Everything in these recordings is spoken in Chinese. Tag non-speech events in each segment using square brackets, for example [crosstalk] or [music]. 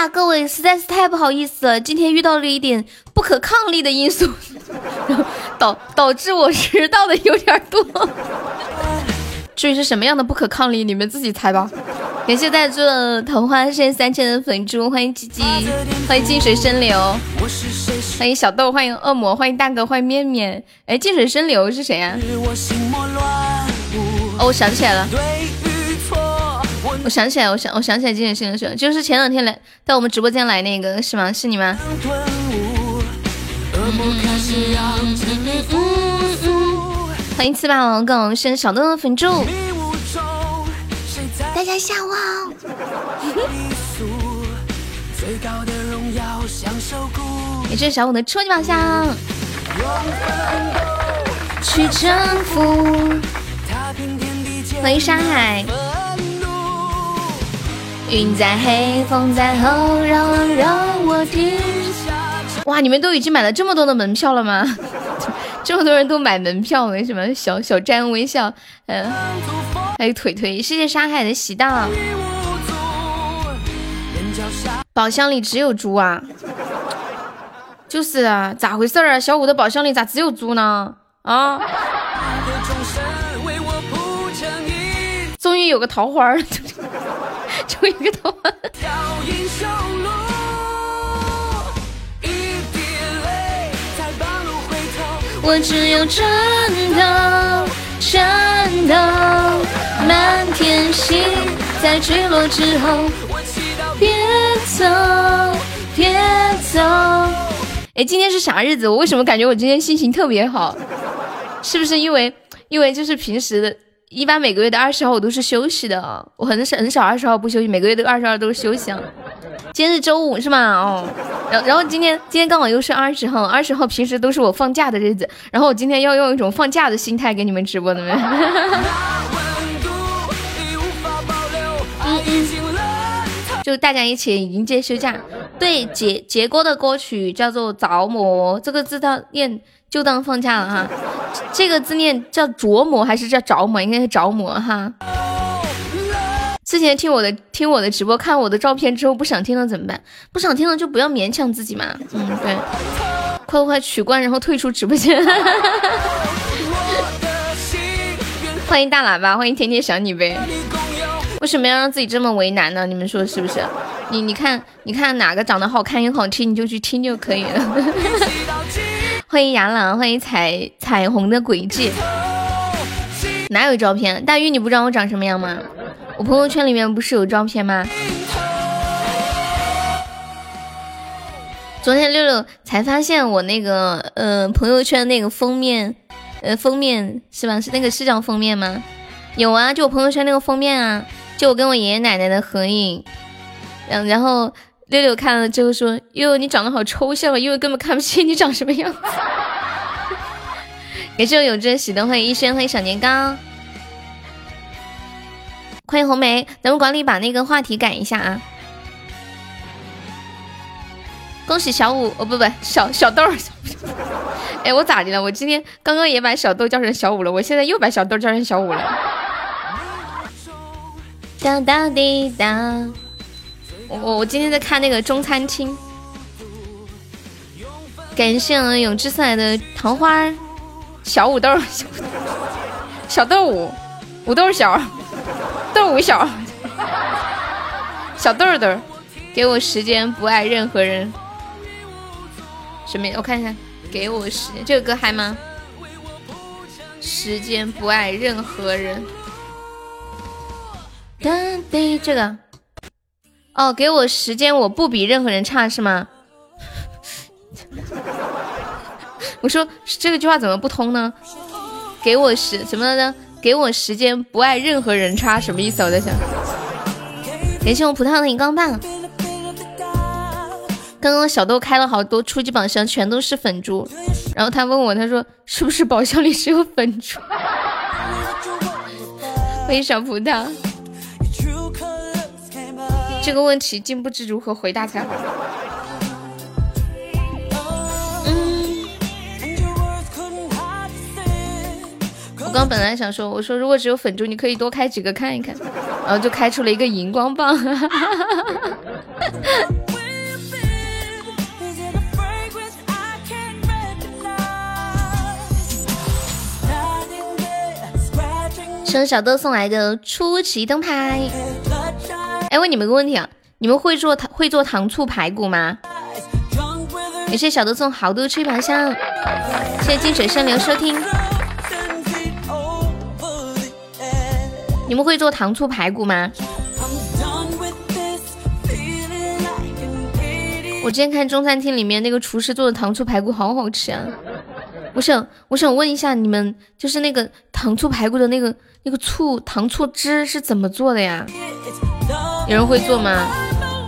呀，各位实在是太不好意思了，今天遇到了一点不可抗力的因素，[laughs] 导导致我迟到的有点多。[laughs] 至于是什么样的不可抗力，你们自己猜吧。感谢在座桃花剩三千的粉猪，欢迎吉吉，欢迎静水深流，欢迎小豆，欢迎恶魔，欢迎大哥，欢迎面面。哎，静水深流是谁呀？哦，我想起来了，我想起来，我想我想起来近水深流是，就是前两天来到我们直播间来那个是吗？是你吗？欢迎翅膀王狗，谢谢小豆的粉猪，大家下午好。也是小五的超级宝箱。去征服。欢迎山海。云在黑，风在吼，让让我停下。哇，你们都已经买了这么多的门票了吗？[laughs] 这么多人都买门票，为什么？小小詹微笑，嗯，还有腿腿，谢谢沙海的喜到。宝箱里只有猪啊！就是啊，咋回事啊？小五的宝箱里咋只有猪呢？啊！[laughs] 终于有个桃花，终就一个桃花。我只有战斗，战斗，满天星在坠落之后，别走，别走。哎，今天是啥日子？我为什么感觉我今天心情特别好？是不是因为因为就是平时的，一般每个月的二十号我都是休息的，我很少很少二十号不休息，每个月的二十号都是休息啊。今天是周五是吗？哦，然然后今天今天刚好又是二十号，二十号平时都是我放假的日子，然后我今天要用一种放假的心态给你们直播的没？[laughs] 就大家一起迎接休假。对，杰杰哥的歌曲叫做着魔，这个字他念就当放假了哈。这个字念叫琢磨还是叫着魔？应该是着魔哈。之前听我的听我的直播，看我的照片之后不想听了怎么办？不想听了就不要勉强自己嘛。嗯，对，快快快取关，然后退出直播间。[laughs] 欢迎大喇叭，欢迎甜甜想你呗。为什么要让自己这么为难呢？你们说是不是？你你看你看哪个长得好看又好听，你就去听就可以了。欢迎雅朗，欢迎彩彩虹的轨迹。哪有照片？大鱼，你不知道我长什么样吗？我朋友圈里面不是有照片吗？昨天六六才发现我那个呃朋友圈那个封面，呃封面是吧？是那个是叫封面吗？有啊，就我朋友圈那个封面啊，就我跟我爷爷奶奶的合影。然然后六六看了之后说：“哟你长得好抽象啊，因为根本看不清你长什么样子。”也是有珍惜的，欢迎一轩，欢迎小年糕。欢迎红梅，咱们管理把那个话题改一下啊！恭喜小五，哦不不，小小豆。[laughs] 哎，我咋的了？我今天刚刚也把小豆叫成小五了，我现在又把小豆叫成小五了。[laughs] 哒哒滴哒。我我今天在看那个中餐厅。感谢我永志送来的桃花，小五豆，小豆五，五豆小。豆五小，小豆豆，给我时间，不爱任何人。什么？我看一下，给我时间，这个歌嗨吗？时间不爱任何人。噔噔，这个。哦，给我时间，我不比任何人差，是吗？[laughs] 我说这个句话怎么不通呢？给我时什么来着？给我时间，不爱任何人差，什么意思？我在想。感谢我葡萄的荧光棒。刚刚小豆开了好多初级宝箱，全都是粉珠。然后他问我，他说是不是宝箱里只有粉珠？欢迎小葡萄。这个问题竟不知如何回答才好。嗯刚本来想说，我说如果只有粉猪，你可以多开几个看一看。然后就开出了一个荧光棒。you're all that 哎，问你们个问题啊，你们会做糖会做糖醋排骨吗？感谢小豆送好多翅膀香，谢谢金水生流收听。你们会做糖醋排骨吗？我之前看中餐厅里面那个厨师做的糖醋排骨好好吃啊！我想，我想问一下你们，就是那个糖醋排骨的那个那个醋糖醋汁是怎么做的呀？有人会做吗？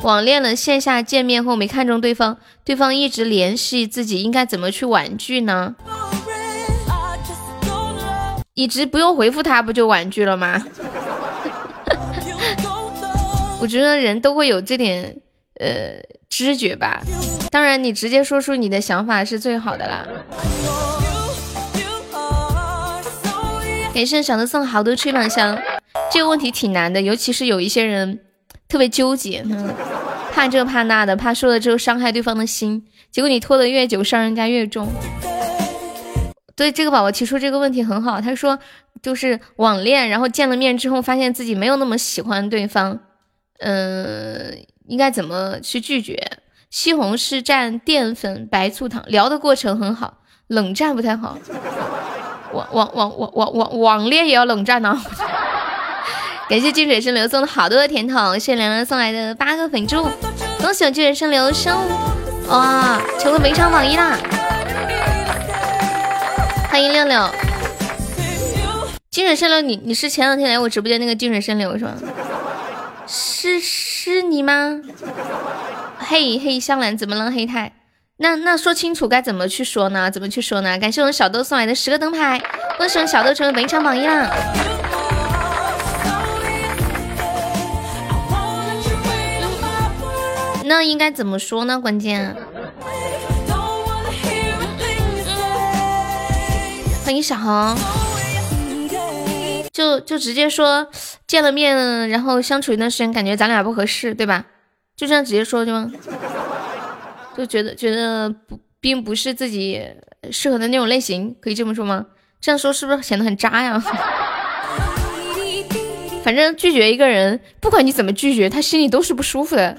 网恋了，线下见面后没看中对方，对方一直联系自己，应该怎么去婉拒呢？一直不用回复他，不就婉拒了吗？[laughs] 我觉得人都会有这点呃知觉吧。当然，你直接说出你的想法是最好的啦。给圣小的送好多吹板香，这个问题挺难的，尤其是有一些人特别纠结，嗯怕这怕那的，怕说了之后伤害对方的心，结果你拖得越久，伤人家越重。对这个宝宝提出这个问题很好，他说就是网恋，然后见了面之后发现自己没有那么喜欢对方，嗯，应该怎么去拒绝？西红柿蘸淀粉，白醋糖，聊的过程很好，冷战不太好。网网网网网网网恋也要冷战呢。感谢静水生流送的好多的甜筒，谢谢凉凉送来的八个粉珠，恭喜我金水生流升哇，成为本场榜一啦！欢迎六六，静水生流，你你是前两天来我直播间那个静水生流是吧？是是你吗？嘿嘿，香兰怎么了？黑太。那那说清楚该怎么去说呢？怎么去说呢？感谢我们小豆送来的十个灯牌，恭喜我们小豆成为本场榜一啦！那应该怎么说呢？关键，欢迎小红，就就直接说见了面，然后相处一段时间，感觉咱俩不合适，对吧？就这样直接说就吗？就觉得觉得不并不是自己适合的那种类型，可以这么说吗？这样说是不是显得很渣呀？反正拒绝一个人，不管你怎么拒绝，他心里都是不舒服的。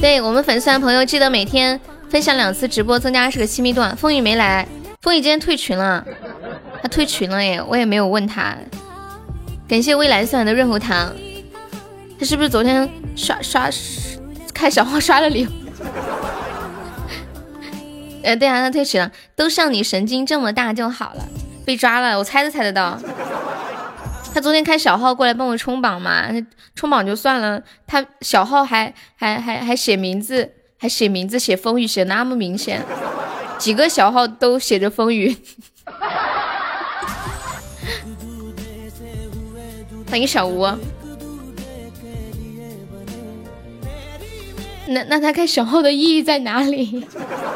对我们粉丝团朋友，记得每天分享两次直播，增加二十个亲密度。风雨没来，风雨今天退群了，他退群了耶，我也没有问他。感谢未来送来的润喉糖。他是不是昨天刷刷开小号刷了礼物？呃，对啊，他退群了。都像你神经这么大就好了，被抓了，我猜都猜得到。他昨天开小号过来帮我冲榜嘛，冲榜就算了，他小号还还还还写名字，还写名字写风雨写那么明显，几个小号都写着风雨。欢迎小吴。那那他开小号的意义在哪里？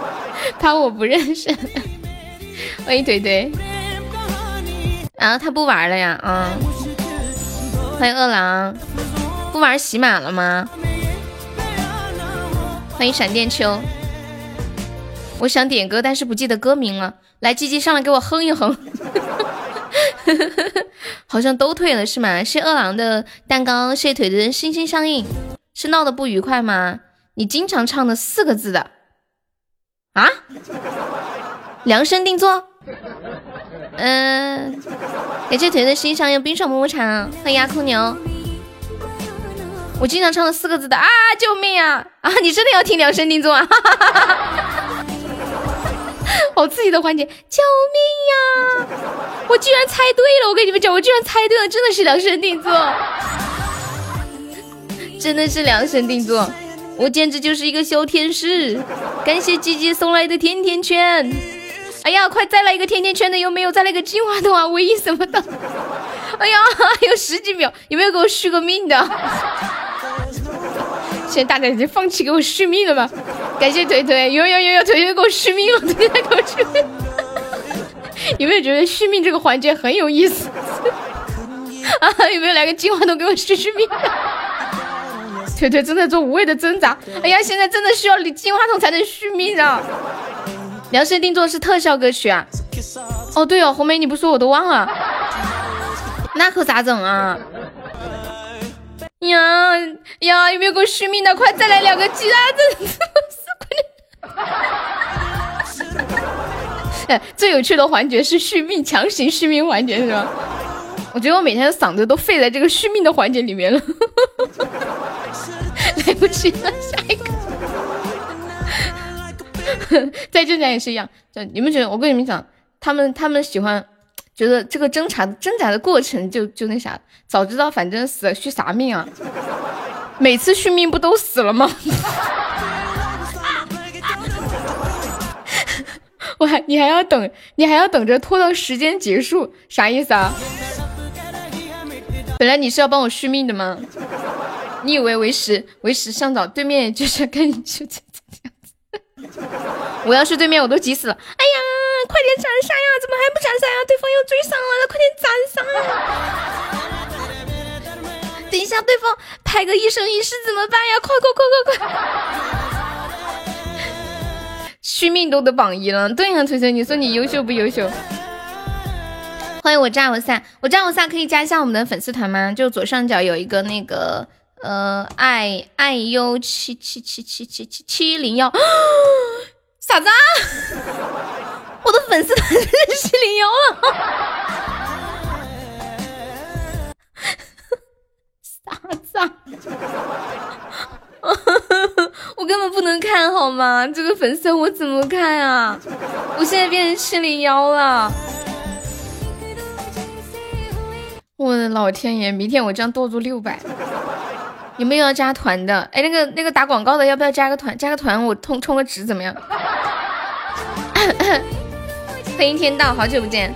[laughs] 他我不认识。欢迎怼怼。啊，他不玩了呀？啊。欢迎饿狼。不玩洗马了吗？欢迎闪电秋。我想点歌，但是不记得歌名了。来，鸡鸡上来给我哼一哼。[laughs] 好像都退了是吗？谢饿狼的蛋糕，谢腿的人心心相印。是闹得不愉快吗？你经常唱的四个字的啊？量身定做？嗯，感谢腿的心上用冰爽么么茶，欢迎牙空牛。我经常唱的四个字的啊！救命啊！啊！你真的要听量身定做啊？好刺激的环节！救命呀！我居然猜对了！我跟你们讲，我居然猜对了，真的是量身定做，真的是量身定做。我简直就是一个小天使！感谢鸡鸡送来的甜甜圈。哎呀，快再来一个甜甜圈的，有没有？再来个金话筒啊，唯一什么的？哎呀，[laughs] 还有十几秒，有没有给我续个命的？[laughs] 现在大家已经放弃给我续命了吗？感谢腿腿，有有有有腿腿给我续命了，[laughs] 腿腿给我续命。有没有觉得续命这个环节很有意思？啊，有没有来个金话筒给我续续命？腿腿正在做无谓的挣扎。哎呀，现在真的需要你金话筒才能续命啊！量身定做是特效歌曲啊？哦对哦，红梅你不说我都忘了，那可咋整啊？呀呀，有没有给我续命的？快再来两个鸡啊！这快点！哎，最有趣的环节是续命，强行续命环节是吧？我觉得我每天的嗓子都废在这个续命的环节里面了，[laughs] 来不及了，下一个。[laughs] 在挣扎也是一样，就你们觉得？我跟你们讲，他们他们喜欢，觉得这个挣扎挣扎的过程就就那啥，早知道反正死了续啥命啊？每次续命不都死了吗？[laughs] 我还你还要等，你还要等着拖到时间结束，啥意思啊？本来你是要帮我续命的吗？你以为为时为时尚早，对面就是跟你就这样子。[laughs] 我要是对面，我都急死了。哎呀，快点斩杀呀！怎么还不斩杀呀？对方又追上来了，快点斩杀！等一下，对方拍个一生一世怎么办呀？快快快快快！续命都得榜一了。对呀，锤锤，你说你优秀不优秀？欢迎我炸我萨，我炸我萨可以加一下我们的粉丝团吗？就左上角有一个那个呃爱爱优七七七七七七七零幺，[gasps] 傻子，我的粉丝团是七零幺了，傻子，[laughs] 我根本不能看好吗？这个粉丝我怎么看啊？我现在变成七零幺了。我的老天爷！明天我将剁入六百。有没有要加团的？哎，那个那个打广告的，要不要加个团？加个团，我充充个值怎么样？[coughs] 欢迎天道，好久不见。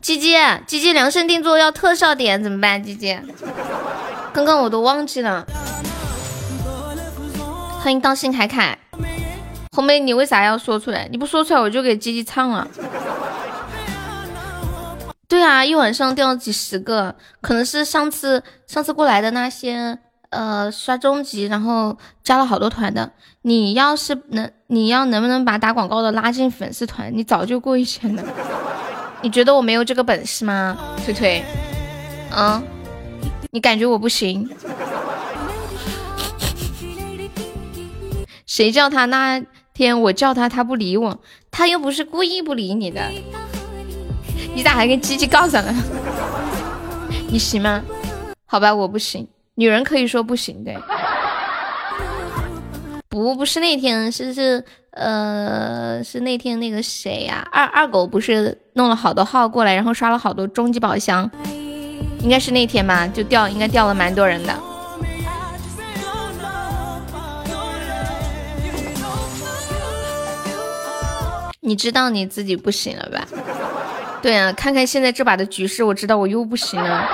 鸡鸡鸡鸡量身定做要特效点怎么办？鸡鸡，刚刚我都忘记了。欢迎道心凯凯。红梅，你为啥要说出来？你不说出来，我就给鸡鸡唱了。对啊，一晚上掉了几十个，可能是上次上次过来的那些，呃，刷终极，然后加了好多团的。你要是能，你要能不能把打广告的拉进粉丝团？你早就过一千了。你觉得我没有这个本事吗？推推，嗯，你感觉我不行？谁叫他那？天，我叫他，他不理我，他又不是故意不理你的，你咋还跟鸡鸡杠上了？[laughs] 你行吗？好吧，我不行，女人可以说不行的。[laughs] 不，不是那天，是是呃，是那天那个谁呀？二二狗不是弄了好多号过来，然后刷了好多终极宝箱，应该是那天吧？就掉，应该掉了蛮多人的。你知道你自己不行了吧？对啊，看看现在这把的局势，我知道我又不行了。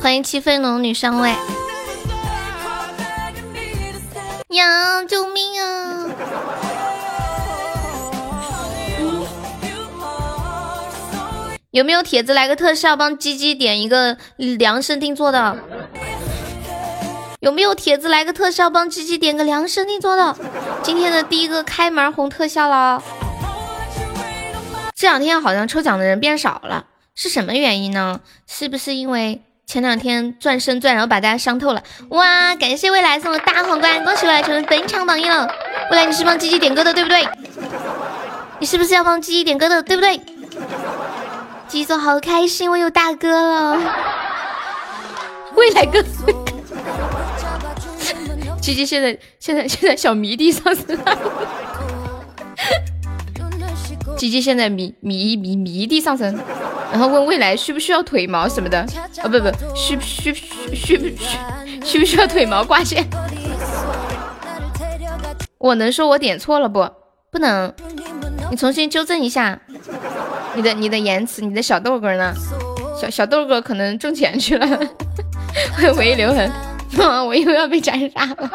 欢迎七飞龙女上位。呀，救命啊！有没有帖子来个特效，帮鸡鸡点一个量身定做的？有没有帖子来个特效，帮鸡鸡点个量身定做的？今天的第一个开门红特效了。这两天好像抽奖的人变少了，是什么原因呢？是不是因为前两天钻升钻，然后把大家伤透了？哇，感谢未来送的大皇冠，恭喜未来成为本场榜一了。未来你是帮鸡鸡点歌的，对不对？你是不是要帮鸡鸡点歌的，对不对？鸡总好开心，我有大哥了。未来哥。鸡鸡现在现在 [laughs] 现在小迷弟上身了，[laughs] 鸡鸡现在迷迷迷迷弟上身，然后问未来需不需要腿毛什么的，哦不不需需需需不需需不需要腿毛挂线？[laughs] 我能说我点错了不？不能，你重新纠正一下你的你的言辞，你的小豆哥呢？小小豆哥可能挣钱去了，唯一留痕。[laughs] 我又要被斩杀了，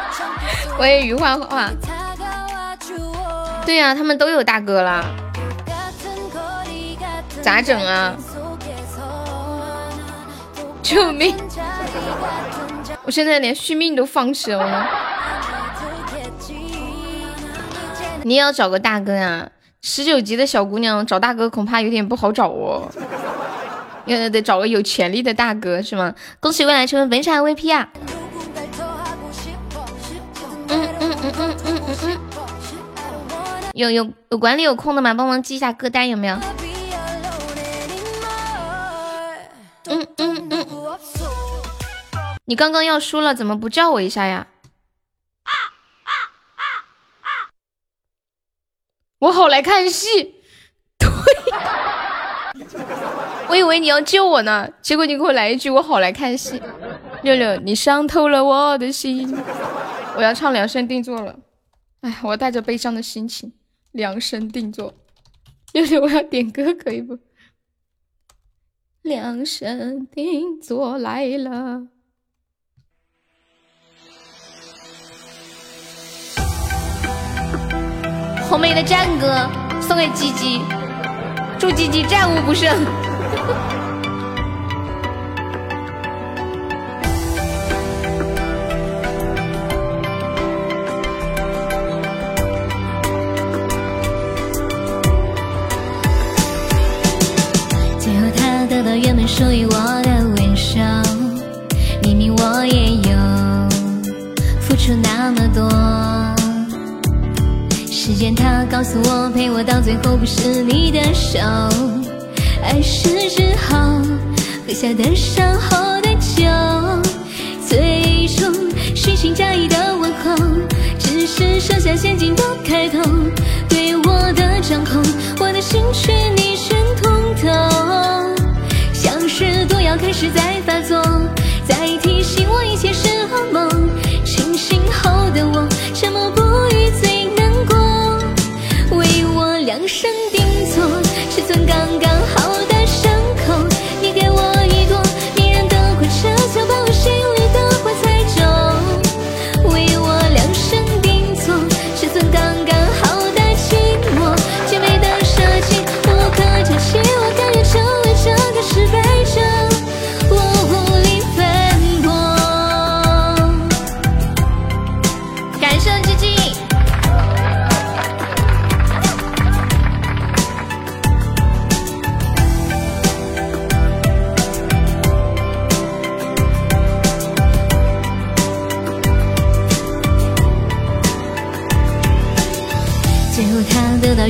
[laughs] 我也鱼画画。对呀，他们都有大哥了，咋整啊？救命！我现在连续命都放弃了。你也要找个大哥呀？十九级的小姑娘找大哥恐怕有点不好找哦。要得找个有潜力的大哥是吗？恭喜未来成为本场 MVP 啊！嗯嗯嗯嗯嗯嗯嗯。有有有管理有空的吗？帮忙记一下歌单有没有？嗯嗯嗯。你刚刚要输了，怎么不叫我一下呀？我好来看戏。对。我以为你要救我呢，结果你给我来一句“我好来看戏”。六六，你伤透了我的心。我要唱量身定做了。哎，我带着悲伤的心情量身定做。六六，我要点歌，可以不？量身定做来了。红梅的战歌送给吉吉，祝吉吉战无不胜。最后，他得到原本属于我的温柔，明明我也有付出那么多。时间，它告诉我，陪我到最后不是你的手。爱是之后喝下的伤后的酒，最终虚情假意的问候，只是剩下陷阱的开头。对我的掌控，我的心却你全通透，像是毒药开始在发作，在提醒我一切是噩梦。清醒后的我，沉默不语最难过，为我量身定做尺寸刚刚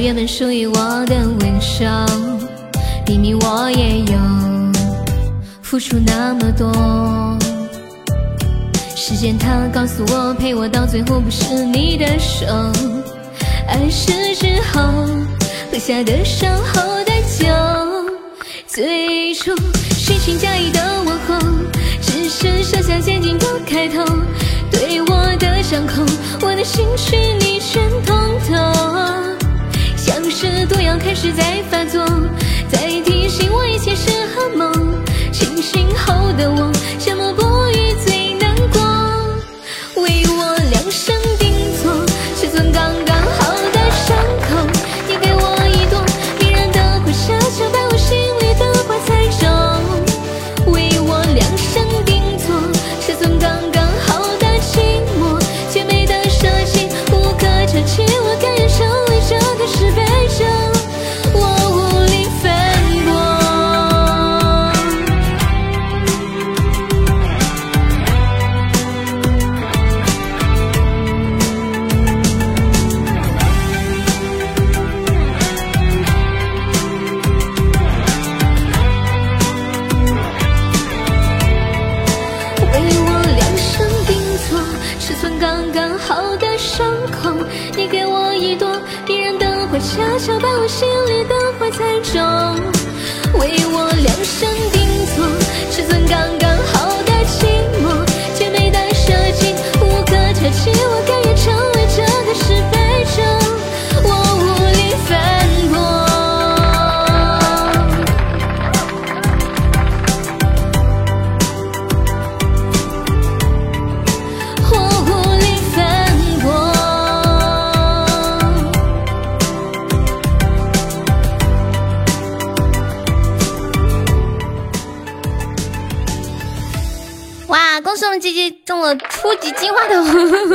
原本属于我的温柔，明明我也有付出那么多。时间它告诉我，陪我到最后不是你的手。爱是之后喝下的伤后的酒，最初虚情假意的问候，只是设下陷阱的开头。对我的掌控，我的心事你全通透。是毒药开始在发作，在提醒我一切是噩梦。清醒后的我，沉默不级金话筒，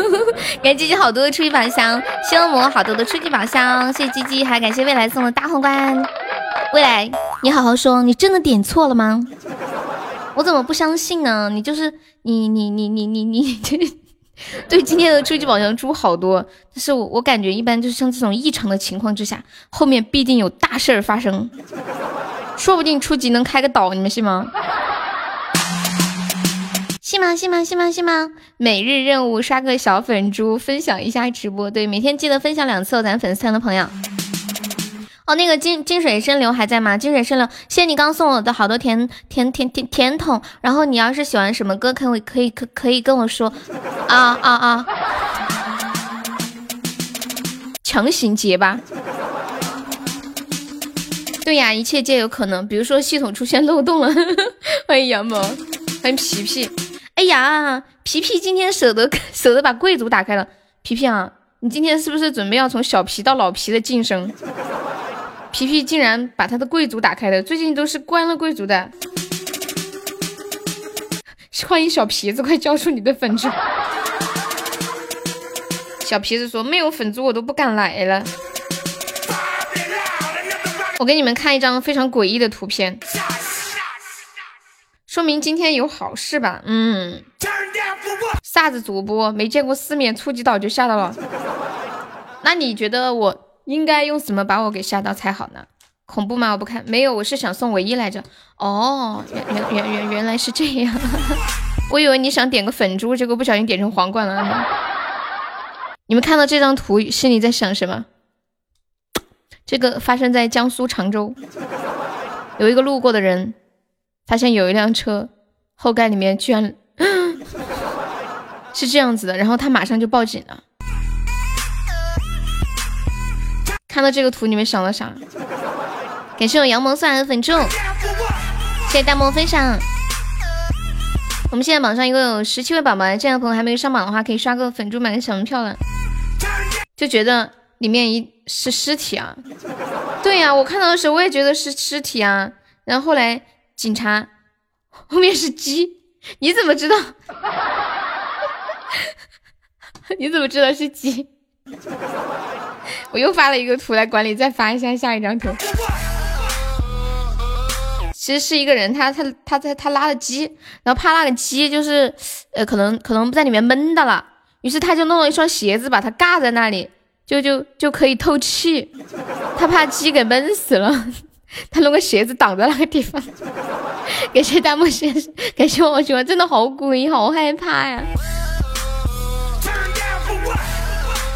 [laughs] 感谢鸡鸡好多的初级宝箱，谢恶魔好多的初级宝箱，谢谢鸡鸡，还感谢未来送的大皇冠。未来，你好好说，你真的点错了吗？我怎么不相信呢？你就是你你你你你你，[laughs] 对今天的初级宝箱出好多，但是我我感觉一般就是像这种异常的情况之下，后面必定有大事儿发生，说不定初级能开个岛，你们信吗？信吗？信吗？信吗？信吗？每日任务刷个小粉猪，分享一下直播。对，每天记得分享两次，咱粉丝团的朋友。哦，那个金金水深流还在吗？金水深流，谢谢你刚送我的好多甜甜甜甜甜筒。然后你要是喜欢什么歌，可以可以可可以跟我说。啊啊啊！强行结吧。对呀，一切皆有可能。比如说系统出现漏洞了。[laughs] 欢迎羊毛，欢迎皮皮。哎呀，皮皮今天舍得 [laughs] 舍得把贵族打开了。皮皮啊，你今天是不是准备要从小皮到老皮的晋升？[laughs] 皮皮竟然把他的贵族打开了，最近都是关了贵族的。[laughs] 欢迎小皮子，快交出你的粉珠。小皮子说：“没有粉珠我都不敢来了。”我给你们看一张非常诡异的图片。说明今天有好事吧？嗯，啥子主播没见过世面，初级岛就吓到了。那你觉得我应该用什么把我给吓到才好呢？恐怖吗？我不看，没有，我是想送唯一来着。哦，原原原原原来是这样，[laughs] 我以为你想点个粉珠，结果不小心点成皇冠了。你们看到这张图，心里在想什么？这个发生在江苏常州，有一个路过的人。发现有一辆车后盖里面居然 [gasps] 是这样子的，然后他马上就报警了。看到这个图，你们想了啥？感谢我羊毛蒜的粉柱，谢谢大萌分享。我们现在榜上一共有十七位宝宝，这样的朋友还没有上榜的话，可以刷个粉珠买个小门票了。就觉得里面一是尸体啊？对呀，我看到的时候我也觉得是尸体啊，然后后来。警察，后面是鸡，你怎么知道？[laughs] 你怎么知道是鸡？我又发了一个图来管理，再发一下下一张图。其实是一个人，他他他在他拉了鸡，然后怕那个鸡就是呃可能可能在里面闷到了，于是他就弄了一双鞋子把它尬在那里，就就就可以透气。他怕鸡给闷死了。他弄个鞋子挡在那个地方，感谢大木先生，感谢我喜欢，真的好诡异，好害怕呀！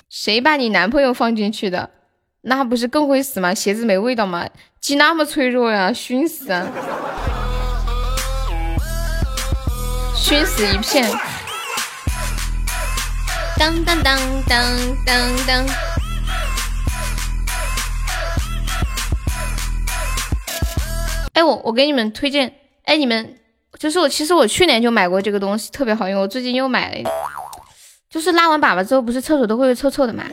谁把你男朋友放进去的？那不是更会死吗？鞋子没味道吗？鸡那么脆弱呀，熏死啊！熏死一片！当当当当当当。哎，我我给你们推荐，哎，你们就是我，其实我去年就买过这个东西，特别好用。我最近又买了一点，就是拉完粑粑之后，不是厕所都会臭臭的嘛，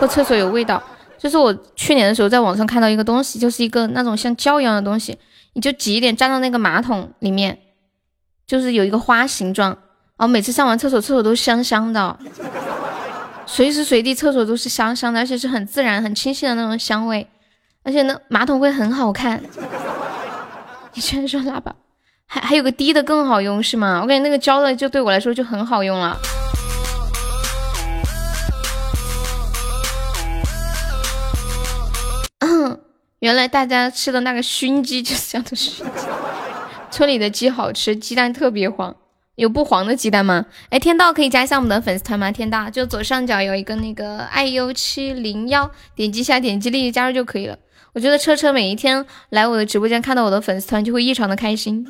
或厕所有味道。就是我去年的时候在网上看到一个东西，就是一个那种像胶一样的东西，你就挤一点粘到那个马桶里面，就是有一个花形状，然后每次上完厕所，厕所都香香的，随时随地厕所都是香香的，而且是很自然、很清新的那种香味，而且那马桶会很好看。你居然说喇叭，还还有个低的更好用是吗？我感觉那个胶的就对我来说就很好用了。原来大家吃的那个熏鸡就是叫做熏鸡。村里的鸡好吃，鸡蛋特别黄。有不黄的鸡蛋吗？哎，天道可以加一下我们的粉丝团吗？天道就左上角有一个那个爱优七零幺，点击一下，点击立即加入就可以了。我觉得车车每一天来我的直播间，看到我的粉丝团就会异常的开心。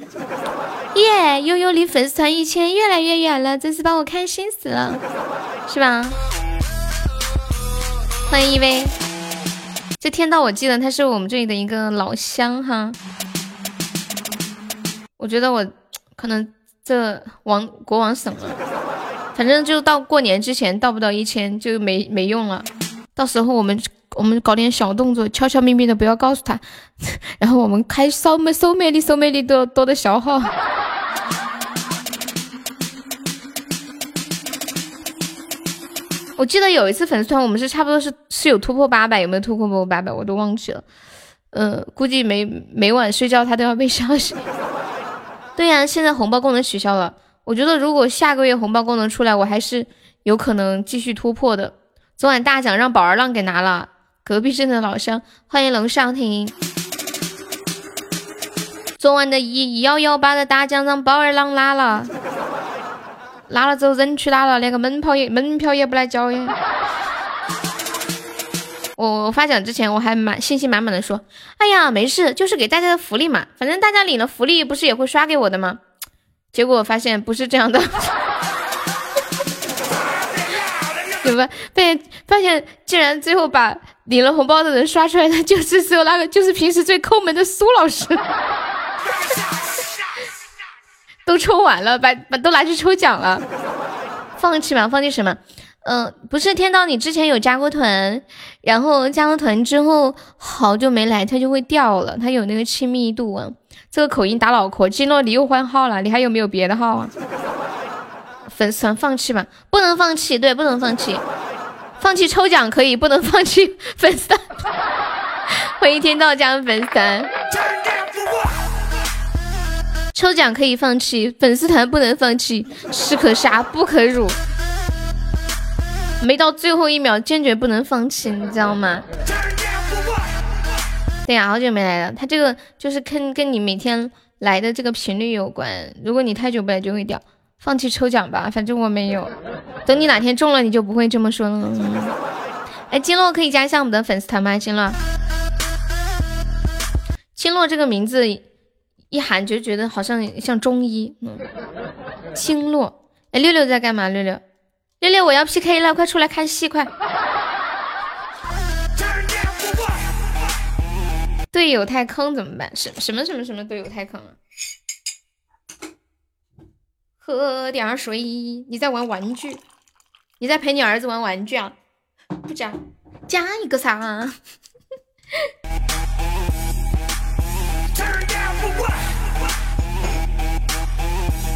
耶，悠悠离粉丝团一千越来越远了，真是把我开心死了，是吧？欢迎一位，这天道我记得他是我们这里的一个老乡哈。我觉得我可能这王国王省了，反正就到过年之前到不到一千就没没用了，到时候我们。我们搞点小动作，悄悄咪咪的，不要告诉他。[laughs] 然后我们开收美收美丽收美丽多多的消耗。[laughs] 我记得有一次粉丝团，我们是差不多是是有突破八百，有没有突破过八百？我都忘记了。呃，估计每每晚睡觉他都要被消息。[laughs] 对呀，现在红包功能取消了。我觉得如果下个月红包功能出来，我还是有可能继续突破的。昨晚大奖让宝儿浪给拿了，隔壁镇的老乡，欢迎龙少廷。昨晚的一幺幺八的大奖让宝儿浪拿了。拿了之后人去拉了？连个门票也门票也不来交耶！我我发奖之前我还满信心满满的说，哎呀没事，就是给大家的福利嘛，反正大家领了福利不是也会刷给我的吗？结果发现不是这样的，对吧？被发现竟然最后把领了红包的人刷出来的就是只有那个就是平时最抠门的苏老师。[laughs] 都抽完了，把把都拿去抽奖了，放弃吧，放弃什么？嗯，不是天道，你之前有加过团，然后加了团之后好久没来，它就会掉了，它有那个亲密度啊。这个口音打脑壳，金诺你又换号了，你还有没有别的号啊？粉丝团放弃吧，不能放弃，对，不能放弃，放弃抽奖可以，不能放弃粉丝团。欢迎天道加入粉丝团。抽奖可以放弃，粉丝团不能放弃，士可杀不可辱。没到最后一秒，坚决不能放弃，你知道吗？对呀，好久没来了。他这个就是跟跟你每天来的这个频率有关。如果你太久不来，就会掉。放弃抽奖吧，反正我没有。等你哪天中了，你就不会这么说了。哎，金洛可以加一下我们的粉丝团吗？金洛，金洛这个名字。一喊就觉得好像像中医，嗯，金洛，哎，六六在干嘛？六六，六六，我要 PK 了，快出来看戏，快！队友太坑怎么办？什什么什么什么队友太坑了？喝点水。你在玩玩具？你在陪你儿子玩玩具啊？不加，加一个啥？[laughs]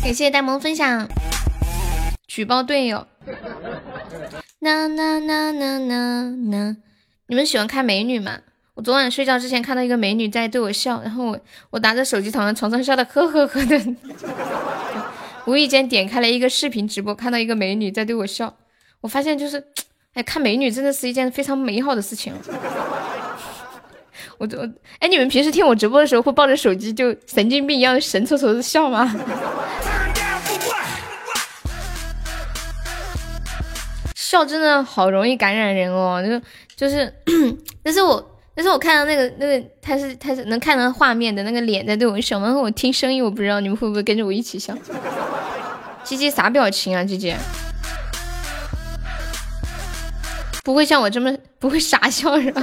感谢呆萌分享，举报队友。[laughs] 呐呐呐呐呐呐！你们喜欢看美女吗？我昨晚睡觉之前看到一个美女在对我笑，然后我我拿着手机躺在床上笑的呵呵呵的。无意间点开了一个视频直播，看到一个美女在对我笑，我发现就是，哎，看美女真的是一件非常美好的事情。我我哎，你们平时听我直播的时候会抱着手机就神经病一样神戳戳的笑吗？笑真的好容易感染人哦，就就是，[clears throat] 但是我但是我看到那个那个他是他是能看到画面的那个脸在对我笑，然后我听声音，我不知道你们会不会跟着我一起笑。[laughs] 鸡鸡啥表情啊？鸡鸡不会像我这么不会傻笑是吧？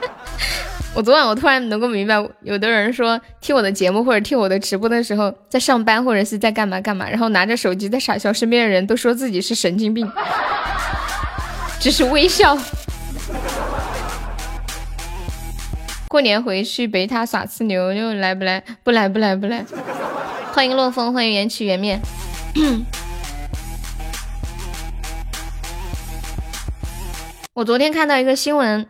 [laughs] 我昨晚我突然能够明白，有的人说听我的节目或者听我的直播的时候，在上班或者是在干嘛干嘛，然后拿着手机在傻笑，身边的人都说自己是神经病，只是微笑。过年回去陪他耍吃牛，又来不来？不来不来不来。欢迎洛风，欢迎缘起缘灭。[coughs] 我昨天看到一个新闻。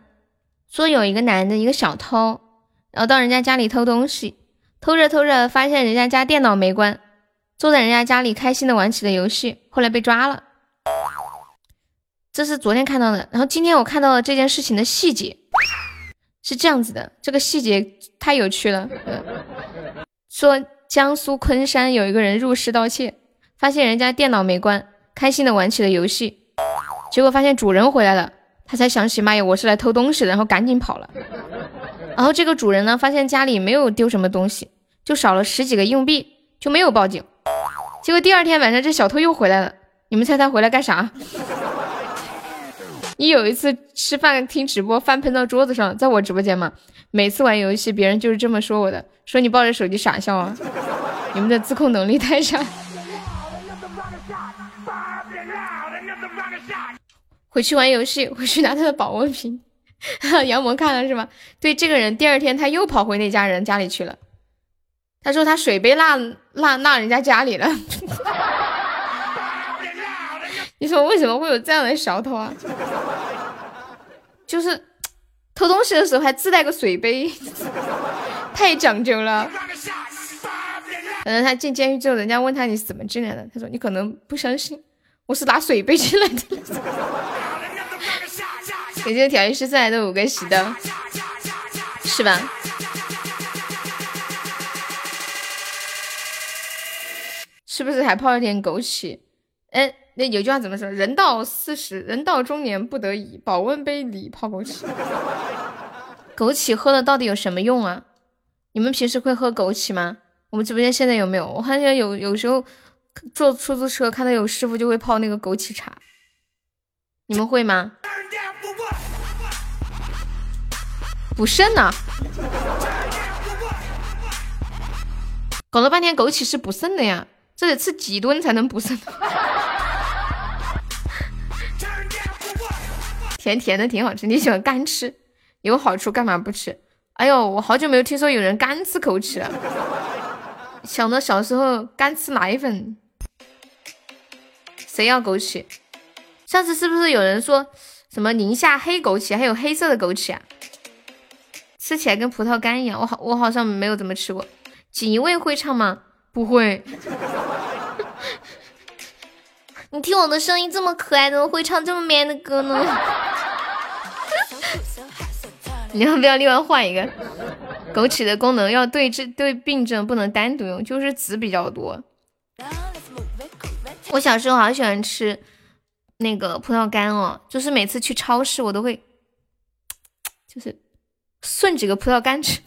说有一个男的，一个小偷，然后到人家家里偷东西，偷着偷着发现人家家电脑没关，坐在人家家里开心的玩起了游戏，后来被抓了。这是昨天看到的，然后今天我看到了这件事情的细节，是这样子的，这个细节太有趣了。说江苏昆山有一个人入室盗窃，发现人家电脑没关，开心的玩起了游戏，结果发现主人回来了。他才想起，妈呀，我是来偷东西的，然后赶紧跑了。然后这个主人呢，发现家里没有丢什么东西，就少了十几个硬币，就没有报警。结果第二天晚上，这小偷又回来了。你们猜他回来干啥？你有一次吃饭听直播，饭喷到桌子上，在我直播间嘛。每次玩游戏，别人就是这么说我的，说你抱着手机傻笑啊。你们的自控能力太差。回去玩游戏，回去拿他的保温瓶。[laughs] 杨萌看了是吧？对，这个人第二天他又跑回那家人家里去了。他说他水杯落落落人家家里了。[laughs] 你说为什么会有这样的小偷啊？就是偷东西的时候还自带个水杯，太讲究了。等到他进监狱之后，人家问他你是怎么进来的，他说你可能不相信，我是拿水杯进来的。感谢调音师送来的五个喜的，是吧？是不是还泡了点枸杞？哎，那有句话怎么说？人到四十，人到中年不得已，保温杯里泡枸杞。[laughs] 枸杞喝了到底有什么用啊？你们平时会喝枸杞吗？我们直播间现在有没有？我看见有，有时候坐出租车看到有师傅就会泡那个枸杞茶，你们会吗？补肾呢？搞了半天枸杞是补肾的呀，这得吃几吨才能补肾？甜甜的挺好吃，你喜欢干吃？有好处干嘛不吃？哎呦，我好久没有听说有人干吃枸杞了。想到小时候干吃奶粉，谁要枸杞？上次是不是有人说什么宁夏黑枸杞，还有黑色的枸杞啊？吃起来跟葡萄干一样，我好我好像没有怎么吃过。锦衣卫会唱吗？不会。你听我的声音这么可爱，怎么会唱这么 man 的歌呢？[laughs] 你要不要另外换一个？枸杞的功能要对治对病症，不能单独用，就是籽比较多。我小时候好喜欢吃那个葡萄干哦，就是每次去超市我都会，就是顺几个葡萄干吃，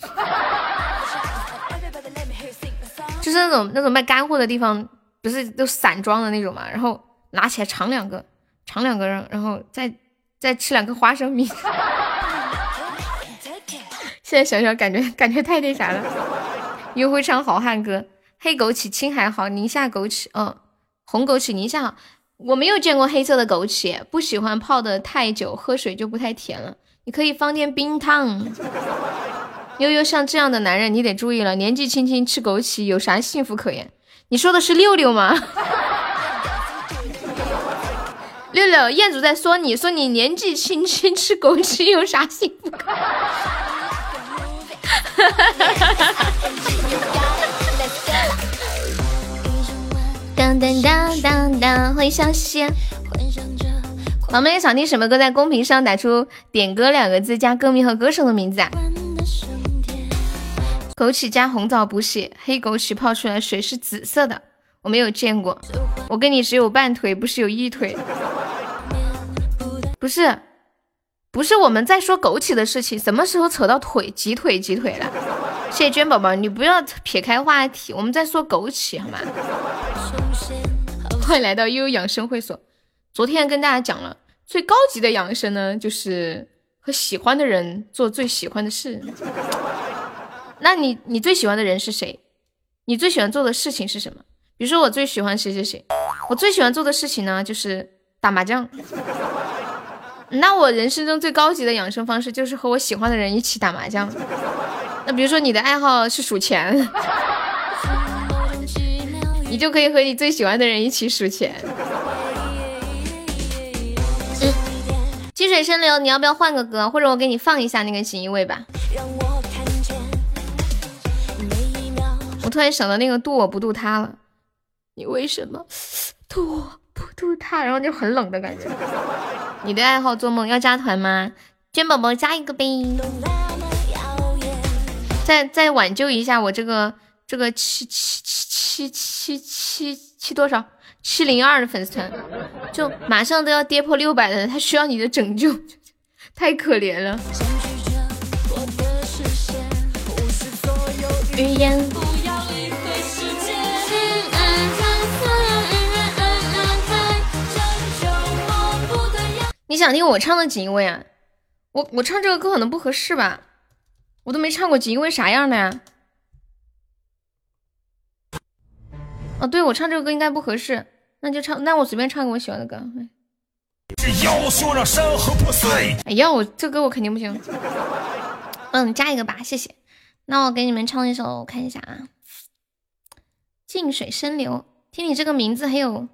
就是那种那种卖干货的地方，不是都散装的那种嘛，然后拿起来尝两个，尝两个，然后再再吃两个花生米。[laughs] 现在想想，感觉感觉太那啥了。又会唱好汉歌，黑枸杞青海好，宁夏枸杞，嗯，红枸杞宁夏好。我没有见过黑色的枸杞，不喜欢泡的太久，喝水就不太甜了。你可以放点冰糖。悠悠像这样的男人，你得注意了，年纪轻轻吃枸杞有啥幸福可言？你说的是六六吗？六六，彦祖在说你，说你年纪轻轻吃枸杞有啥幸福可？哈哈哈哈哈！当当当当当，欢迎小溪。宝贝们想听什么歌，在公屏上打出“点歌”两个字，加歌名和歌手的名字啊。枸杞加红枣补血，黑枸杞泡出来水是紫色的，我没有见过。我跟你只有半腿，不是有一腿。不是。不是我们在说枸杞的事情，什么时候扯到腿、挤腿、挤腿了？谢谢娟宝宝，你不要撇开话题，我们在说枸杞好吗？欢迎来到悠悠养生会所。昨天跟大家讲了，最高级的养生呢，就是和喜欢的人做最喜欢的事。那你你最喜欢的人是谁？你最喜欢做的事情是什么？比如说我最喜欢谁谁谁，我最喜欢做的事情呢，就是打麻将。那我人生中最高级的养生方式就是和我喜欢的人一起打麻将。[laughs] 那比如说你的爱好是数钱，[laughs] 你就可以和你最喜欢的人一起数钱。积水深流，你要不要换个歌？或者我给你放一下那个锦衣卫吧。我突然想到那个渡我不渡他了，你为什么渡我不渡他？然后就很冷的感觉。你的爱好做梦要加团吗？娟宝宝加一个呗！再再挽救一下我这个这个七七七七七七七多少七零二的粉丝团，就马上都要跌破六百了，他需要你的拯救，[laughs] 太可怜了。语言。你想听我唱的锦衣卫啊？我我唱这个歌可能不合适吧？我都没唱过锦衣卫啥样的呀？哦，对，我唱这个歌应该不合适，那就唱，那我随便唱个我喜欢的歌。要说让山河破碎哎呀，我这歌我肯定不行。嗯，加一个吧，谢谢。那我给你们唱一首，我看一下啊，《静水深流》。听你这个名字很有。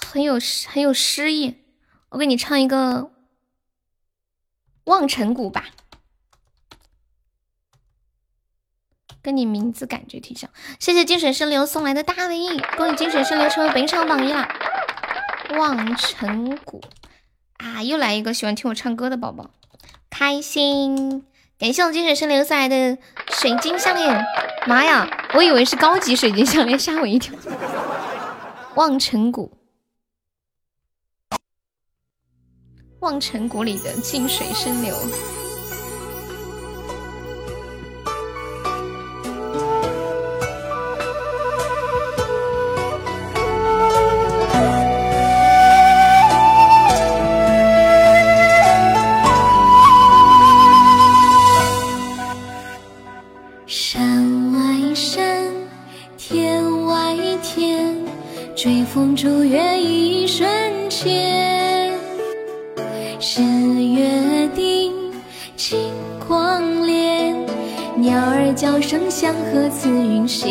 很有很有诗意。我给你唱一个《望尘谷》吧，跟你名字感觉挺像。谢谢金水生流送来的大尾翼，恭喜金水生流成为本场榜一啦！《望尘谷》啊，又来一个喜欢听我唱歌的宝宝，开心！感谢我金水生流送来的水晶项链，妈呀，我以为是高级水晶项链，吓我一跳。《望尘谷》。望尘谷里的静水深流。山外山，天外天，追风逐月一瞬间。是约定，金光敛，鸟儿叫声响和紫云仙。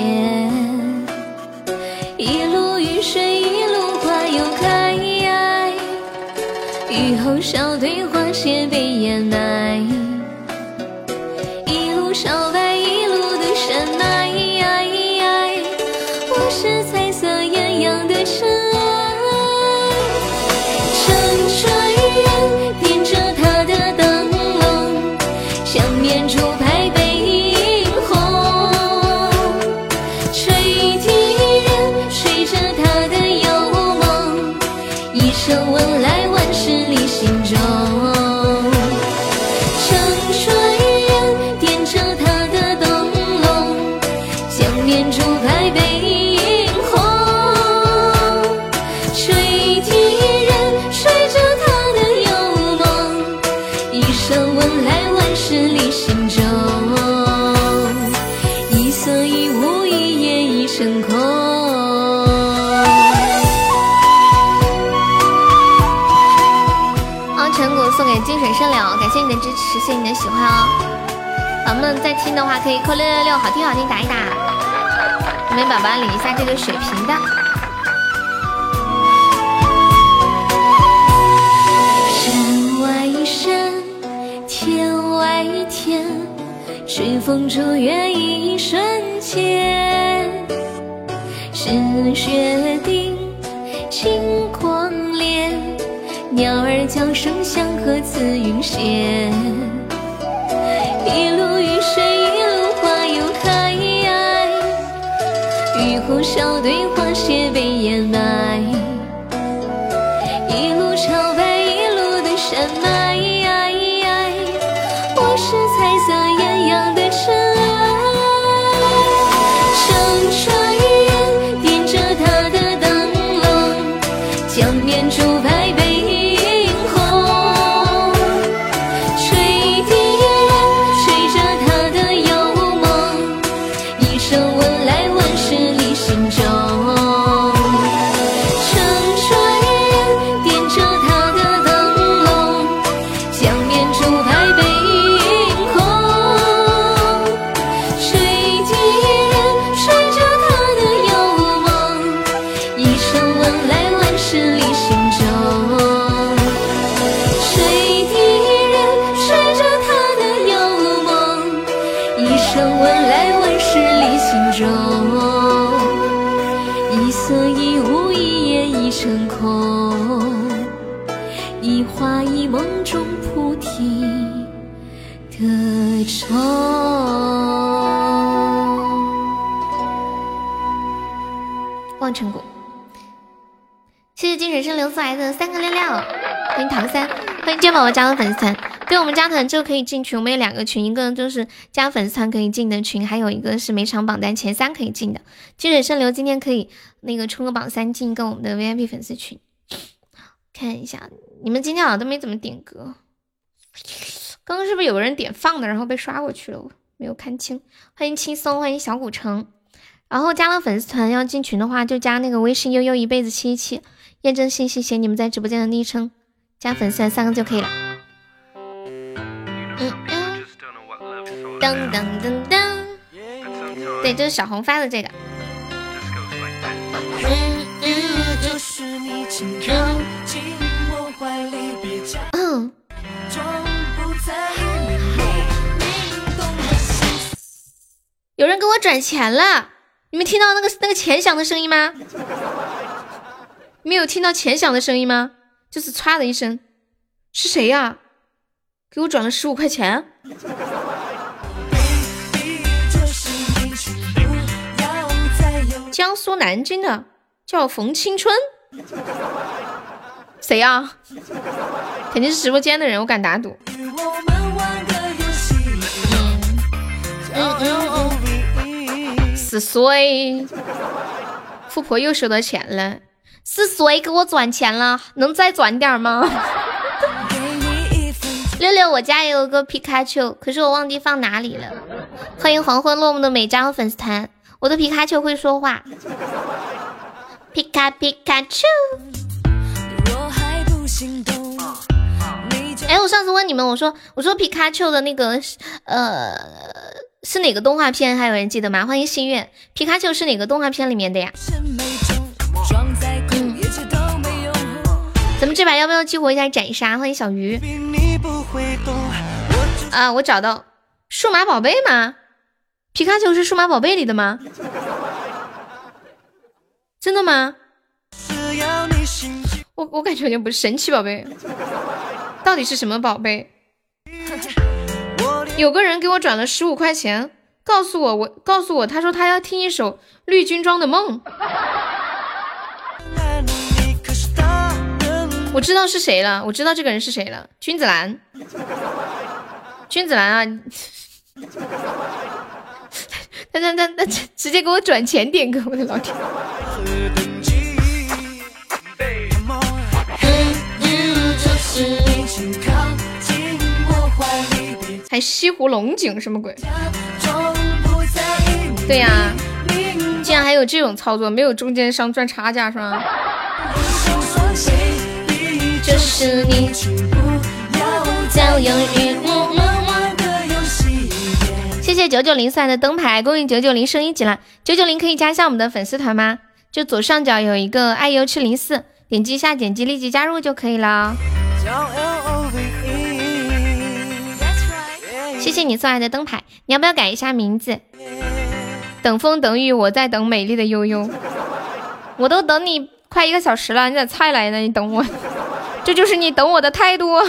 一路雨水，一路花又开，雨后小队花谢被掩埋。谢谢你的喜欢哦，宝宝们在听的话可以扣六六六，好听好听打一打，我们宝宝领一下这个水瓶的。山外山，天外天，追风逐月一瞬间，是雪地，鸟儿叫声响和紫云间。一路雨水，一路花又开，雨后小队花谢被掩埋。欢迎娟宝宝加入粉丝团。对我们加团就可以进群，我们有两个群，一个就是加粉丝团可以进的群，还有一个是每场榜单前三可以进的。金水圣流今天可以那个冲个榜三进一个我们的 VIP 粉丝群。看一下，你们今天好像都没怎么点歌，刚刚是不是有个人点放的，然后被刷过去了？我没有看清。欢迎轻松，欢迎小古城。然后加了粉丝团要进群的话，就加那个微信悠悠一辈子七七，验证信息写你们在直播间的昵称，加粉丝团三个就可以了。嗯嗯，噔噔噔噔，对，就是小红发的这个。嗯嗯，嗯。有人给我转钱了，你们听到那个那个钱响的声音吗？没有听到钱响的声音吗？就是唰的一声，是谁呀？给我转了十五块钱。江苏南京的，叫冯青春。谁呀？肯定是直播间的人，我敢打赌。是谁？[laughs] 富婆又收到钱了。是谁给我转钱了？能再转点吗？六六，我家也有个皮卡丘，可是我忘记放哪里了。欢迎黄昏落幕的美加入粉丝团。我的皮卡丘会说话。皮卡皮卡丘。哎，我上次问你们，我说我说皮卡丘的那个呃是哪个动画片？还有人记得吗？欢迎心愿。皮卡丘是哪个动画片里面的呀？咱们这把要不要激活一下斩杀？欢迎小鱼。啊，我找到数码宝贝吗？皮卡丘是数码宝贝里的吗？真的吗？我我感觉好像不是神奇宝贝，到底是什么宝贝？[laughs] 有个人给我转了十五块钱，告诉我我告诉我，他说他要听一首绿军装的梦。我知道是谁了，我知道这个人是谁了，君子兰，君子兰啊！他他他他直接给我转钱点歌，我的老天！还西湖龙井什么鬼？对呀，竟然还有这种操作，没有中间商赚差价是吗？就是你，谢谢九九零送来的灯牌，恭喜九九零升一级了。九九零可以加一下我们的粉丝团吗？就左上角有一个爱优吃零四，点击一下，点击立即加入就可以了。谢谢你送来的灯牌，你要不要改一下名字？等风等雨，我在等美丽的悠悠。我都等你快一个小时了，你咋才来呢？你等我。这就是你等我的态度。[laughs]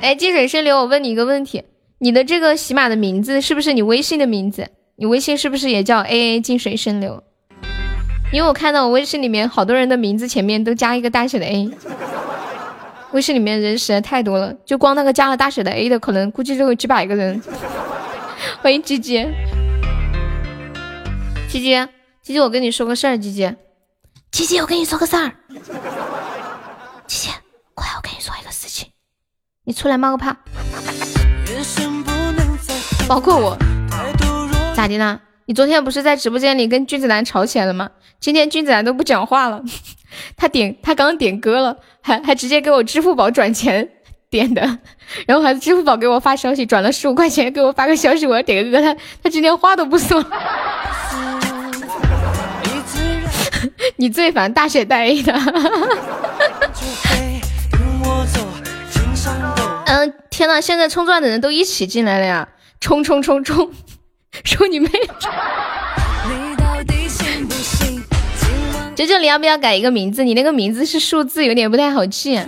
哎，积水深流，我问你一个问题：你的这个喜马的名字是不是你微信的名字？你微信是不是也叫 A A 静水深流？因为我看到我微信里面好多人的名字前面都加一个大写的 A。微信里面人实在太多了，就光那个加了大写的 A 的，可能估计就有几百个人。[laughs] 欢迎鸡鸡，鸡鸡。姐姐，我跟你说个事儿，姐姐，姐姐，我跟你说个事儿，姐姐，快，我跟你说一个事情，你出来冒个泡，包括我，咋的呢？你昨天不是在直播间里跟君子兰吵起来了吗？今天君子兰都不讲话了，[laughs] 他点他刚点歌了，还还直接给我支付宝转钱 [laughs] 点的，然后还支付宝给我发消息转了十五块钱，给我发个消息，我要点个歌，他他今天话都不说。你最烦大写带 A 的，[laughs] 嗯，天呐，现在冲钻的人都一起进来了呀！冲冲冲冲，冲 [laughs] 你妹！九九，你要不要改一个名字？你那个名字是数字，有点不太好记。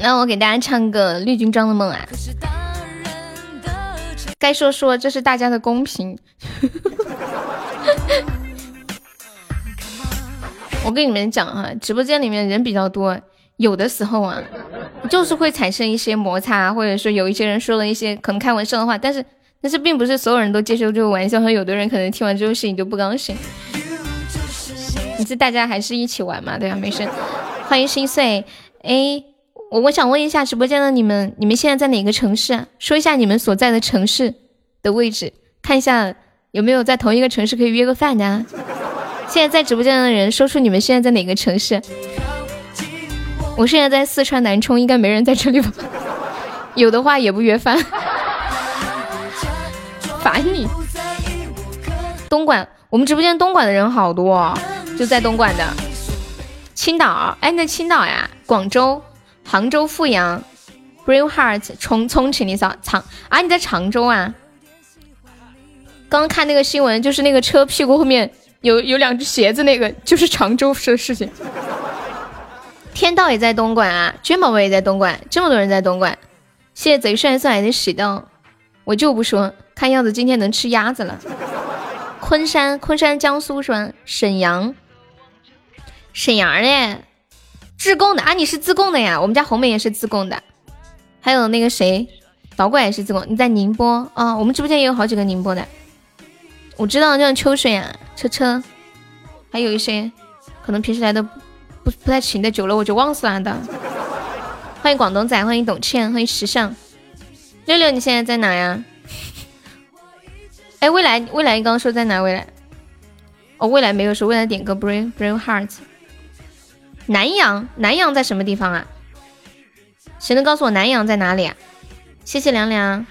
那我给大家唱个绿军装的梦啊！该说说，这是大家的公平。我跟你们讲哈，直播间里面人比较多，有的时候啊，就是会产生一些摩擦，或者说有一些人说了一些可能开玩笑的话，但是但是并不是所有人都接受这个玩笑，和有的人可能听完之后心里就不高兴。你是大家还是一起玩嘛？对啊，没事。欢迎心碎。哎，我我想问一下直播间的你们，你们现在在哪个城市啊？说一下你们所在的城市的位置，看一下。有没有在同一个城市可以约个饭的啊？现在在直播间的人，说出你们现在在哪个城市？我现在在四川南充，应该没人在这里吧？[laughs] 有的话也不约饭。[laughs] 烦你。东莞，我们直播间东莞的人好多，就在东莞的。青岛，哎，在青岛呀。广州、杭州、富阳，Brave Heart，重重庆，你扫长啊？你在常州啊？刚刚看那个新闻，就是那个车屁股后面有有两只鞋子，那个就是常州的事情。天道也在东莞啊，娟宝宝也在东莞，这么多人在东莞。谢谢贼帅送来的喜豆，我就不说，看样子今天能吃鸭子了。昆山，昆山江苏是吧？沈阳，沈阳的，自贡的啊？你是自贡的呀？我们家红梅也是自贡的，还有那个谁，导管也是自贡。你在宁波啊？我们直播间也有好几个宁波的。我知道，像秋水啊，车车，还有一些可能平时来的不不太勤的，久了我就忘死了的。欢迎广东仔，欢迎董倩，欢迎时尚六六，你现在在哪呀？哎，未来未来，你刚刚说在哪？未来哦，未来没有说，未来点歌，Brave Brave Hearts。南阳，南阳在什么地方啊？谁能告诉我南阳在哪里啊？谢谢凉凉。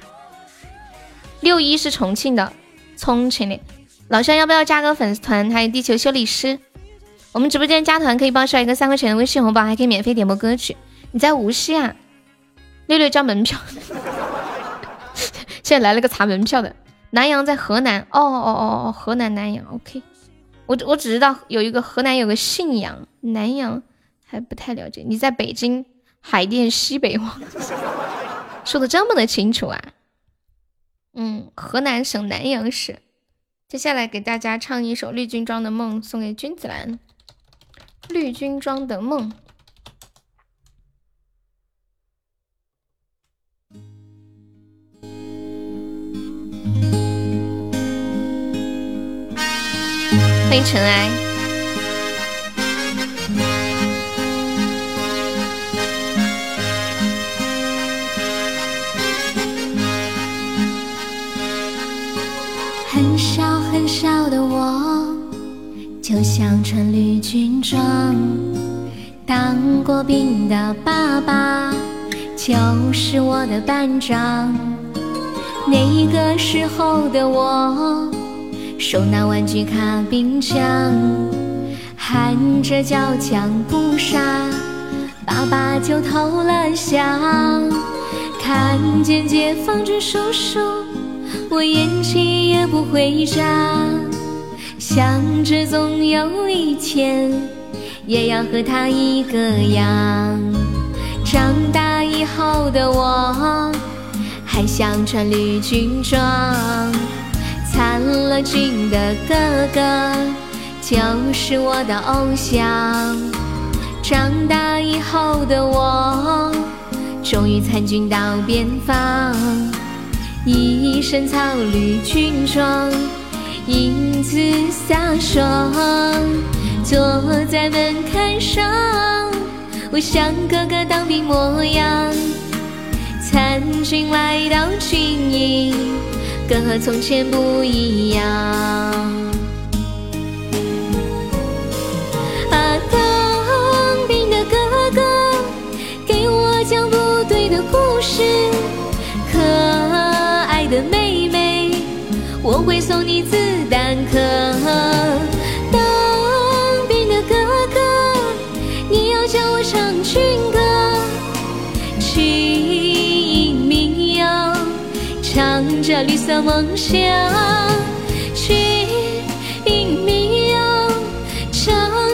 六一是重庆的。重庆的老乡要不要加个粉丝团？还有地球修理师，我们直播间加团可以报销一个三块钱的微信红包，还可以免费点播歌曲。你在无锡啊？六六交门票，现在来了个查门票的。南阳在河南，哦哦哦哦，河南南阳，OK。我我只知道有一个河南有个信阳，南阳还不太了解。你在北京海淀西北望，说的这么的清楚啊？嗯，河南省南阳市。接下来给大家唱一首《绿军装的梦》，送给君子兰。绿军装的梦，欢迎尘埃。小的我，就像穿绿军装，当过兵的爸爸就是我的班长。那个时候的我，手拿玩具卡冰枪，喊着叫枪不杀，爸爸就投了降。看见解放军叔叔。我眼睛也不会眨，想着总有一天也要和他一个样。长大以后的我，还想穿绿军装。参了军的哥哥就是我的偶像。长大以后的我，终于参军到边防。一身草绿军装，英姿飒爽，坐在门槛上，我像哥哥当兵模样。参军来到军营，哥和从前不一样。啊，当兵的哥哥，给我讲部队的故事。我会送你子弹壳。当兵的哥哥，你要教我唱军歌，去迎民谣，唱着绿色梦想。去迎民谣，唱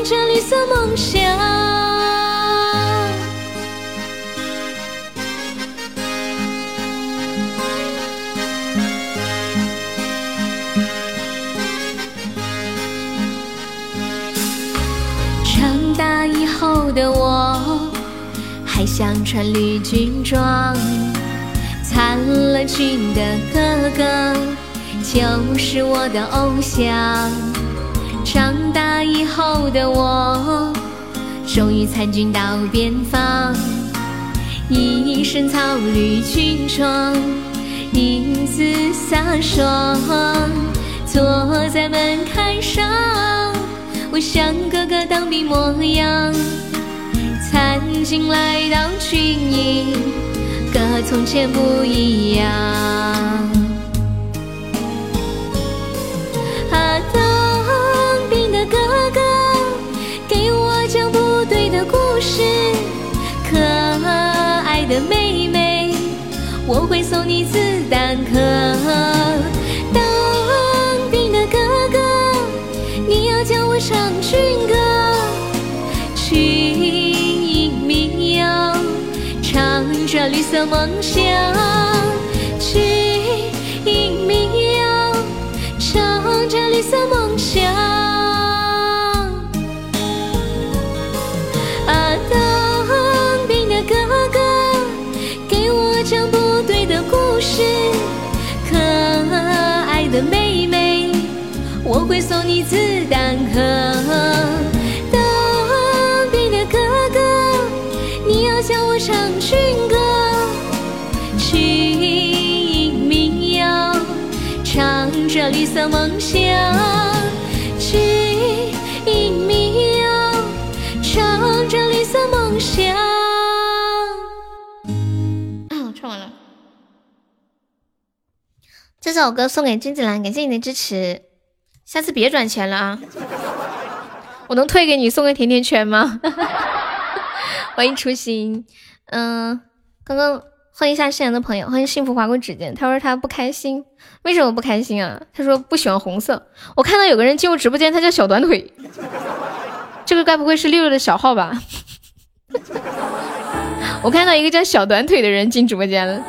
着绿色梦穿绿军装，参了军的哥哥就是我的偶像。长大以后的我，终于参军到边防，一身草绿军装，英姿飒爽，坐在门槛上，我像哥哥当兵模样。如今来到军营，可和从前不一样。啊，当兵的哥哥，给我讲不对的故事。可爱的妹妹，我会送你子弹壳。当兵的哥哥，你要叫我上军。绿色梦想，军营民谣，唱着绿色梦想。啊，当兵的哥哥，给我讲部队的故事。可爱的妹妹，我会送你子弹壳。着绿色梦想。唱着绿色梦想。这首歌送给君子兰，感谢你的支持，下次别转钱了啊！我能退给你送个甜甜圈吗？[laughs] 欢迎初心，嗯，刚刚欢迎一下夕阳的朋友，欢迎幸福划过指尖。他说他不开心，为什么不开心啊？他说不喜欢红色。我看到有个人进入直播间，他叫小短腿，这个该不会是六六的小号吧？[laughs] 我看到一个叫小短腿的人进直播间了。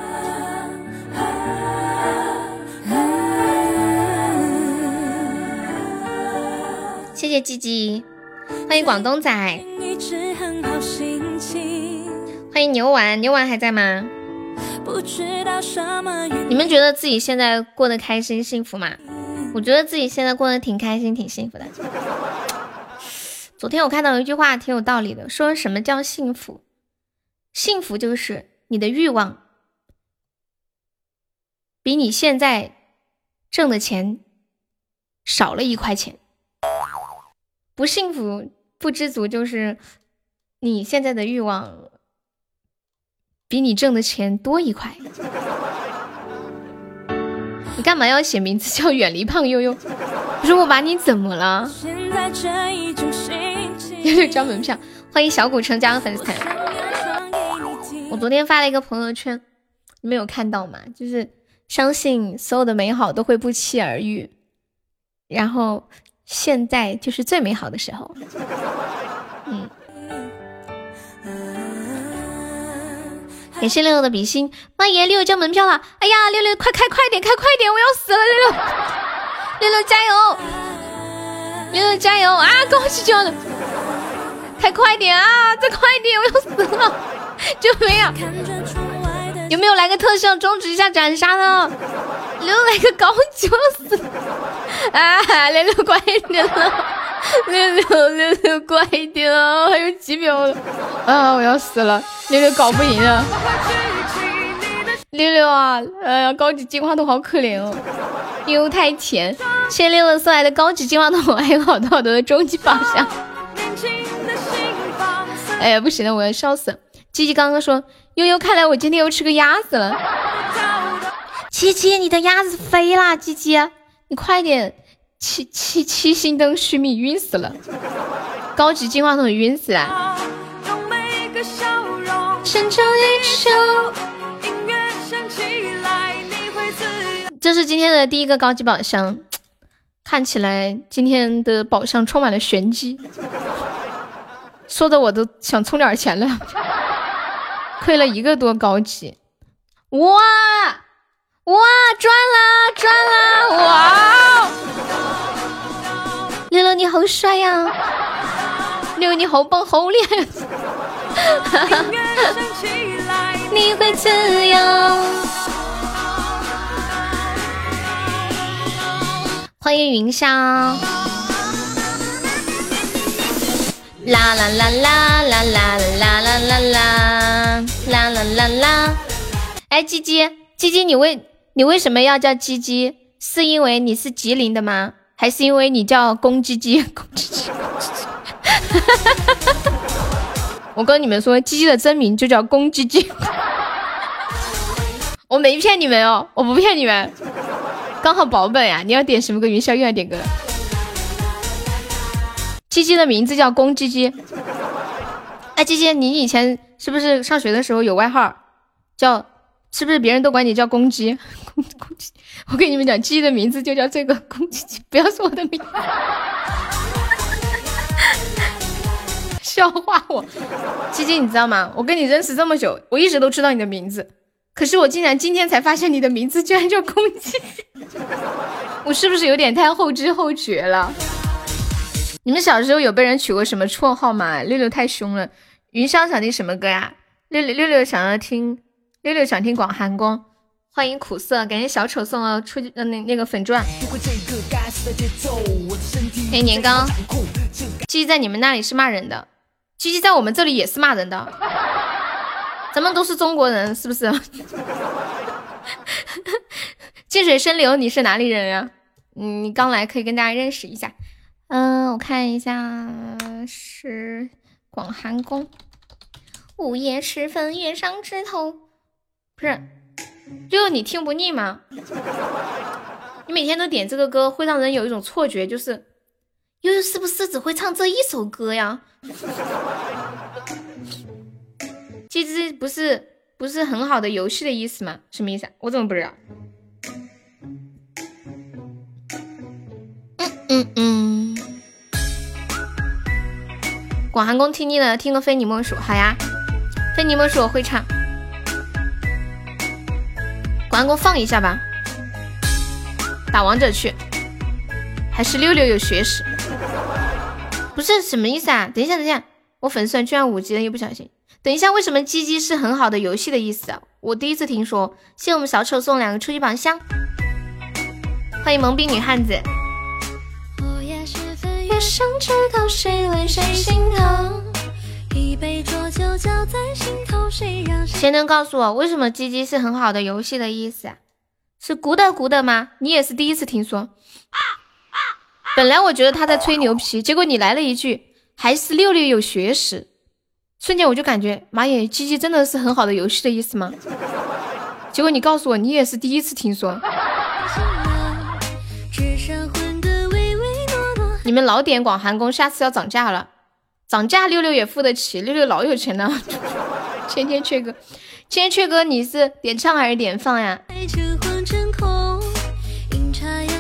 谢谢鸡鸡，欢迎广东仔，欢迎牛丸，牛丸还在吗？不知道什么你们觉得自己现在过得开心幸福吗？我觉得自己现在过得挺开心挺幸福的。昨天我看到一句话挺有道理的，说什么叫幸福？幸福就是你的欲望比你现在挣的钱少了一块钱。不幸福、不知足，就是你现在的欲望比你挣的钱多一块。[laughs] 你干嘛要写名字叫远离胖悠悠？不是我把你怎么了？六六张门票，欢迎小古城加入粉丝团。我昨天发了一个朋友圈，你没有看到吗？就是相信所有的美好都会不期而遇，然后。现在就是最美好的时候。感谢六六的比心，妈耶，六六交门票了！哎呀，六六快开快点，开快点，我要死了！六六，六六加油！六六加油啊！恭喜交了，开快点啊！再快点，我要死了！救命啊！有没有来个特效终止一下斩杀呢？六来个高级，我要死！啊，六六快点了，六六六六快点啊，还有几秒了，啊，我要死了，六六搞不赢啊，六六啊，哎呀，高级进化筒好可怜哦，悠悠太甜，谢谢六六送来的高级进化筒，还有好多好多的终极宝箱，哎呀，不行了，我要笑死了，鸡鸡刚刚说，悠悠，看来我今天又吃个鸭子了，七七，你的鸭子飞啦，鸡鸡。你快点，七七七星灯续命，晕死了！高级金话筒晕死了！这是今天的第一个高级宝箱，看起来今天的宝箱充满了玄机，说的我都想充点钱了，亏了一个多高级，哇！哇，赚啦赚啦！哇，六六你好帅呀！六六你好棒好厉害！你会怎样？欢迎云霄！啦啦啦啦啦啦啦啦啦啦啦啦啦啦！哎，鸡鸡鸡鸡，你为。你为什么要叫鸡鸡？是因为你是吉林的吗？还是因为你叫公鸡鸡？公鸡鸡，[laughs] 我跟你们说，鸡鸡的真名就叫公鸡鸡。[laughs] 我没骗你们哦，我不骗你们，刚好保本呀。你要点什么歌？云霄又要点歌。鸡鸡的名字叫公鸡鸡。哎，鸡鸡，你以前是不是上学的时候有外号叫是不是别人都管你叫公鸡？公公鸡，我跟你们讲，鸡的名字就叫这个公鸡，不要说我的名。[laughs] 笑话我，鸡鸡，你知道吗？我跟你认识这么久，我一直都知道你的名字，可是我竟然今天才发现你的名字居然叫公鸡，[laughs] 我是不是有点太后知后觉了？你们小时候有被人取过什么绰号吗？六六太凶了。云霄想听什么歌呀？六六六六想要听，六六想听广寒宫。欢迎苦涩，感谢小丑送了出呃那那个粉钻。欢迎年糕，鸡鸡在你们那里是骂人的，鸡鸡在我们这里也是骂人的。咱们都是中国人，是不是？[laughs] 近水深流，你是哪里人呀？你刚来可以跟大家认识一下。嗯，我看一下，是广寒宫。午夜时分，月上枝头，不是，六，你听不腻吗？你每天都点这个歌，会让人有一种错觉，就是悠悠是不是只会唱这一首歌呀？这这不是不是很好的游戏的意思吗？什么意思？我怎么不知道？嗯嗯嗯。广寒宫听腻了，听个非你莫属，好呀。非你莫属我会唱。广寒宫放一下吧。打王者去。还是六六有学识。不是什么意思啊？等一下，等一下，我粉丝居然五级了，一不小心。等一下，为什么鸡鸡是很好的游戏的意思啊？我第一次听说。谢谢我们小丑送两个初级宝箱。欢迎萌逼女汉子。想知道谁谁谁心疼，一杯浊酒浇在心头，让谁能告诉我为什么鸡鸡是很好的游戏的意思？是 good good 吗？你也是第一次听说。本来我觉得他在吹牛皮，结果你来了一句还是六六有学识，瞬间我就感觉妈耶，鸡鸡真的是很好的游戏的意思吗？结果你告诉我你也是第一次听说。你们老点广寒宫，下次要涨价了，涨价六六也付得起，六六老有钱了。[laughs] 千千阙歌，千千阙歌，你是点唱还是点放呀？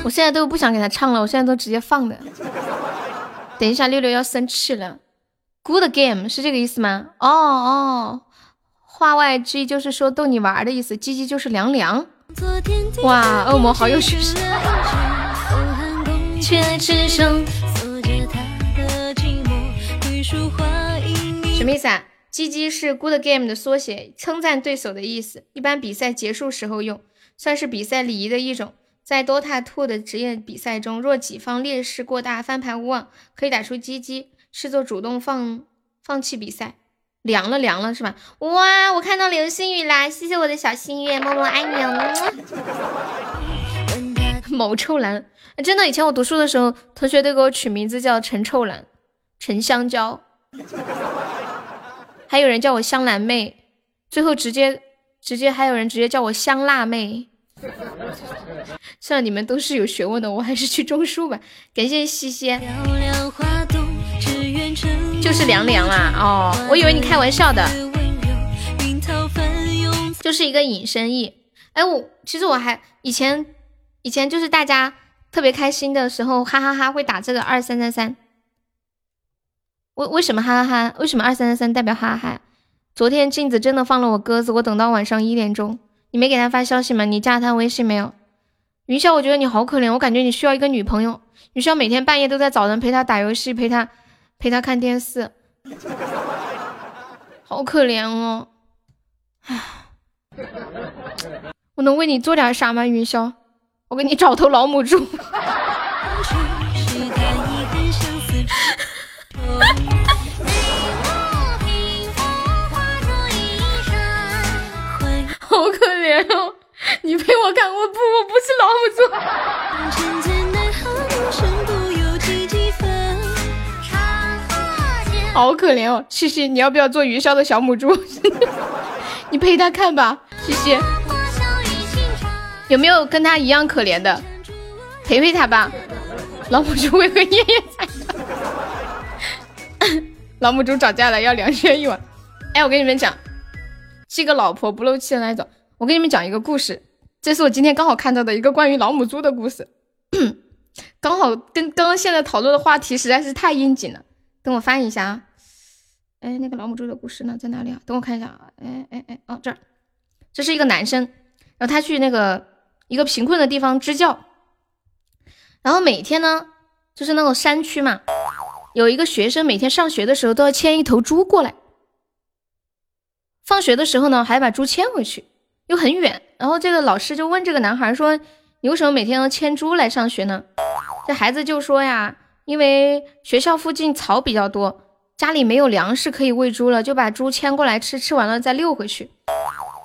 我现在都不想给他唱了，我现在都直接放的。等一下，六六要生气了。Good game 是这个意思吗？哦哦，话外之意就是说逗你玩的意思，鸡鸡就是凉凉。哇，恶魔好有学识。什么意思啊？鸡鸡是 good game 的缩写，称赞对手的意思。一般比赛结束时候用，算是比赛礼仪的一种。在 Dota 2的职业比赛中，若己方劣势过大，翻牌无望，可以打出鸡鸡，视作主动放放弃比赛。凉了凉了是吧？哇，我看到流星雨啦！谢谢我的小心愿，么么爱你哦。[laughs] 某臭男，真的，以前我读书的时候，同学都给我取名字叫陈臭男、陈香蕉，[laughs] 还有人叫我香兰妹，最后直接直接还有人直接叫我香辣妹。[laughs] 算，你们都是有学问的，我还是去种树吧。感谢西西，就是凉凉啦。哦，我以为你开玩笑的，就是一个隐身意。哎，我其实我还以前。以前就是大家特别开心的时候，哈哈哈会打这个二三三三。为为什么哈哈哈？为什么二三三三代表哈哈？昨天镜子真的放了我鸽子，我等到晚上一点钟，你没给他发消息吗？你加他微信没有？云霄，我觉得你好可怜，我感觉你需要一个女朋友。云霄每天半夜都在找人陪他打游戏，陪他陪他看电视，好可怜哦。唉，我能为你做点啥吗，云霄？我给你找头老母猪。你陪我看，我不，我不是老母猪。好可怜哦，西西，你要不要做云霄的小母猪？[laughs] 你陪他看吧，西西。有没有跟他一样可怜的？陪陪他吧。老母猪会和爷爷在。老母猪涨价了，要两千一碗。哎，我跟你们讲，是个老婆不漏气的那种。我给你们讲一个故事，这是我今天刚好看到的一个关于老母猪的故事，[clears throat] 刚好跟刚刚现在讨论的话题实在是太应景了。等我翻一下啊，哎，那个老母猪的故事呢，在哪里啊？等我看一下啊，哎哎哎，哦这儿，这是一个男生，然后他去那个一个贫困的地方支教，然后每天呢，就是那种山区嘛，有一个学生每天上学的时候都要牵一头猪过来，放学的时候呢还要把猪牵回去，又很远，然后这个老师就问这个男孩说：“你为什么每天要牵猪来上学呢？”这孩子就说呀。因为学校附近草比较多，家里没有粮食可以喂猪了，就把猪牵过来吃，吃完了再遛回去。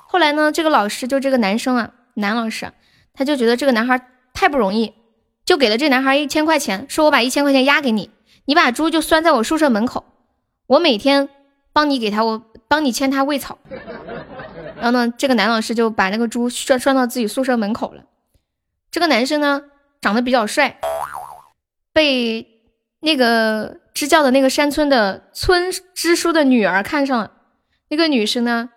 后来呢，这个老师就这个男生啊，男老师，他就觉得这个男孩太不容易，就给了这男孩一千块钱，说我把一千块钱押给你，你把猪就拴在我宿舍门口，我每天帮你给他，我帮你牵他喂草。然后呢，这个男老师就把那个猪拴拴到自己宿舍门口了。这个男生呢，长得比较帅。被那个支教的那个山村的村支书的女儿看上了，那个女生呢，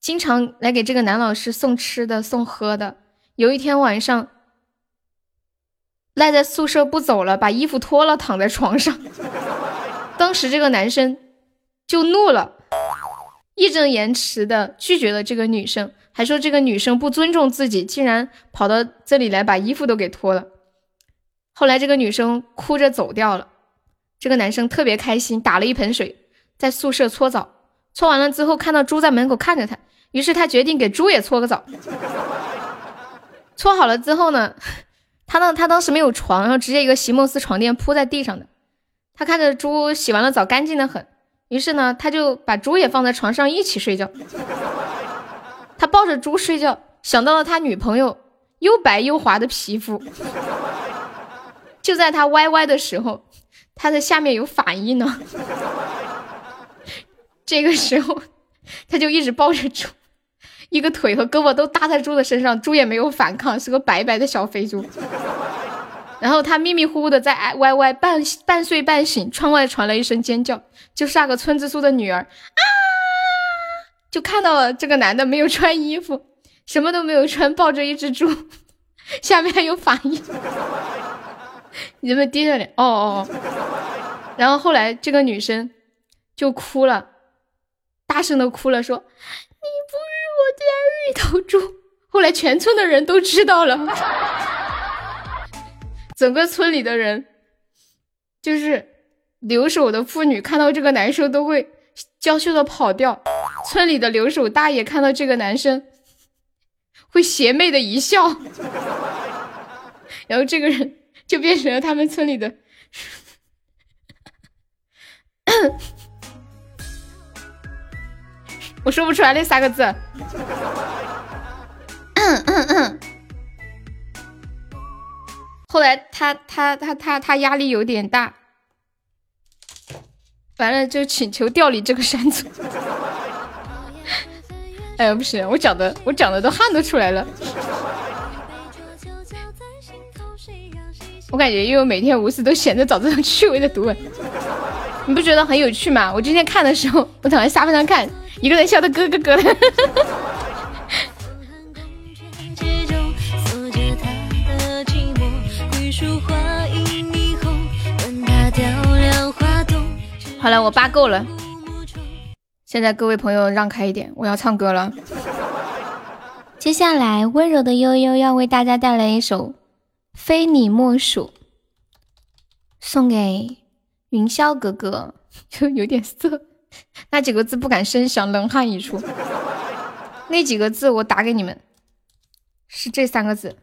经常来给这个男老师送吃的送喝的。有一天晚上，赖在宿舍不走了，把衣服脱了躺在床上。[laughs] 当时这个男生就怒了，义正言辞的拒绝了这个女生，还说这个女生不尊重自己，竟然跑到这里来把衣服都给脱了。后来这个女生哭着走掉了，这个男生特别开心，打了一盆水在宿舍搓澡，搓完了之后看到猪在门口看着他，于是他决定给猪也搓个澡。搓好了之后呢，他呢他当时没有床，然后直接一个席梦思床垫铺在地上的，他看着猪洗完了澡干净的很，于是呢他就把猪也放在床上一起睡觉。他抱着猪睡觉，想到了他女朋友又白又滑的皮肤。就在他歪歪的时候，他的下面有反应呢。这个时候，他就一直抱着猪，一个腿和胳膊都搭在猪的身上，猪也没有反抗，是个白白的小肥猪。然后他迷迷糊糊的在歪歪半半睡半醒，窗外传来一声尖叫，就是那个村支书的女儿啊，就看到了这个男的没有穿衣服，什么都没有穿，抱着一只猪，下面还有反应。[laughs] 你们低着脸？哦哦哦。然后后来这个女生就哭了，大声的哭了，说：“你不是我家一头猪。”后来全村的人都知道了，整个村里的人，就是留守的妇女看到这个男生都会娇羞的跑掉，村里的留守大爷看到这个男生会邪魅的一笑，[laughs] 然后这个人。就变成了他们村里的，我说不出来那三个字。[coughs] 嗯嗯嗯后来他他他他他压力有点大，完了就请求调离这个山村。[laughs] 哎呀，不行，我讲的我讲的都汗都出来了。我感觉因为每天无事都闲着找这种趣味的读文，你不觉得很有趣吗？我今天看的时候，我躺在沙发上看，一个人笑得咯咯咯的。好了，我扒够了，现在各位朋友让开一点，我要唱歌了。接下来，温柔的悠悠要为大家带来一首。非你莫属，送给云霄哥哥，[laughs] 就有点色，那几个字不敢声响，冷汗一出。那几个字我打给你们，是这三个字。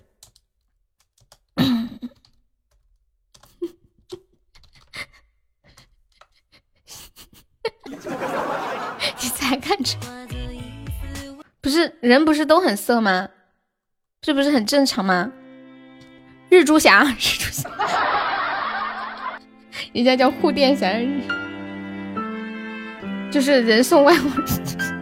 还看着，不是人不是都很色吗？这不是很正常吗？日珠侠，[laughs] 日珠侠，[laughs] 人家叫护垫侠，就是人送外物。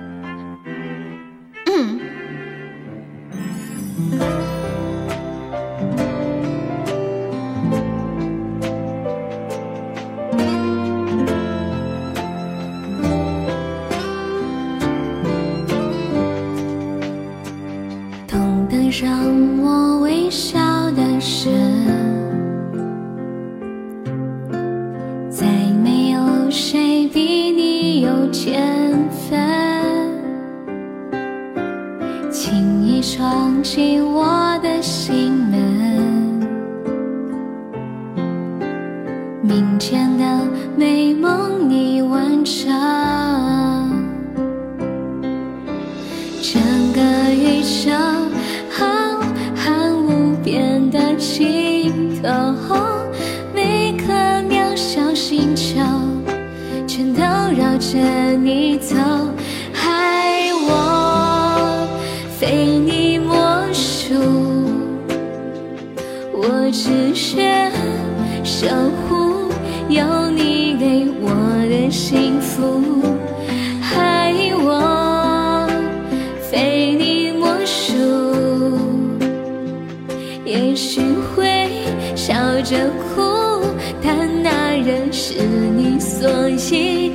让我微笑的是，再没有谁比你有天分，轻易闯进我的心门。明天的美守护有你给我的幸福，害我非你莫属。也许会笑着哭，但那人是你，所以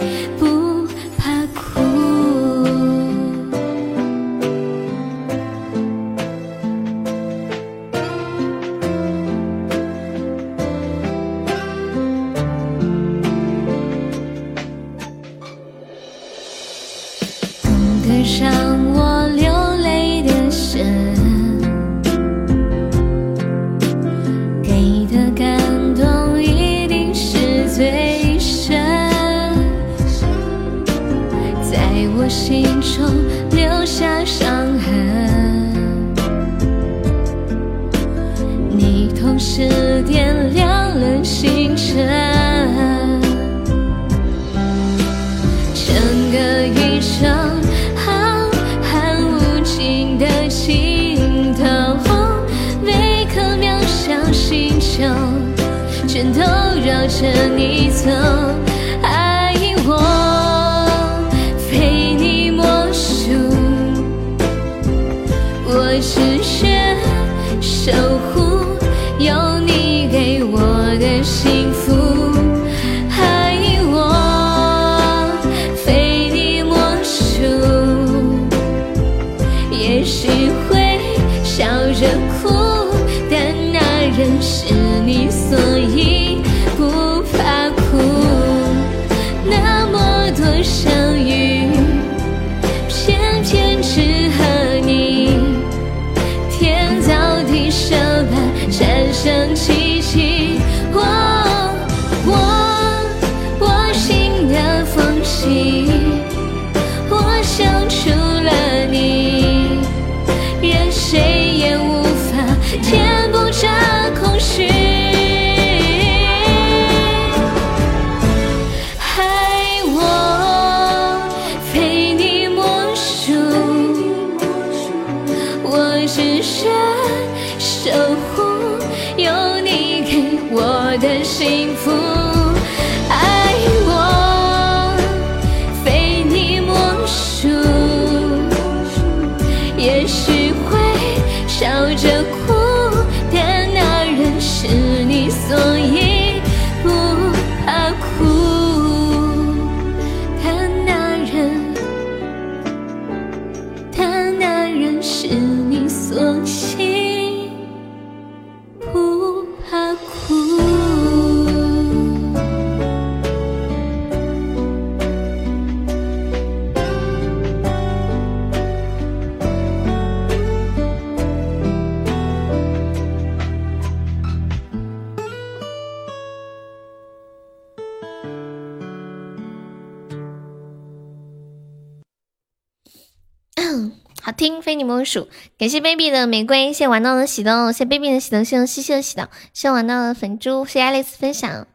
的玫瑰，谢玩到的喜豆，谢 baby 的喜豆，谢谢西西的喜豆，谢玩到的粉猪，谢谢爱丽丝分享。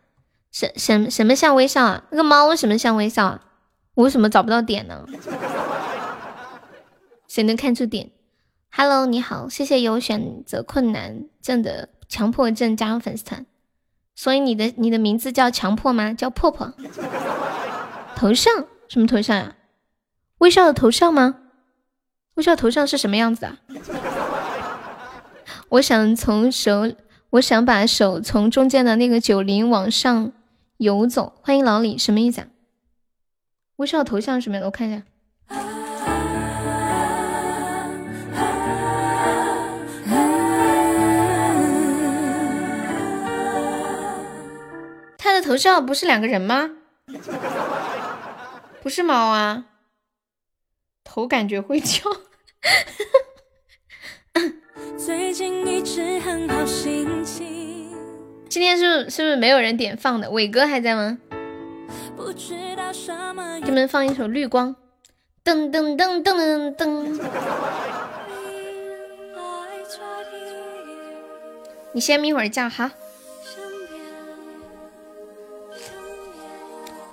什什什么像微笑啊？那个猫为什么像微笑啊？我为什么找不到点呢？谁能看出点？Hello，你好，谢谢有选择困难症的强迫症加入粉丝团。所以你的你的名字叫强迫吗？叫破破。[laughs] 头像什么头像呀、微笑的头像吗？微笑头像是什么样子啊？我想从手，我想把手从中间的那个九零往上游走。欢迎老李，什么意思啊？微笑头像什么的，我看一下。他的头像不是两个人吗？不是猫啊，头感觉会叫。今天是是不是没有人点放的？伟哥还在吗？给你们放一首《绿光》，噔噔噔噔噔噔。你先眯会儿觉哈。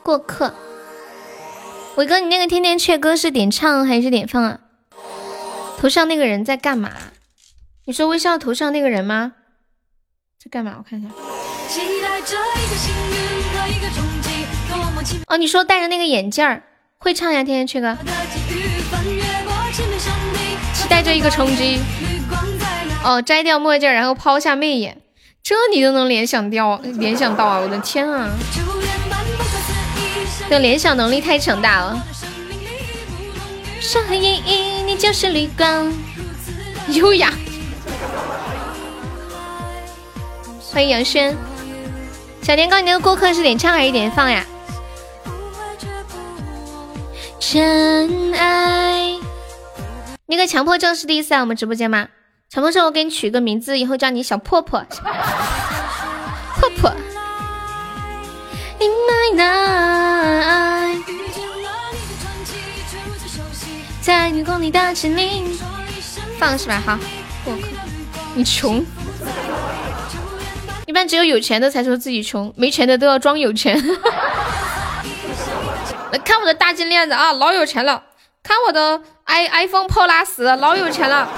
过客，伟哥，你那个天天阙歌是点唱还是点放啊？头上那个人在干嘛？你说微笑头上那个人吗？在干嘛？我看一下。哦，你说戴着那个眼镜儿会唱呀？天天缺歌。期待着一个冲击。哦，摘掉墨镜，然后抛下媚眼，这你都能联想掉，联想到啊！我的天啊，这联想能力太强大了。伤痕依依，你就是绿光。优雅。欢迎杨轩，小年糕，你那个过客是点唱还是点放呀？真爱，那个强迫症是第一次来我们直播间吗？强迫症，我给你取个名字，以后叫你小破破。[laughs] 破破。放是吧？好，过客。你穷。一般只有有钱的才说自己穷，没钱的都要装有钱。[laughs] 来看我的大金链子啊，老有钱了！看我的 i iPhone polus 老有钱了！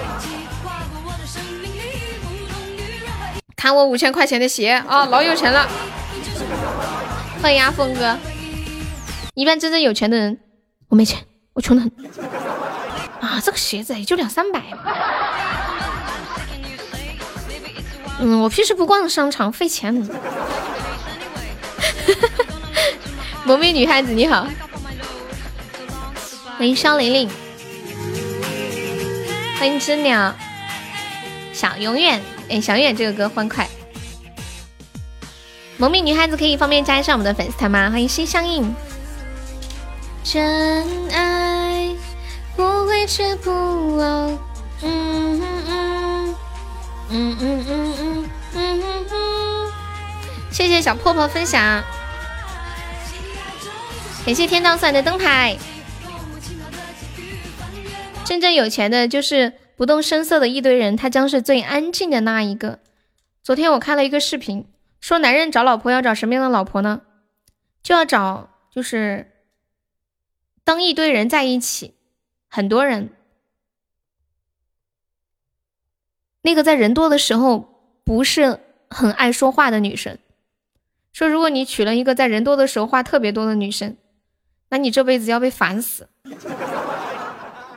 看我五千块钱的鞋啊，老有钱了！欢迎阿峰哥。一般真正有钱的人，我没钱，我穷的很。啊，这个鞋子也就两三百。嗯，我平时不逛商场，费钱。[laughs] 萌妹女孩子你好，欢迎肖玲玲，欢迎知鸟，想永远，哎，想永远这个歌欢快。萌妹女孩子可以方便加一下我们的粉丝团吗？欢迎心相印。真爱不会止步，嗯嗯嗯嗯嗯嗯嗯嗯嗯，谢谢小破破分享。感谢天道送来的灯牌。真正有钱的，就是不动声色的一堆人，他将是最安静的那一个。昨天我看了一个视频，说男人找老婆要找什么样的老婆呢？就要找就是当一堆人在一起，很多人，那个在人多的时候不是很爱说话的女生。说如果你娶了一个在人多的时候话特别多的女生。那你这辈子要被烦死！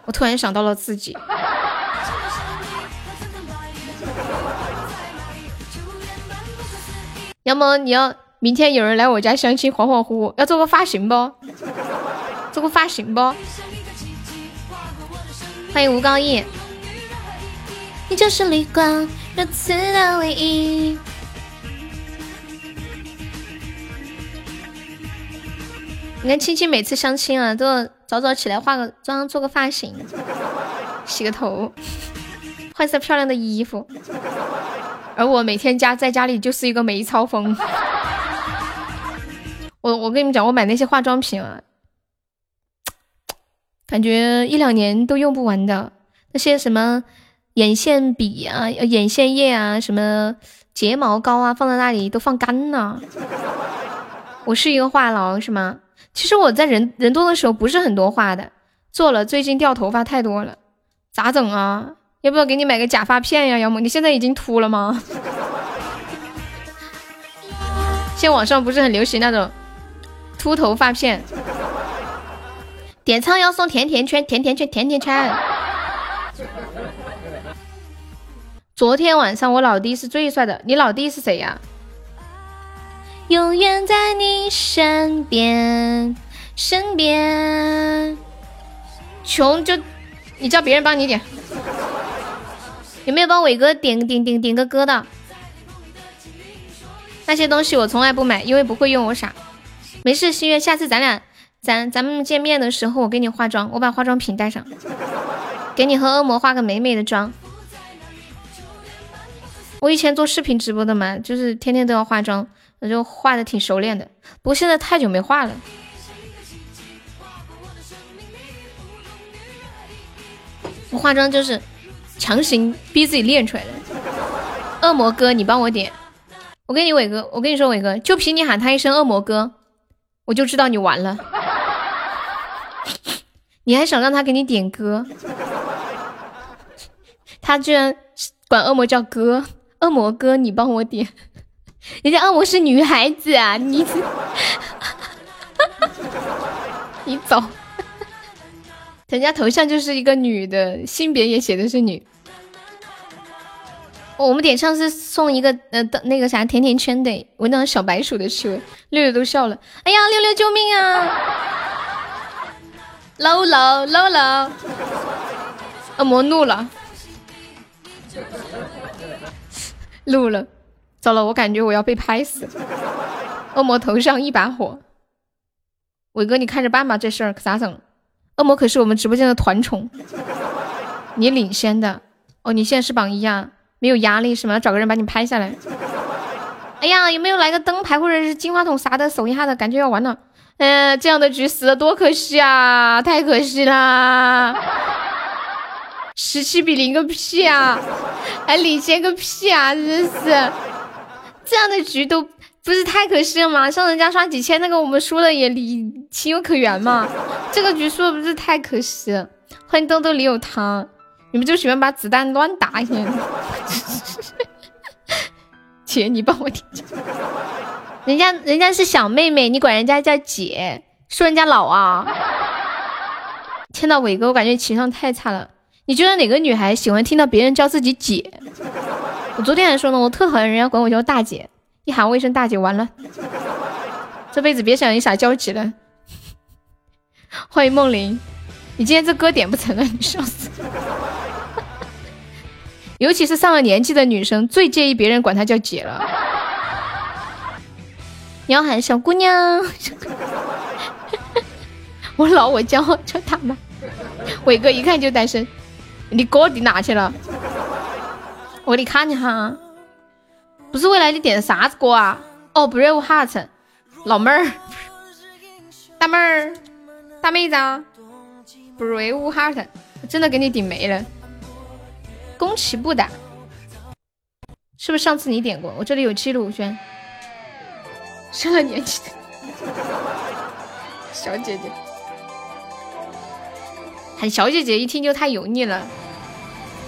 我突然想到了自己，[laughs] 要么你要明天有人来我家相亲，恍恍惚惚要做个发型不？[laughs] 做个发型不？欢迎吴刚义，你就是绿光，如此的唯一。你看青青每次相亲啊，都要早早起来化个妆，做个发型，[laughs] 洗个头，[laughs] 换身漂亮的衣服。而我每天家在家里就是一个梅超风。[laughs] 我我跟你们讲，我买那些化妆品啊，感觉一两年都用不完的。那些什么眼线笔啊、眼线液啊、什么睫毛膏啊，放在那里都放干了。我是一个话痨是吗？其实我在人人多的时候不是很多话的，做了最近掉头发太多了，咋整啊？要不要给你买个假发片呀？要么你现在已经秃了吗？现在网上不是很流行那种秃头发片，点唱要送甜甜圈，甜甜圈，甜甜圈。昨天晚上我老弟是最帅的，你老弟是谁呀？永远在你身边，身边。穷就你叫别人帮你点，有没有帮伟哥点点点点个歌的？那些东西我从来不买，因为不会用，我傻。没事，心月，下次咱俩咱咱们见面的时候，我给你化妆，我把化妆品带上，给你和恶魔化个美美的妆。我以前做视频直播的嘛，就是天天都要化妆，我就化的挺熟练的。不过现在太久没化了。我化妆就是强行逼自己练出来的。恶魔哥，你帮我点。我跟你伟哥，我跟你说伟哥，就凭你喊他一声恶魔哥，我就知道你完了。你还想让他给你点歌？他居然管恶魔叫哥，恶魔哥，你帮我点。[laughs] 人家恶魔是女孩子啊，你 [laughs] 你走。[laughs] 人家头像就是一个女的，性别也写的是女。我们点上是送一个呃的那个啥甜甜圈的，闻到小白鼠的气味，六六都笑了。哎呀，六六救命啊！LOL LOL，恶魔怒了，录了，糟了，我感觉我要被拍死。恶魔头上一把火，伟哥你看着办吧，这事儿可咋整？恶魔可是我们直播间的团宠，你领先的哦，你现在是榜一啊，没有压力是吗？找个人把你拍下来。哎呀，有没有来个灯牌或者是金话筒啥的守一下的？感觉要完了。嗯，这样的局死了多可惜啊，太可惜啦！十七比零个屁啊，还 [laughs] 领先个屁啊，真是！这样的局都。不是太可惜了吗？像人家刷几千那个，我们输了也理情有可原嘛。这个局输了不是太可惜。欢迎豆豆里有糖，你们就喜欢把子弹乱打一下。[laughs] 姐，你帮我点。人家人家是小妹妹，你管人家叫姐，说人家老啊。天到伟哥，我感觉情商太差了。你觉得哪个女孩喜欢听到别人叫自己姐？我昨天还说呢，我特讨厌人家管我叫大姐。一喊我一声大姐，完了，这辈子别想一傻交集了。欢迎梦玲，你今天这歌点不成了，你笑死。尤其是上了年纪的女生，最介意别人管她叫姐了。你要喊小姑娘，我老我叫叫他们。伟哥一看就单身，你歌底哪去了？我给你看一下啊。不是未来，你点的啥子歌啊？哦，Brave Heart，老妹儿，大妹儿，大妹子啊，Brave Heart，真的给你顶没了。宫崎步的，是不是上次你点过？我这里有记录，轩，上了年纪的小姐姐，喊小姐姐一听就太油腻了。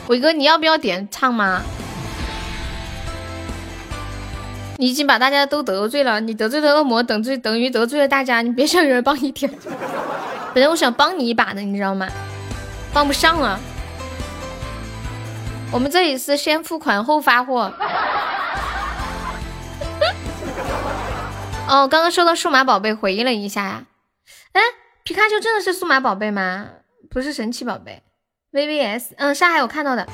伟哥，你要不要点唱吗？你已经把大家都得罪了，你得罪了恶魔，等罪等于得罪了大家。你别想有人帮你点，本来我想帮你一把的，你知道吗？帮不上了。我们这里是先付款后发货。哦，刚刚收到数码宝贝，回忆了一下呀。哎，皮卡丘真的是数码宝贝吗？不是神奇宝贝，VVS。嗯，上海我看到的。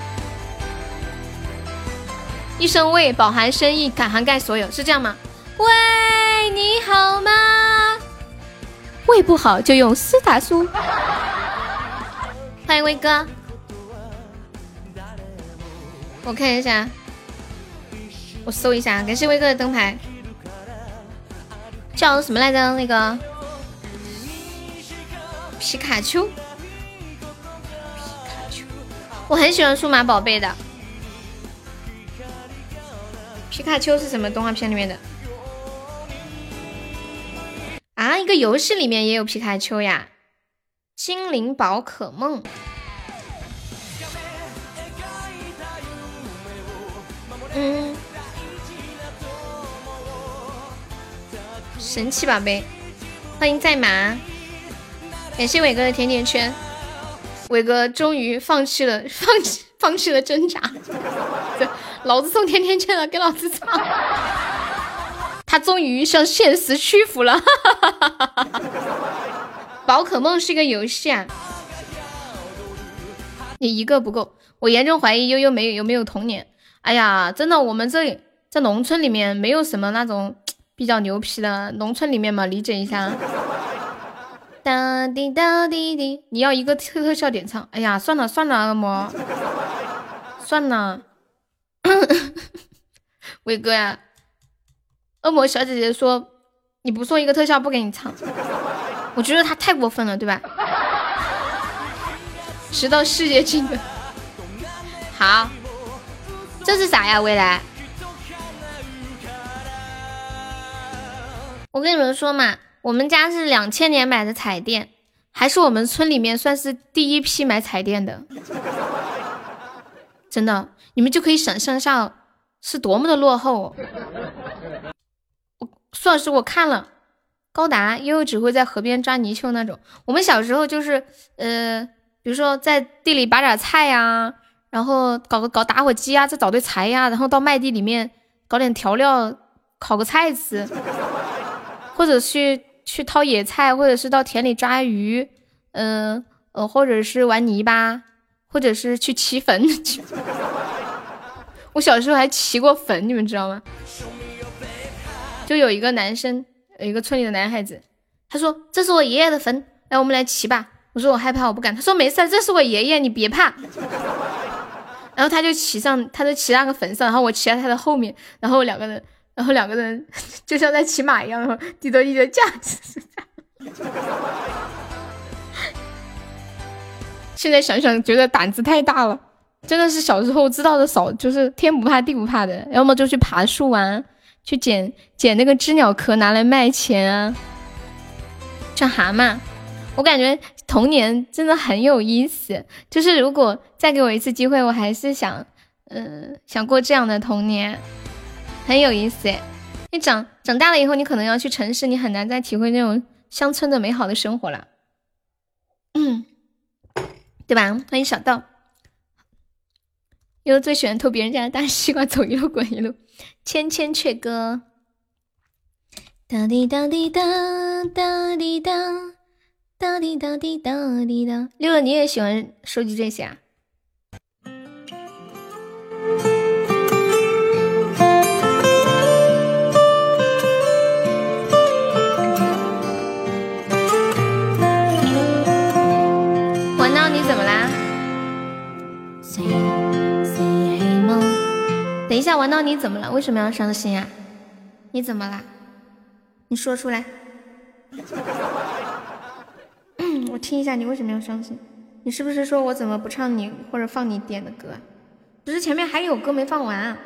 一声喂，饱含深意，敢涵盖所有，是这样吗？喂，你好吗？胃不好就用斯塔苏。欢迎威哥，我看一下，我搜一下，感谢威哥的灯牌，叫什么来着？那个皮卡丘，我很喜欢数码宝贝的。皮卡丘是什么动画片里面的？啊，一个游戏里面也有皮卡丘呀！精灵宝可梦，嗯，神奇宝贝，欢迎在马，感谢伟哥的甜甜圈，伟哥终于放弃了，[laughs] 放弃，放弃了挣扎。对老子送甜甜圈了，给老子唱！他终于向现实屈服了。[laughs] 宝可梦是一个游戏啊，你一个不够，我严重怀疑悠悠没有有没有童年。哎呀，真的，我们这里在农村里面没有什么那种比较牛皮的，农村里面嘛，理解一下。哒滴哒滴滴，你要一个特特效点唱？哎呀，算了算了，恶魔，算了。[laughs] [laughs] 伟哥呀，恶魔小姐姐说你不送一个特效不给你唱，我觉得他太过分了，对吧？[laughs] 直到世界尽头。好，这是啥呀？未来，我跟你们说嘛。我们家是两千年买的彩电，还是我们村里面算是第一批买彩电的，真的，你们就可以想象下是多么的落后。我苏老师，我看了，高达悠悠只会在河边抓泥鳅那种。我们小时候就是，呃，比如说在地里拔点菜呀，然后搞个搞打火机啊，再找堆柴呀，然后到麦地里面搞点调料，烤个菜吃，或者去。去掏野菜，或者是到田里抓鱼，嗯呃，或者是玩泥巴，或者是去骑坟。[laughs] 我小时候还骑过坟，你们知道吗？就有一个男生，有一个村里的男孩子，他说：“这是我爷爷的坟，来，我们来骑吧。”我说：“我害怕，我不敢。”他说：“没事，这是我爷爷，你别怕。[laughs] ”然后他就骑上，他就骑那个坟上，然后我骑在他的后面，然后两个人。然后两个人 [laughs] 就像在骑马一样，然后低头一着驾驶。[laughs] 现在想想，觉得胆子太大了，真的是小时候知道的少，就是天不怕地不怕的，要么就去爬树啊，去捡捡那个知了壳拿来卖钱啊。像蛤蟆，我感觉童年真的很有意思。就是如果再给我一次机会，我还是想，嗯，想过这样的童年。很有意思哎，你长长大了以后，你可能要去城市，你很难再体会那种乡村的美好的生活了，嗯，对吧？欢迎小道，因为最喜欢偷别人家的大西瓜，走一路滚一路，千千阙歌，哒滴哒滴哒哒滴哒哒滴哒滴哒滴哒。六六，你也喜欢收集这些啊？一下，玩到你怎么了？为什么要伤心啊？你怎么了？你说出来。我听一下，你为什么要伤心？你是不是说我怎么不唱你或者放你点的歌？不是前面还有歌没放完啊？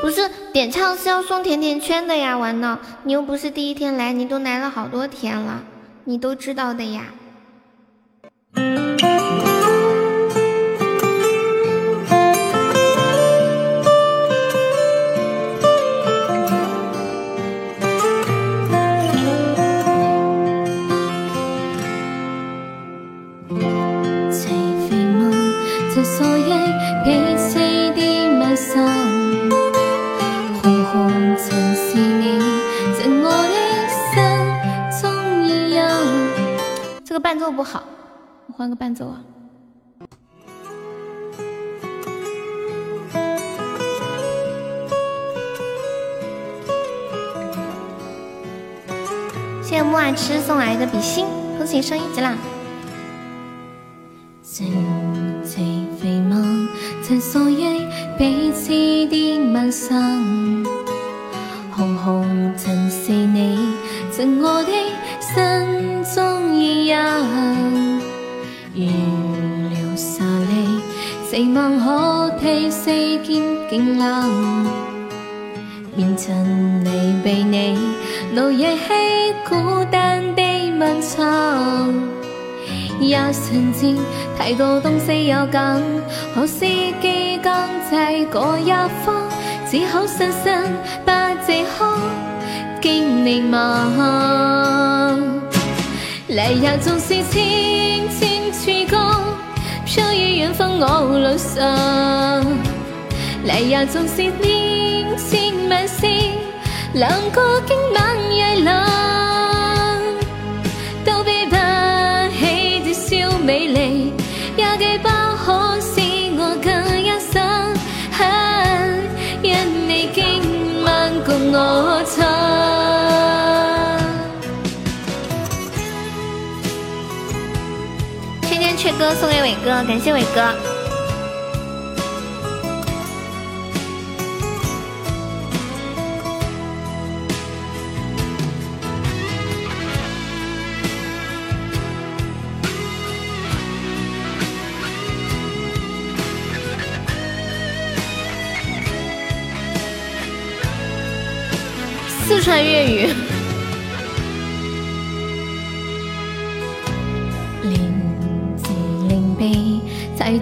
不是点唱是要送甜甜圈的呀，玩闹，你又不是第一天来，你都来了好多天了，你都知道的呀。这个伴奏不好。换个伴奏啊！谢谢木爱吃送来的比心，恭喜升一级啦！静寂飞梦，曾所忆彼此的晚上，红红曾是你，赠我的望可替世间降温，棉尘里被你怒夜欺，孤单地漫长。一瞬间，太多东西要讲，可是记讲在过一方，只好深深把这刻经凝望。来人纵使千千阙歌。飘于远方我路上，离日纵是连千万次，两个今晚夜冷，送给伟哥，感谢伟哥。四川粤语。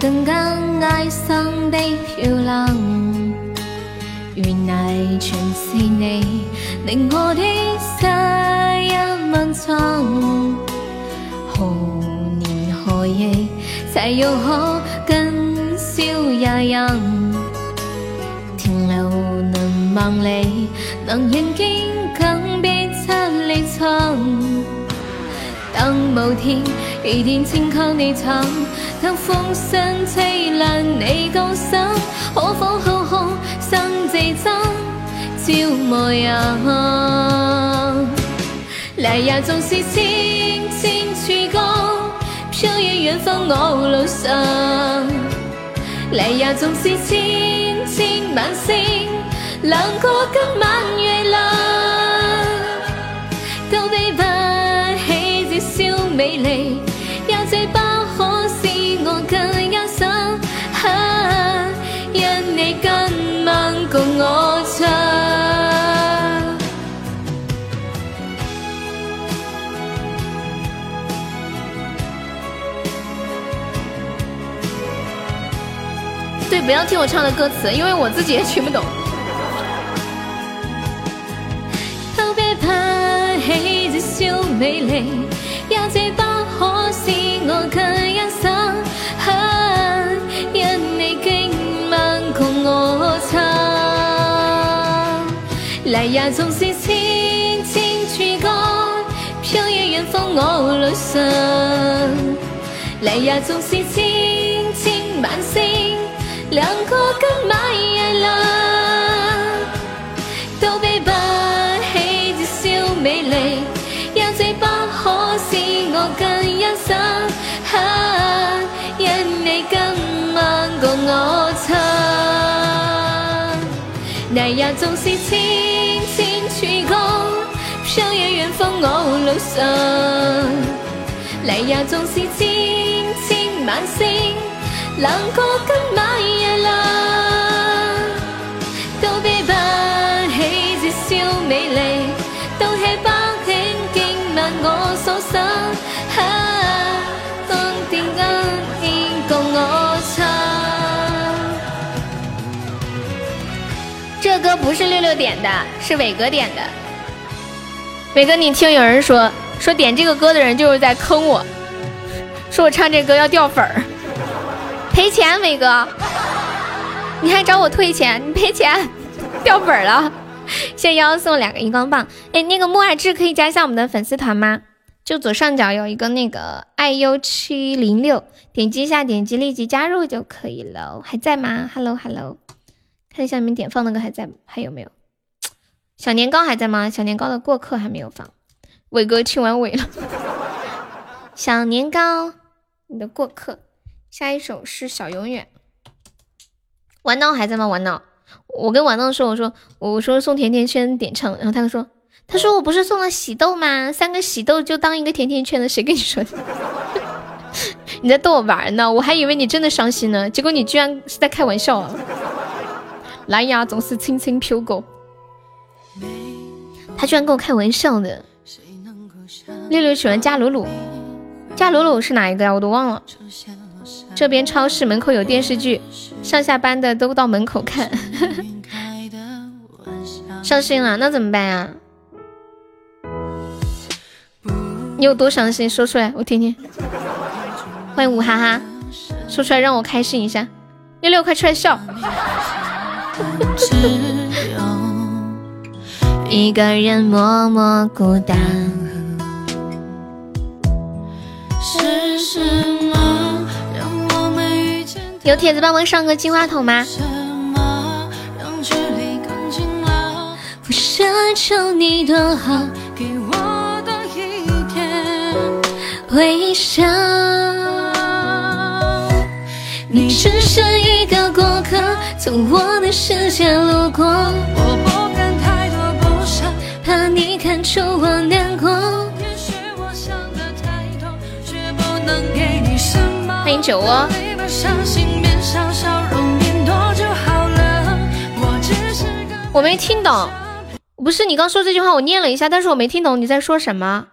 更更爱上的漂亮，原来全是你令我的世一漫长。何年何夜才又可更笑也人？停留能万里，能人经更别七里长。当某天一定请靠你床，当风声凄凉你高心，可否好好生这张照模样？来呀，纵是千千曙光，飘于远方我路上。来呀，纵是千千晚星，亮过今晚月亮，都比不起这笑美丽，也最不不要听我唱的歌词，因为我自己也听不懂。都别怕起这笑美丽，也最不可使我更欣赏。啊，因你今晚共我唱。来呀，纵是千千曙光，飘於遠方我路上。嚟呀，縱是千，亮過今晚夜亮。都比不起這笑美麗，也最不可使我更欣賞。啊，因你今晚共我唱。來呀，縱是千千曙光，飄於遠方我路上。嚟呀，縱是千千晚星，亮過今晚夜亮，都比不起這笑美麗，都吃不起今晚我所想。啊，當電燈應共我唱。这歌不是六六点的，是伟哥点的。伟哥，你听有人说说点这个歌的人就是在坑我，说我唱这歌要掉粉儿，赔钱，伟哥，你还找我退钱，你赔钱，掉粉儿了。谢谢幺幺送两个荧光棒，哎，那个木爱志可以加一下我们的粉丝团吗？就左上角有一个那个爱优七零六，点击一下，点击立即加入就可以了。还在吗？Hello Hello，看一下你们点放那个还在，还有没有？小年糕还在吗？小年糕的过客还没有放，伟哥去完尾了。小年糕，你的过客，下一首是小永远。玩闹还在吗？玩闹，我跟玩闹说，我说我说送甜甜圈点唱，然后他就说他说我不是送了喜豆吗？三个喜豆就当一个甜甜圈的，谁跟你说的？[laughs] 你在逗我玩呢，我还以为你真的伤心呢，结果你居然是在开玩笑啊！蓝牙总是轻轻飘过。他居然跟我开玩笑的。六六喜欢加鲁鲁，加鲁鲁是哪一个呀？我都忘了。这边超市门口有电视剧，上下班的都到门口看。[laughs] 伤心了，那怎么办呀？你有多伤心？说出来，我听听。欢迎五哈哈，说出来让我开心一下。六六，快出来笑。一个人默默孤单。是什么让我们遇见？有铁子帮忙上个金话筒吗？什么让距离更近了不奢求你多好给我多一点微笑。你只是一个过客从我的世界路过。我不敢太多不舍怕你看出我难过。也许我想的太多却不能给。欢迎酒窝。我没听懂，不是你刚说这句话，我念了一下，但是我没听懂你在说什么。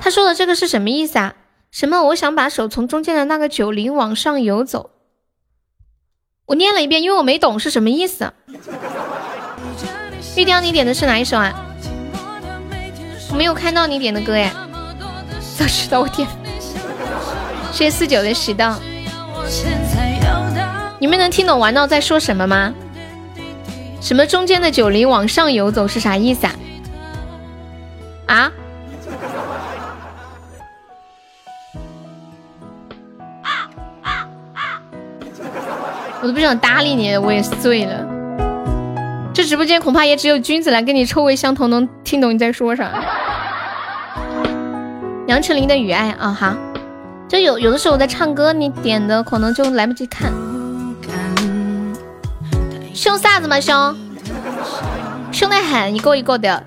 他说的这个是什么意思啊？什么？我想把手从中间的那个九零往上游走。我念了一遍，因为我没懂是什么意思。玉雕，你点的是哪一首啊？我没有看到你点的歌哎。早知道我点。谢谢四九的喜到。你们能听懂玩闹在说什么吗？什么中间的九零往上游走是啥意思啊？啊？我都不想搭理你，我也是醉了。这直播间恐怕也只有君子来跟你臭味相投，能听懂你在说啥。杨丞琳的《雨爱》啊，好。就有有的时候我在唱歌，你点的可能就来不及看。凶啥子嘛凶？凶得很，一个一个的。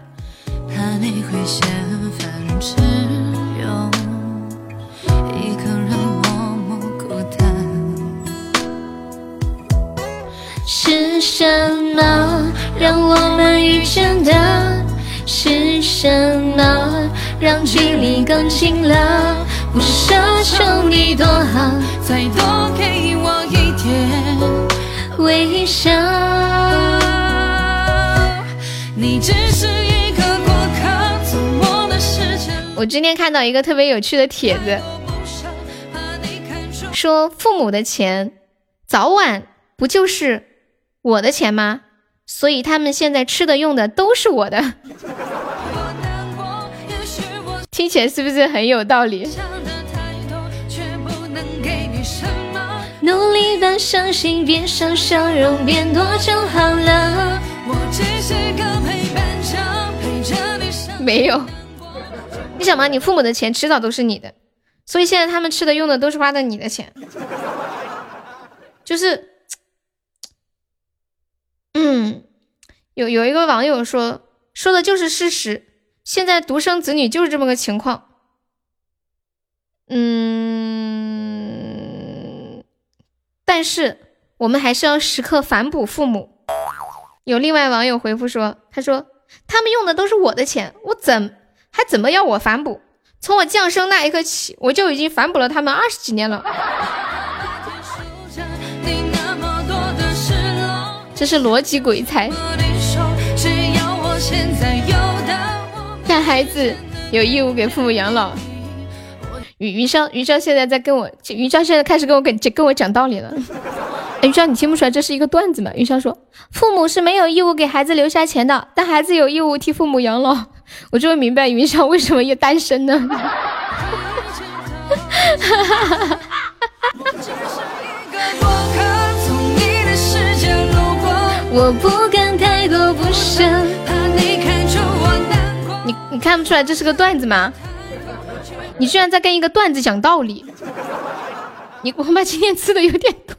是什么让我们遇见的？是什么让距离更近了？不奢求你多好，再多给我一点微笑。你只是一个过客，从我的世界。我今天看到一个特别有趣的帖子，说父母的钱早晚不就是。我的钱吗？所以他们现在吃的用的都是我的，[laughs] 听起来是不是很有道理？努力把伤心变成笑容，变多就好了。没有，你想嘛，你父母的钱迟早都是你的，所以现在他们吃的用的都是花的你的钱，就是。嗯，有有一个网友说，说的就是事实。现在独生子女就是这么个情况。嗯，但是我们还是要时刻反哺父母。有另外网友回复说，他说他们用的都是我的钱，我怎还怎么要我反哺？从我降生那一刻起，我就已经反哺了他们二十几年了。这是逻辑鬼才。看孩子有义务给父母养老。云云霄，云霄现在在跟我，云霄现在开始跟我跟跟我讲道理了。[laughs] 云霄，你听不出来这是一个段子吗？云霄说，父母是没有义务给孩子留下钱的，但孩子有义务替父母养老。[laughs] 我终于明白云霄为什么要单身呢。哈哈哈哈哈。我不敢太多不舍，怕你看出我难过。你你看不出来这是个段子吗？你居然在跟一个段子讲道理。你恐怕今天吃的有点多。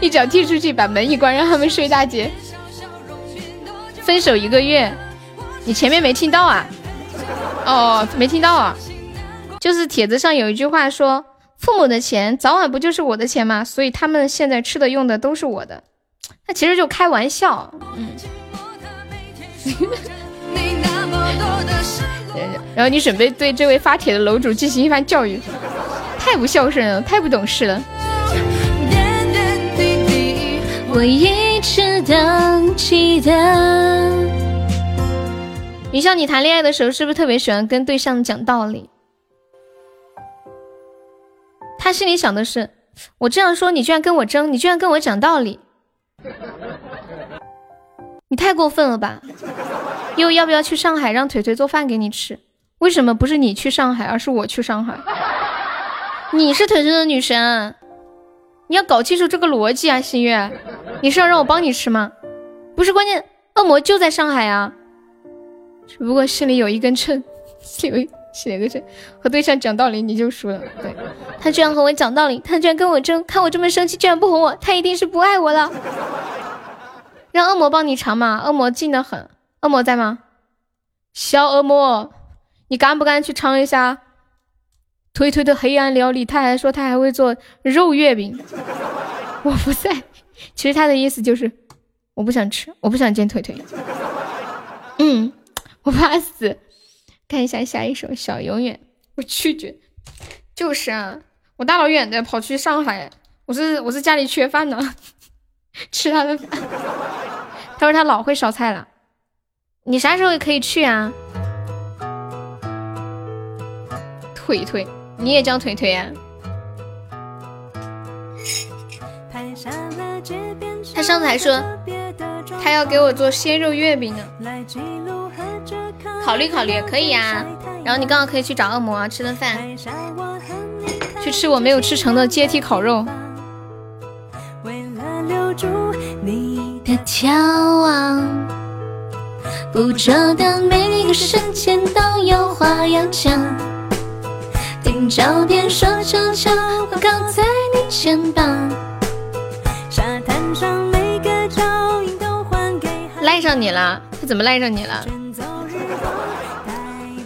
一脚踢出去，把门一关，让他们睡大街。分手一个月，你前面没听到啊？哦，没听到啊。就是帖子上有一句话说。父母的钱早晚不就是我的钱吗？所以他们现在吃的用的都是我的，那其实就开玩笑。嗯。然后你准备对这位发帖的楼主进行一番教育，太不孝顺了，太不懂事了。我一直都记得。云霄，你谈恋爱的时候是不是特别喜欢跟对象讲道理？他心里想的是，我这样说你居然跟我争，你居然跟我讲道理，你太过分了吧？又要不要去上海让腿腿做饭给你吃？为什么不是你去上海，而是我去上海？你是腿腿的女神，你要搞清楚这个逻辑啊，心月，你是要让我帮你吃吗？不是，关键恶魔就在上海啊，只不过心里有一根秤，[laughs] 心里写个秤和对象讲道理你就输了。对他居然和我讲道理，他居然跟我争，看我这么生气，居然不哄我，他一定是不爱我了。让恶魔帮你尝嘛，恶魔近的很。恶魔在吗？小恶魔，你敢不敢去尝一下腿腿的黑暗料理？他还说他还会做肉月饼。我不在，其实他的意思就是我不想吃，我不想见腿腿。嗯，我怕死。看一下下一首《小永远》，我拒绝。就是啊，我大老远的跑去上海，我是我是家里缺饭呢，[laughs] 吃他的饭。他说他老会烧菜了，你啥时候也可以去啊？腿腿，你也叫腿腿呀？他上次还说他要给我做鲜肉月饼呢。考虑考虑，可以呀。然后你刚好可以去找恶魔吃顿饭，去吃我没有吃成的阶梯烤肉。为了留住你的眺望，捕捉的每个瞬间都有话要讲。听照片说悄悄，我靠在你肩膀。沙滩上每个脚印都还给。赖上你了？他怎么赖上你了？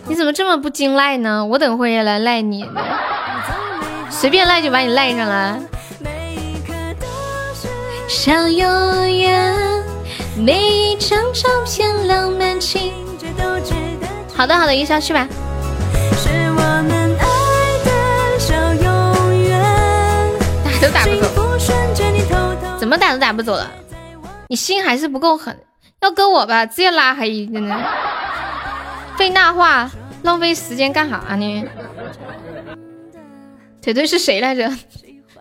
你怎么这么不经赖呢？我等会也来赖你，随便赖就把你赖上了。小永远，每一张照片浪漫情节都值得。好的好的，一下去吧。是我们爱的小永远，打都打不走，怎么打都打不走了？你心还是不够狠，要搁我吧，直接拉黑一个呢。[laughs] 费那话。浪费时间干啥呢？腿腿是谁来着？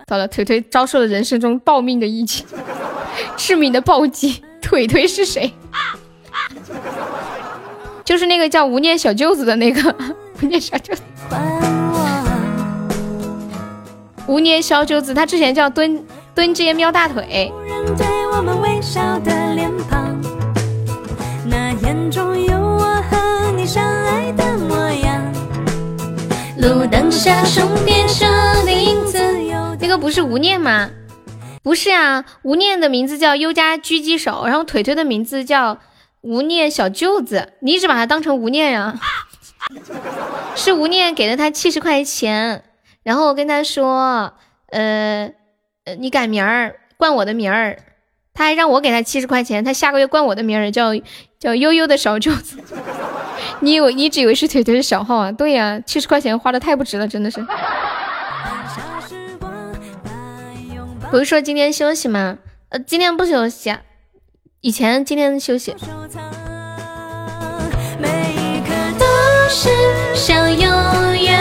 糟了，腿腿遭受了人生中暴命的一击，致命的暴击。腿腿是谁？就是那个叫无念小舅子的那个 [laughs] 无念小舅子。无念小舅子，他之前叫蹲蹲街瞄大腿。那眼中有我和你相爱的。路灯下的影子。那个不是无念吗？不是啊，吴念的名字叫优家狙击手，然后腿腿的名字叫吴念小舅子。你一直把他当成吴念呀？是吴念给了他七十块钱，然后我跟他说，呃呃，你改名儿，冠我的名儿。他还让我给他七十块钱，他下个月冠我的名儿，叫叫悠悠的小舅子。你以为你只以为是腿腿的小号啊？对呀，七十块钱花的太不值了，真的是。不是说今天休息吗？呃，今天不休息，以前今天休息。每一刻都是小永远，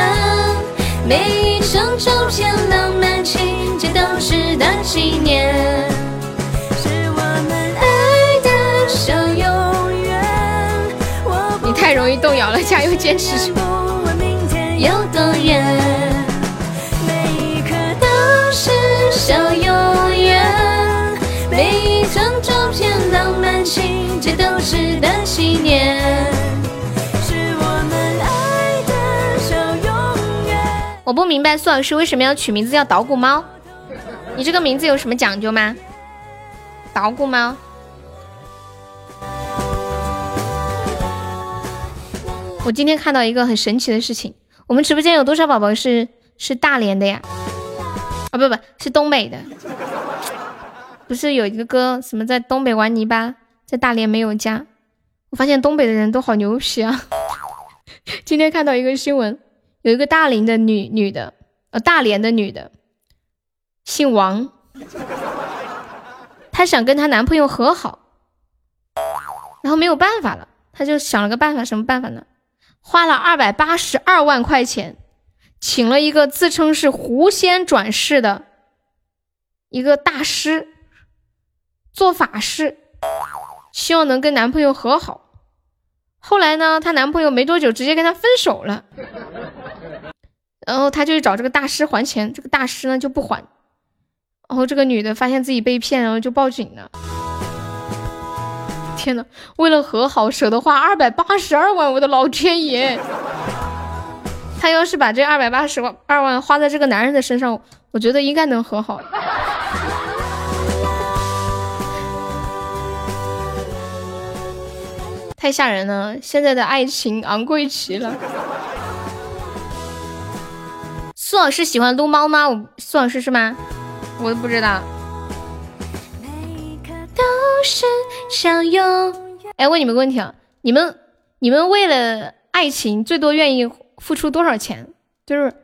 每一张照片浪漫情节都值得纪念。太容易动摇了，加油，坚持住！有多远？小永远，每一张照片浪漫情节都值得纪念。我不明白苏老师为什么要取名字叫捣鼓猫？你这个名字有什么讲究吗？捣鼓猫。我今天看到一个很神奇的事情，我们直播间有多少宝宝是是大连的呀？啊，不不，是东北的。不是有一个哥什么在东北玩泥巴，在大连没有家。我发现东北的人都好牛皮啊！[laughs] 今天看到一个新闻，有一个大连的女女的，呃，大连的女的，姓王，她想跟她男朋友和好，然后没有办法了，她就想了个办法，什么办法呢？花了二百八十二万块钱，请了一个自称是狐仙转世的一个大师做法事，希望能跟男朋友和好。后来呢，她男朋友没多久直接跟她分手了，然后她就去找这个大师还钱，这个大师呢就不还，然后这个女的发现自己被骗，然后就报警了。天呐，为了和好，舍得花二百八十二万，我的老天爷！他要是把这二百八十万二万花在这个男人的身上，我觉得应该能和好。[laughs] 太吓人了！现在的爱情昂贵极了。苏老师喜欢撸猫吗？我苏老师是吗？我都不知道。哎，问你们个问题啊，你们你们为了爱情最多愿意付出多少钱？就是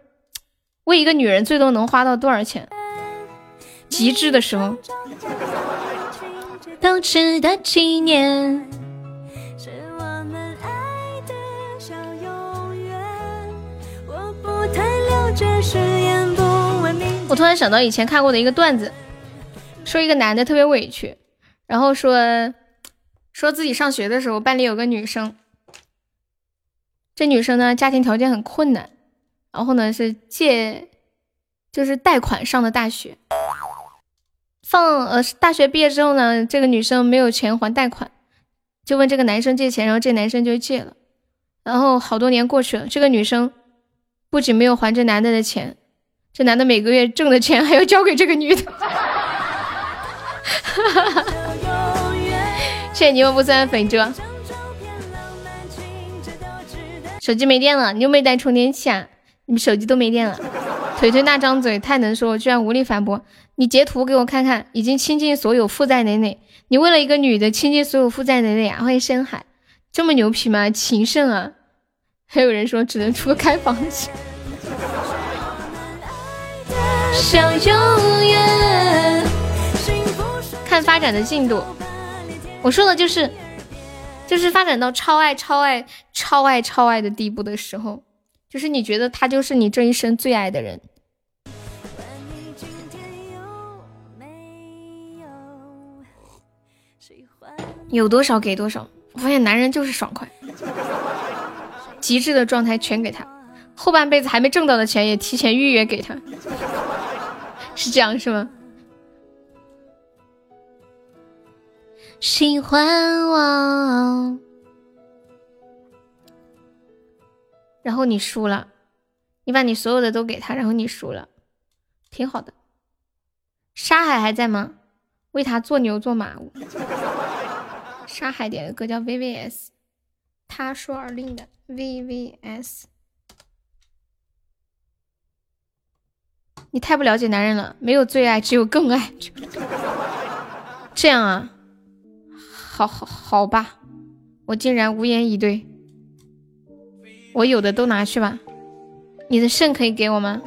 为一个女人最多能花到多少钱？极致的时候。都值得纪念。我突然想到以前看过的一个段子，说一个男的特别委屈，然后说说自己上学的时候班里有个女生，这女生呢家庭条件很困难，然后呢是借就是贷款上的大学，放呃大学毕业之后呢，这个女生没有钱还贷款，就问这个男生借钱，然后这男生就借了，然后好多年过去了，这个女生。不仅没有还这男的的钱，这男的每个月挣的钱还要交给这个女的。[laughs] 谢谢你们不算粉猪。手机没电了，你又没带充电器啊？你们手机都没电了。腿腿那张嘴太能说，居然无力反驳。你截图给我看看，已经倾尽所有，负债累累。你为了一个女的倾尽所有，负债累累啊？欢迎深海，这么牛皮吗？情圣啊！还有人说只能出个开房去。[laughs] 看发展的进度，我说的就是，就是发展到超爱、超爱、超爱、超爱的地步的时候，就是你觉得他就是你这一生最爱的人。有多少给多少，我发现男人就是爽快。极致的状态全给他，后半辈子还没挣到的钱也提前预约给他，是这样是吗？喜欢我，然后你输了，你把你所有的都给他，然后你输了，挺好的。沙海还在吗？为他做牛做马。沙海点的歌叫 VVS，他说而令的。VVS，你太不了解男人了，没有最爱，只有更爱。[laughs] 这样啊，好好好吧，我竟然无言以对。我有的都拿去吧，你的肾可以给我吗？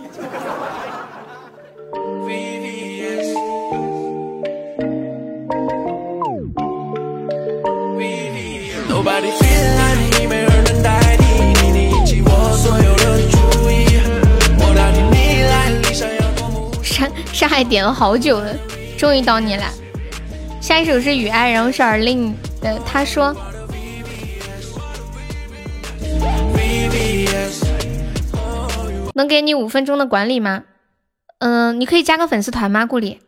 上海点了好久了，终于到你了。下一首是雨爱，然后是耳令的。他说：“能给你五分钟的管理吗？”嗯，你可以加个粉丝团吗，顾里？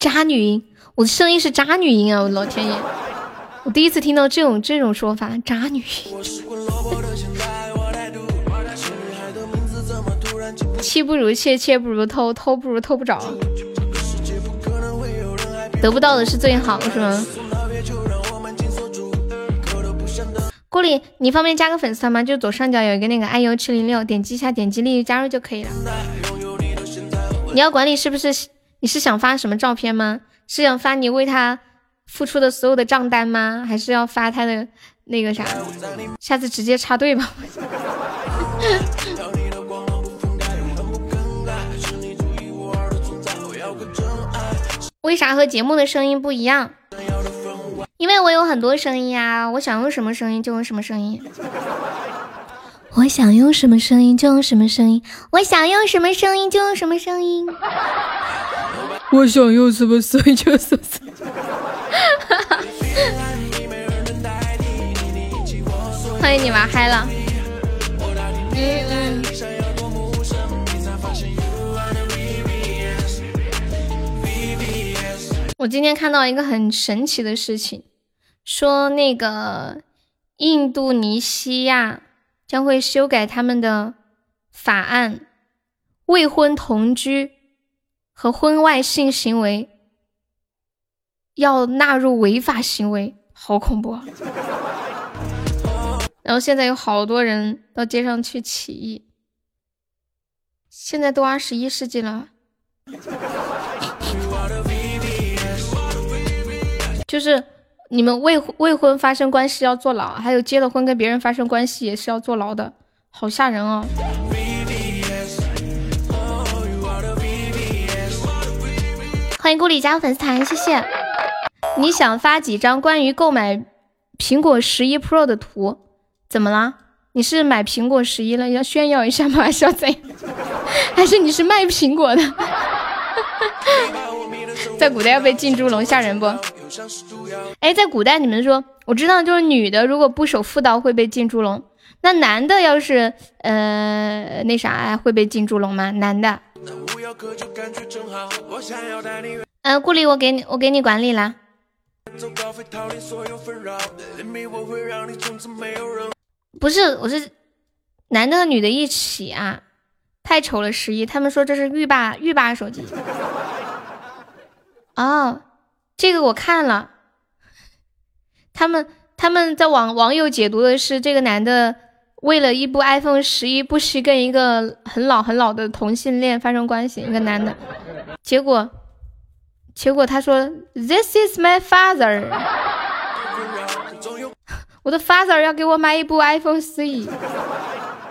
渣女音，我的声音是渣女音啊！我老天爷，我第一次听到这种这种说法，渣女。妻不如妾，妾不如偷，偷不如偷不着。得不到的是最好，是吗？顾里，你方便加个粉丝团吗？就左上角有一个那个 iu 七零六，点击一下，点击立即加入就可以了。你要管理是不是？你是想发什么照片吗？是想发你为他付出的所有的账单吗？还是要发他的那个啥？下次直接插队吧。[laughs] 为啥和节目的声音不一样？因为我有很多声音啊，我想用什么声音就用什么声音。我想用什么声音就用什么声音。我想用什么声音就用什么声音。我想用什么声音就什么声音。欢迎你玩嗨了。嗯嗯。我今天看到一个很神奇的事情，说那个印度尼西亚将会修改他们的法案，未婚同居和婚外性行为要纳入违法行为，好恐怖啊！然后现在有好多人到街上去起义，现在都二十一世纪了。就是你们未未婚发生关系要坐牢，还有结了婚跟别人发生关系也是要坐牢的，好吓人哦！欢迎顾里加入粉丝团，谢谢。你想发几张关于购买苹果十一 Pro 的图？怎么了？你是买苹果十一了，要炫耀一下吗？还是要怎样？还是你是卖苹果的？[laughs] 在古代要被进猪笼吓人不？哎，在古代你们说，我知道就是女的如果不守妇道会被进猪笼，那男的要是呃那啥会被进猪笼吗？男的？呃，顾里我给你我给你管理啦。不是，我是男的和女的一起啊。太丑了，十一，他们说这是浴霸浴霸手机。哦，这个我看了，他们他们在网网友解读的是这个男的为了一部 iPhone 十一不惜跟一个很老很老的同性恋发生关系，一个男的，结果结果他说 This is my father，[laughs] 我的 father 要给我买一部 iPhone 十一，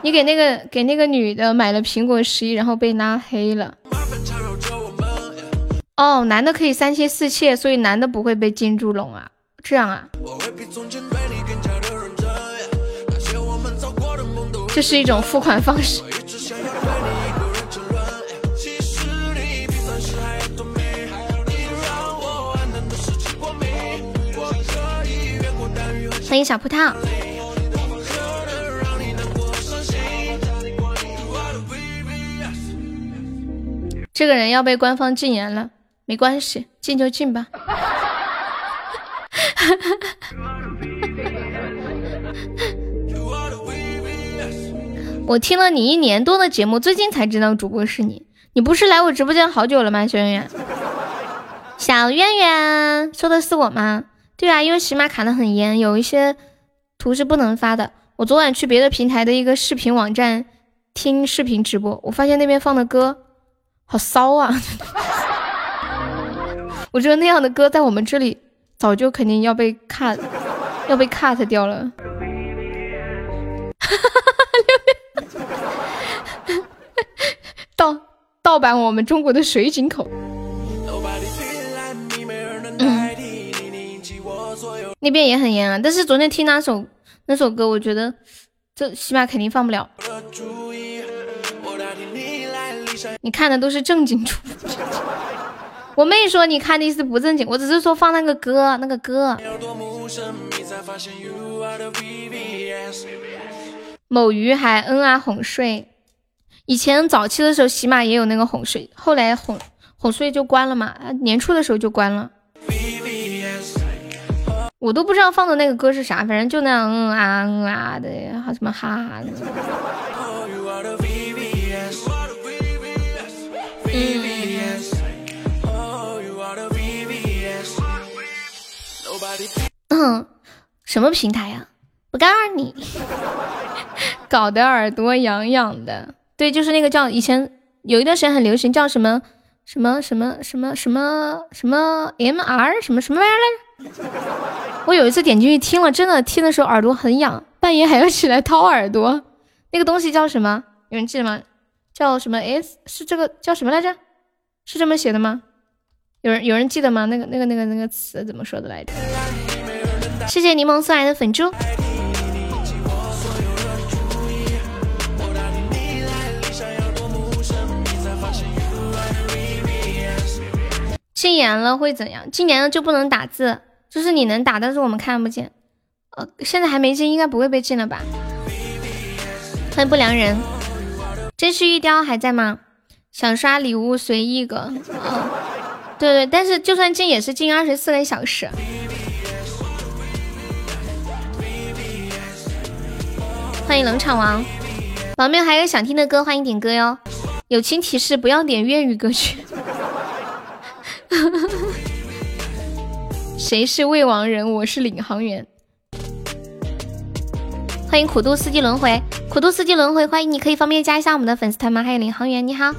你给那个给那个女的买了苹果十一，然后被拉黑了。哦，男的可以三妻四妾，所以男的不会被金猪笼啊？这样啊？这是一种付款方式。欢迎小葡萄。这个人要被官方禁言了。没关系，禁就禁吧。[laughs] 我听了你一年多的节目，最近才知道主播是你。你不是来我直播间好久了吗？小圆圆，小圆圆说的是我吗？对啊，因为喜马卡的很严，有一些图是不能发的。我昨晚去别的平台的一个视频网站听视频直播，我发现那边放的歌好骚啊。[laughs] 我觉得那样的歌在我们这里早就肯定要被 cut，要被 cut 掉了。哈哈哈哈盗盗版我们中国的水井口。那边也很严啊，但是昨天听那首那首歌，我觉得这起码肯定放不了。你看的都是正经主播。[laughs] 我没说你看的是不正经，我只是说放那个歌，那个歌。某鱼还嗯啊哄睡，以前早期的时候喜马也有那个哄睡，后来哄哄睡就关了嘛，年初的时候就关了。我都不知道放的那个歌是啥，反正就那样嗯啊嗯啊的，还什么哈哈的。嗯。嗯，什么平台呀？不告诉你，[laughs] 搞得耳朵痒痒的。对，就是那个叫以前有一段时间很流行，叫什么什么什么什么什么什么 MR 什么什么玩意儿来着？[laughs] 我有一次点进去听了，真的听的时候耳朵很痒，半夜还要起来掏耳朵。那个东西叫什么？有人记得吗？叫什么 S？是这个叫什么来着？是这么写的吗？有人有人记得吗？那个那个那个那个词怎么说的来着？谢谢柠檬送来的粉猪。禁言了会怎样？禁言了就不能打字，就是你能打，但是我们看不见。呃，现在还没禁，应该不会被禁了吧？欢迎不良人，真须玉雕还在吗？想刷礼物随意个。对对，但是就算进也是进二十四个小时。欢迎冷场王，旁边还有想听的歌，欢迎点歌哟。友情提示：不要点粤语歌曲。[laughs] 谁是未亡人？我是领航员。欢迎苦度四季轮回，苦度四季轮回，欢迎你，可以方便加一下我们的粉丝团吗？还有领航员，你好。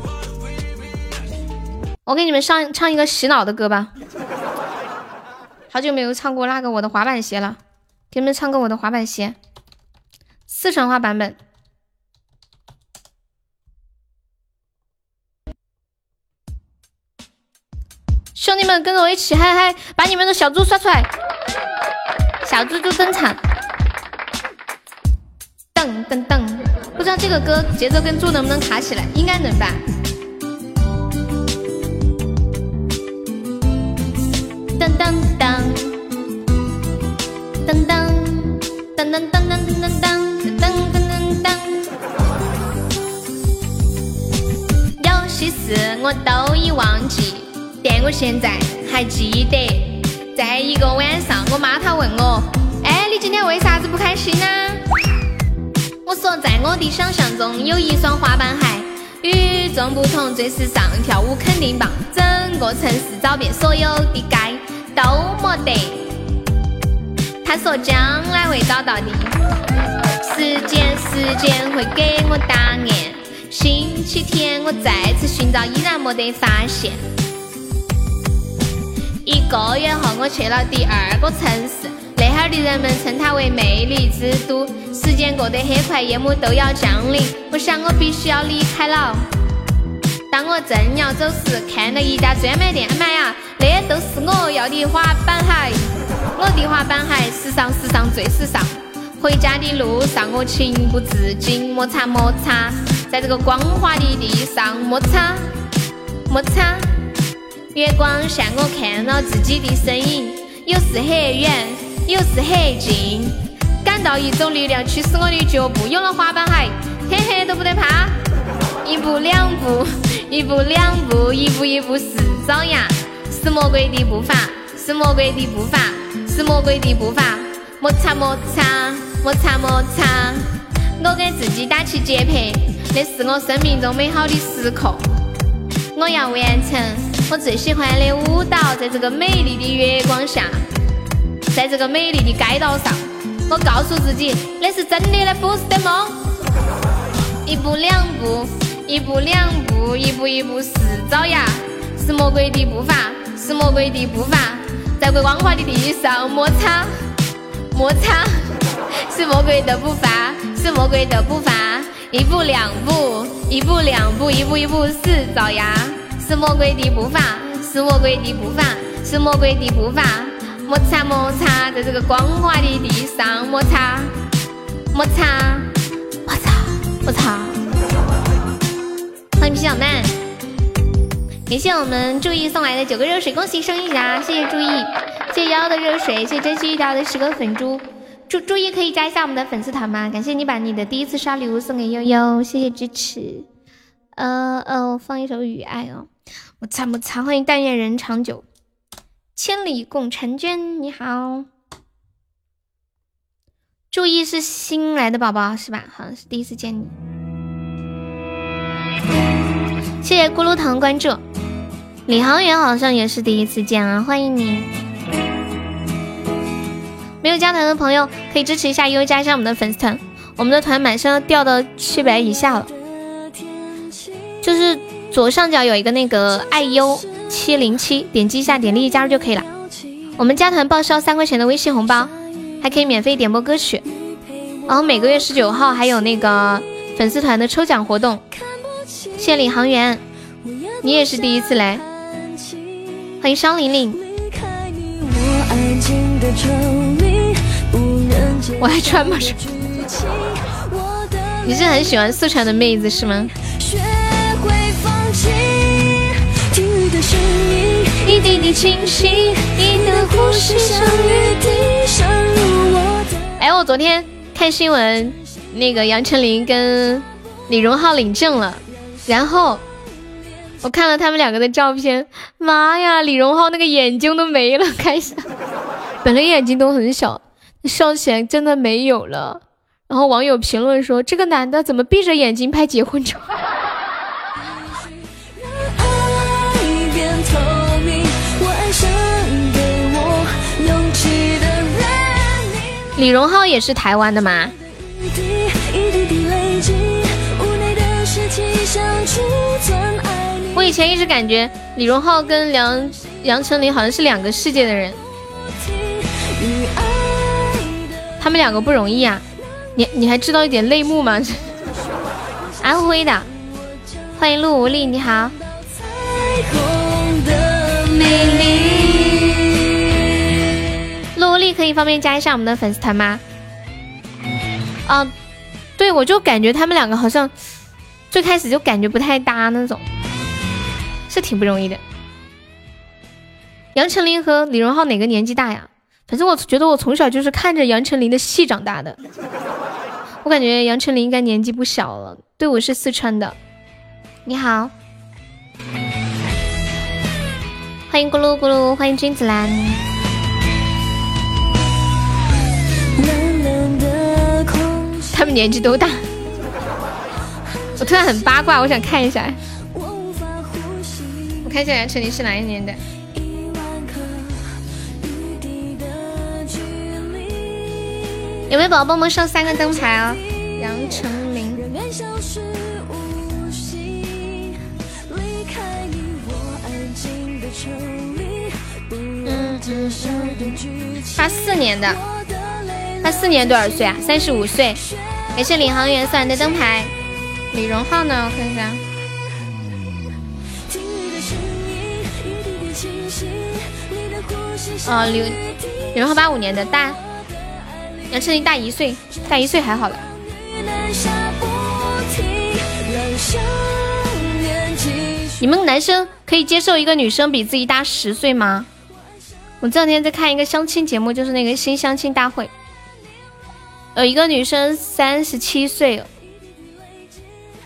我给你们上唱一个洗脑的歌吧，好久没有唱过那个我的滑板鞋了，给你们唱个我的滑板鞋，四川话版本。兄弟们跟着我一起嗨嗨，把你们的小猪刷出来，小猪猪登场，噔噔噔，不知道这个歌节奏跟猪能不能卡起来，应该能吧。噔噔噔，噔噔噔噔噔噔噔噔噔噔。噔噔。有些事我都已忘记，我现在还记得。在一个晚上，我妈她问我：“哎，你今天为啥子不开心呢？”我说：“在我的想象中，有一双滑板鞋，与众不同，最时尚，跳舞肯定棒，整个城市找遍所有的街。”都没得，他说将来会找到的，时间时间会给我答案。星期天我再次寻找，依然没得发现。一个月后我去了第二个城市，那哈儿的人们称它为魅力之都。时间过得很快，夜幕都要降临，我想我必须要离开了。当我正要走时，看到一家专卖店，妈呀，那都是我要的滑板鞋！我的滑板鞋，时尚时尚最时尚。回家的路上，我情不自禁摩擦摩擦，在这个光滑的地上摩擦摩擦。月光下，我看到自己的身影，有时很远，有时很近，感到一种力量驱使我的脚步。有了滑板鞋，嘿嘿都不得怕。一步两步，一步两步，一步一步是爪牙，是魔鬼的步伐，是魔鬼的步伐，是魔鬼的步伐。摩擦摩擦，摩擦摩擦，我给自己打起节拍，那是我生命中美好的时刻。我要完成我最喜欢的舞蹈，在这个美丽的月光下，在这个美丽的街道上，我告诉自己，那是真的，那不是的梦。一步两步。一步两步，一步一步是爪牙，是魔鬼的步伐，是魔鬼的步伐，在光滑的地上摩擦摩擦，是魔鬼的步伐，是魔鬼的步伐。一步两步，一步两步，一步一步是爪牙，是魔鬼的步伐，是魔鬼的步伐，是魔鬼的步伐。摩擦摩擦，在这个光滑的地上摩擦摩擦摩擦摩擦。欢迎皮小曼，感谢我们注意送来的九个热水，恭喜生日啊！谢谢注意，谢谢瑶瑶的热水，谢谢珍惜遇到的十个粉珠，注注意可以加一下我们的粉丝团吗？感谢你把你的第一次刷礼物送给悠悠，谢谢支持。呃呃，放一首《雨爱》哦，我擦我擦，欢迎但愿人长久，千里共婵娟，你好。注意是新来的宝宝是吧？好像是第一次见你。谢谢咕噜糖关注，领航员好像也是第一次见啊，欢迎你！没有加团的朋友可以支持一下，优加一下我们的粉丝团，我们的团马上要掉到七百以下了，就是左上角有一个那个爱优七零七，点击一下，点立即加入就可以了。我们加团报销三块钱的微信红包，还可以免费点播歌曲，然后每个月十九号还有那个粉丝团的抽奖活动。谢领航员，你也是第一次来，欢迎商玲玲。我还穿吗？你是很喜欢四川的妹子是吗？哎，我昨天看新闻，那个杨丞琳跟李荣浩领证了。然后我看了他们两个的照片，妈呀，李荣浩那个眼睛都没了，开始，[laughs] 本来眼睛都很小，笑起来真的没有了。然后网友评论说：“这个男的怎么闭着眼睛拍结婚照？”李荣浩也是台湾的吗？我以前一直感觉李荣浩跟梁杨丞琳好像是两个世界的人，他们两个不容易啊！你你还知道一点内幕吗？[laughs] 安徽的，欢迎陆无力，你好。可以方便加一下我们的粉丝团吗？啊，对，我就感觉他们两个好像最开始就感觉不太搭那种。是挺不容易的。杨丞琳和李荣浩哪个年纪大呀？反正我觉得我从小就是看着杨丞琳的戏长大的。我感觉杨丞琳应该年纪不小了。对，我是四川的。你好，欢迎咕噜咕噜，欢迎君子兰。他们年纪都大。我突然很八卦，我想看一下。我看一下杨丞琳是哪一年的？有没有宝宝帮忙上三个灯牌啊？杨丞琳，八四年的，八四年多少岁啊？三十五岁。感谢领航员送来的灯牌。李荣浩呢？我看一下。哦，刘李荣浩八五年的大，杨丞琳大一岁，大一岁还好了。你们男生可以接受一个女生比自己大十岁吗？我这两天在看一个相亲节目，就是那个新相亲大会，有一个女生三十七岁，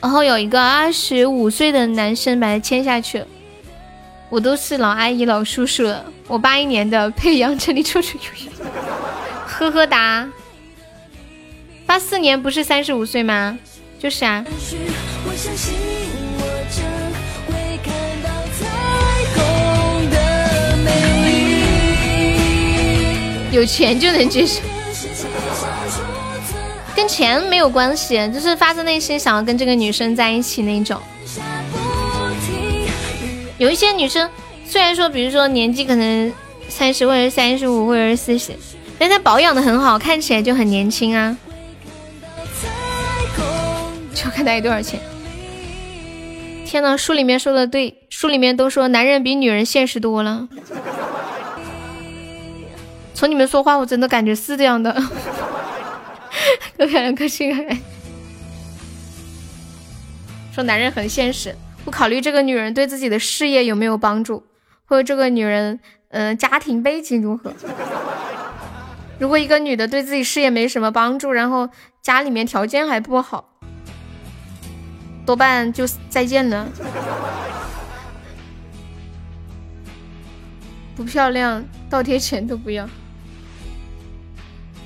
然后有一个二十五岁的男生把她签下去了。我都是老阿姨老叔叔了，我八一年的配杨丞琳绰绰有余，呵呵哒。八四年不是三十五岁吗？就是啊。有钱就能接受，跟钱没有关系，就是发自内心想要跟这个女生在一起那种。有一些女生，虽然说，比如说年纪可能三十或者三十五或者是四十，但她保养的很好，看起来就很年轻啊。就看她有多少钱。天呐，书里面说的对，书里面都说男人比女人现实多了。从你们说话，我真的感觉是这样的。[laughs] 可可可惜可说男人很现实。不考虑这个女人对自己的事业有没有帮助，或者这个女人，嗯，家庭背景如何？如果一个女的对自己事业没什么帮助，然后家里面条件还不好，多半就再见了。不漂亮，倒贴钱都不要。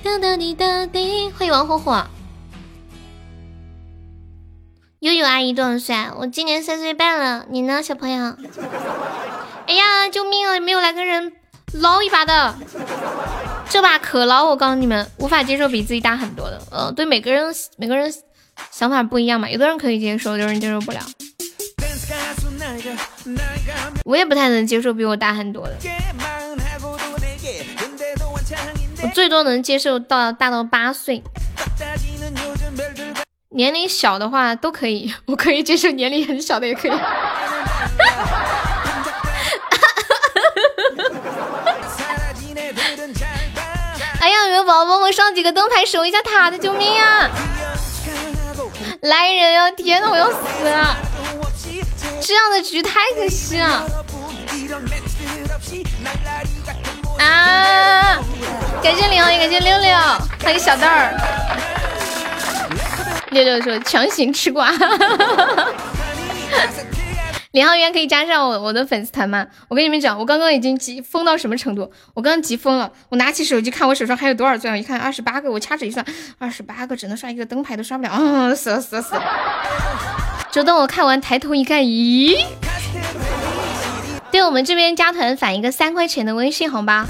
哒哒滴哒滴，欢迎王火火。悠悠阿姨多少岁？我今年三岁半了。你呢，小朋友？[laughs] 哎呀，救命啊！没有来个人捞一把的，这把可捞！我告诉你们，无法接受比自己大很多的。呃，对每个人每个人想法不一样嘛，有的人可以接受，有的人接受不了。我也不太能接受比我大很多的，我最多能接受到大到八岁。年龄小的话都可以，[laughs] 我可以接受年龄很小的也可以。[laughs] 哎呀，有没有宝宝帮我上几个灯牌守一下塔的？救命啊！来人呀！天呐，我要死了！这样的局太可惜了。啊！感谢李浩，也感谢六六，欢迎小豆儿。六六说强行吃瓜，李航员可以加上我我的粉丝团吗？我跟你们讲，我刚刚已经急疯到什么程度？我刚刚急疯了，我拿起手机看我手上还有多少钻，我一看二十八个，我掐指一算，二十八个只能刷一个灯牌都刷不了，啊，死了死了死了！就等我看完，抬头一看，咦？我们这边加团返一个三块钱的微信红包，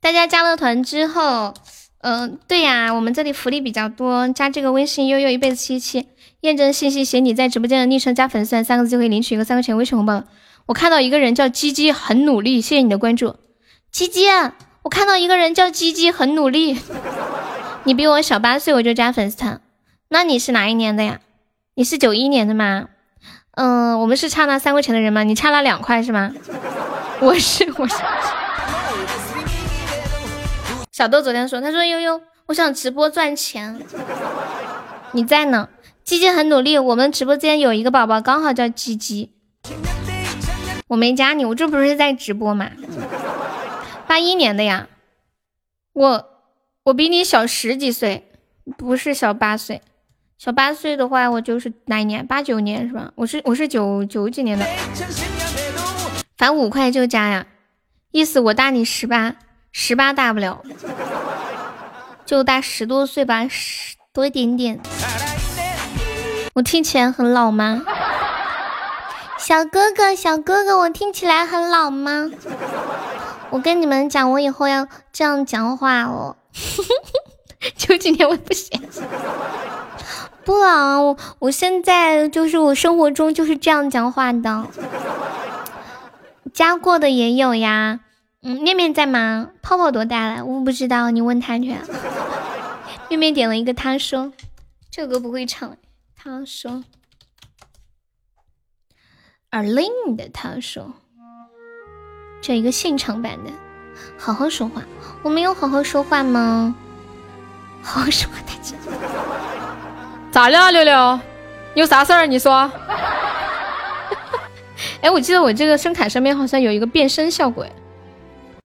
大家加了团之后，嗯，对呀，我们这里福利比较多，加这个微信悠悠一辈子七七。验证信息写你在直播间的昵称加粉丝团三个字就可以领取一个三块钱微信红包。我看到一个人叫鸡鸡很努力，谢谢你的关注，鸡鸡。我看到一个人叫鸡鸡很努力，你比我小八岁我就加粉丝团，那你是哪一年的呀？你是九一年的吗？嗯，我们是差那三块钱的人吗？你差了两块是吗？[laughs] 我是我是。小豆昨天说，他说悠悠，我想直播赚钱，你在呢？鸡鸡很努力，我们直播间有一个宝宝刚好叫鸡鸡，我没加你，我这不是在直播吗？八一年的呀，我我比你小十几岁，不是小八岁，小八岁的话我就是哪一年？八九年是吧？我是我是九九几年的，返五块就加呀，意思我大你十八，十八大不了，就大十多岁吧，十多一点点。我听起来很老吗？小哥哥，小哥哥，我听起来很老吗？我跟你们讲，我以后要这样讲话哦。九几年我也不行，不啊，我我现在就是我生活中就是这样讲话的。加过的也有呀，嗯，面面在吗？泡泡多大了？我不知道，你问他去。面面点了一个，他说这首歌不会唱。他说：“耳令的。”他说：“这一个现场版的，好好说话。我没有好好说话吗？好好说话，大姐。咋了，六六？有啥事儿？你说。[laughs] 哎，我记得我这个声卡上面好像有一个变声效果，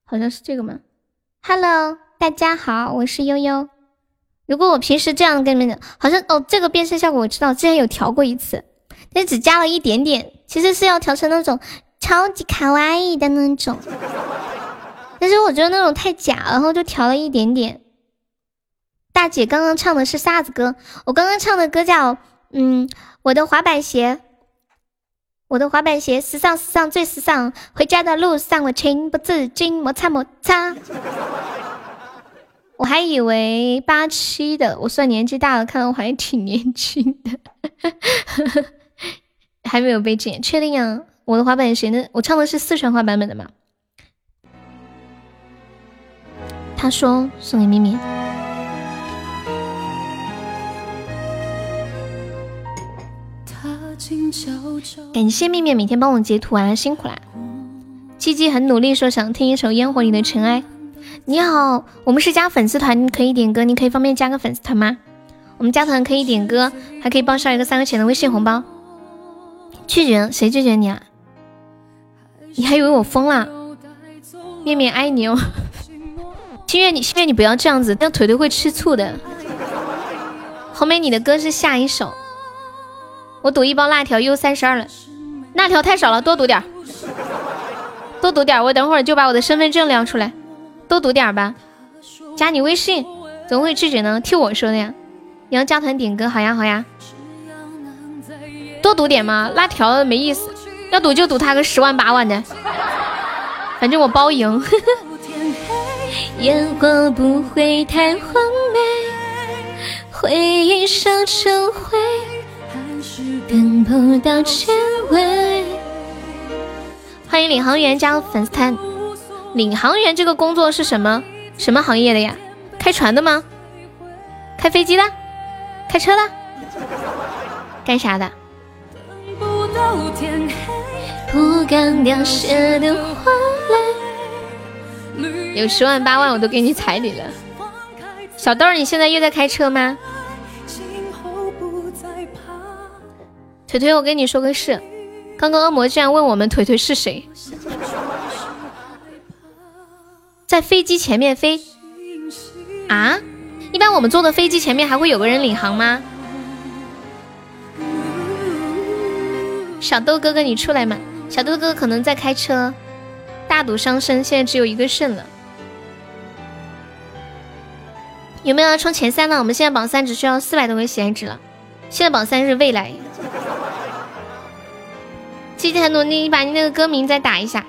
好像是这个吗？Hello，大家好，我是悠悠。”如果我平时这样跟你们讲，好像哦，这个变声效果我知道，之前有调过一次，但只加了一点点，其实是要调成那种超级卡哇伊的那种，但是我觉得那种太假，然后就调了一点点。大姐刚刚唱的是啥子歌？我刚刚唱的歌叫嗯，我的滑板鞋，我的滑板鞋，时尚时尚最时尚，回家的路上我情不自禁摩擦摩擦。[laughs] 我还以为八七的，我算年纪大了，看来我还挺年轻的，[laughs] 还没有被剪，确定啊？我的滑板鞋呢？我唱的是四川话版本的吗？他说送给咪咪，感谢面面每天帮我截图啊，辛苦啦！七七很努力说想听一首烟火里的尘埃。你好，我们是加粉丝团，可以点歌，你可以方便加个粉丝团吗？我们加团可以点歌，还可以报销一个三块钱的微信红包。拒绝？谁拒绝你啊？你还以为我疯了？面面爱你哦。[laughs] 心愿你，心愿你不要这样子，这样腿腿会吃醋的。红梅你的歌是下一首。我赌一包辣条又三十二了，辣条太少了，多赌点儿，多赌点儿，我等会儿就把我的身份证亮出来。多赌点儿吧，加你微信，怎么会拒绝呢？替我说的呀。你要加团点歌，好呀好呀。多赌点嘛，辣条没意思，要赌就赌他个十万八万的，反正我包赢。[laughs] 烟火不会太完美，回忆烧成灰，等不到结尾。欢迎领航员加入粉丝团。领航员这个工作是什么什么行业的呀？开船的吗？开飞机的？开车的？干啥的？有十万八万我都给你彩礼了。小豆儿，你现在又在开车吗？腿腿，我跟你说个事，刚刚恶魔居然问我们腿腿是谁。在飞机前面飞啊！一般我们坐的飞机前面还会有个人领航吗？小豆哥哥，你出来嘛？小豆哥哥可能在开车，大赌伤身，现在只有一个肾了。有没有要冲前三呢？我们现在榜三只需要四百多个喜爱值了。现在榜三是未来。记得很努力，你把你那个歌名再打一下。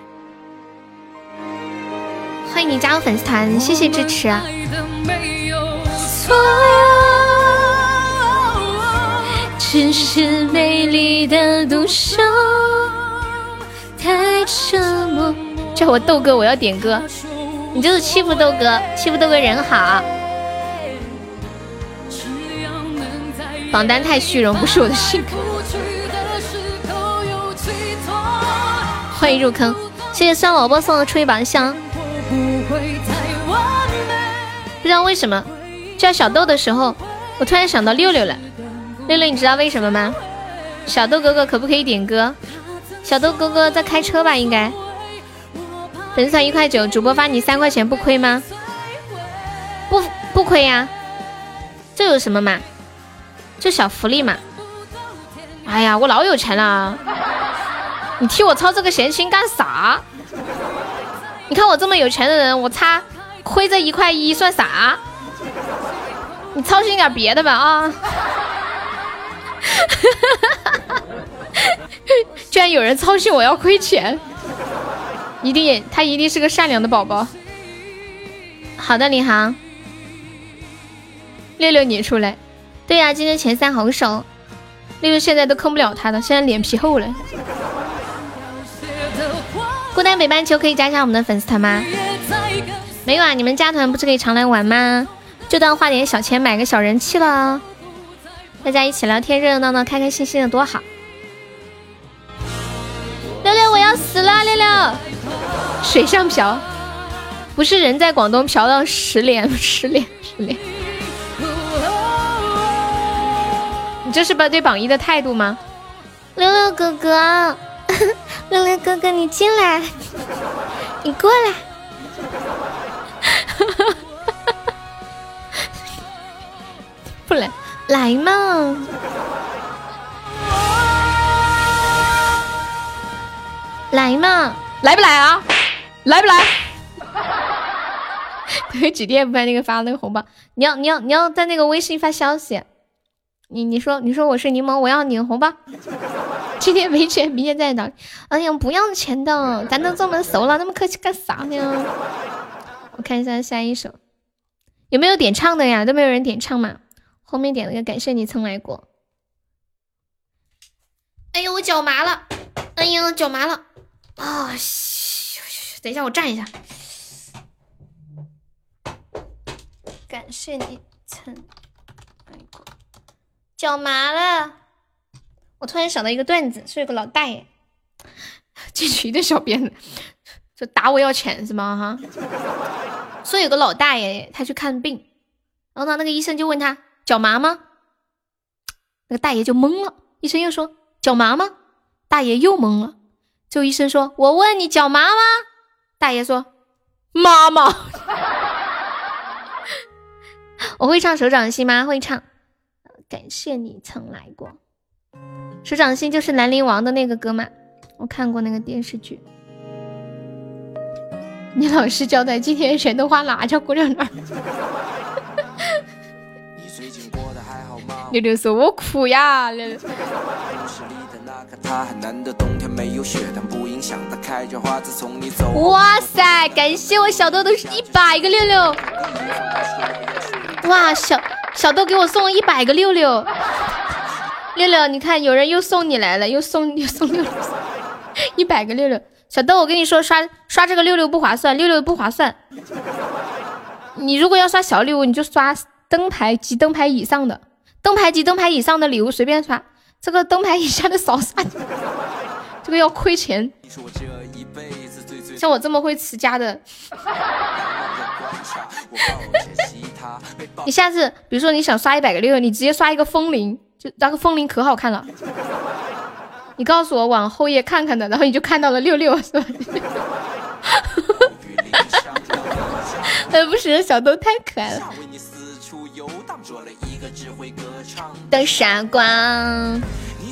欢迎你加入粉丝团，谢谢支持。只是美丽的独秀太折磨。叫我豆哥，我要点歌。你就是欺负豆哥，欺负豆哥人好。榜单太虚荣，不是我的性格。欢迎入坑，谢谢酸萝卜送的初一榜箱。不知道为什么叫小豆的时候，我突然想到六六了。六六，你知道为什么吗？小豆哥哥可不可以点歌？小豆哥哥在开车吧？应该。粉丝团一块九，主播发你三块钱不亏吗？不不亏呀，这有什么嘛？就小福利嘛。哎呀，我老有钱了，你替我操这个闲心干啥？你看我这么有钱的人，我差亏这一块一算啥？你操心点别的吧啊！[laughs] 居然有人操心我要亏钱，一定也他一定是个善良的宝宝。好的，李航，六六你出来。对呀，今天前三好手，六六现在都坑不了他的，现在脸皮厚了。孤单北半球可以加一下我们的粉丝团吗？没有啊，你们加团不是可以常来玩吗？就当花点小钱买个小人气了。大家一起聊天，热热闹闹，开开心心的多好。六六，我要死了！六六，水上漂，不是人在广东漂到十连 [laughs] 十连十连。你这是把对榜一的态度吗？六六哥哥，[laughs] 六六哥哥，你进来，你过来。[laughs] 不来。来嘛，来嘛，来不来啊？来不来？[laughs] 对，几天不发那个发那个红包，你要你要你要在那个微信发消息，你你说你说我是柠檬，我要领红包。今天没钱，明天再找。哎呀，不要钱的，咱都这么熟了，那么客气干啥呢？我看一下下一首，有没有点唱的呀？都没有人点唱嘛？后面点了个感谢你曾来过。哎呦，我脚麻了！哎呀，脚麻了！啊，等一下，我站一下。感谢你曾，脚麻了。我突然想到一个段子，说有个老大爷进去一堆小鞭子，[laughs] 就打我要钱是吗？哈。说有个老大爷他去看病，然后呢，那个医生就问他。脚麻吗？那个大爷就懵了。医生又说脚麻吗？大爷又懵了。最后医生说：“我问你脚麻吗？”大爷说：“妈妈。[laughs] 我会唱手掌心吗？会唱。感谢你曾来过。手掌心就是兰陵王的那个歌吗？我看过那个电视剧。你老实交代，今天钱都花哪家姑娘那儿？六六说：“我哭呀！”六六。哇塞，感谢我小豆豆是一百个六六。[laughs] 哇，小小豆给我送了一百个六六。六六，你看有人又送你来了，又送又送六六，一百个六六。小豆，我跟你说，刷刷这个六六不划算，六六不划算。你如果要刷小礼物，你就刷灯牌及灯牌以上的。灯牌及灯牌以上的礼物随便刷，这个灯牌以下的少刷，这个要亏钱。像我这么会持家的，[laughs] 你下次比如说你想刷一百个六，你直接刷一个风铃，就那个风铃可好看了。你告诉我往后页看看的，然后你就看到了六六，是吧？哎，不是，小豆太可爱了。的傻瓜，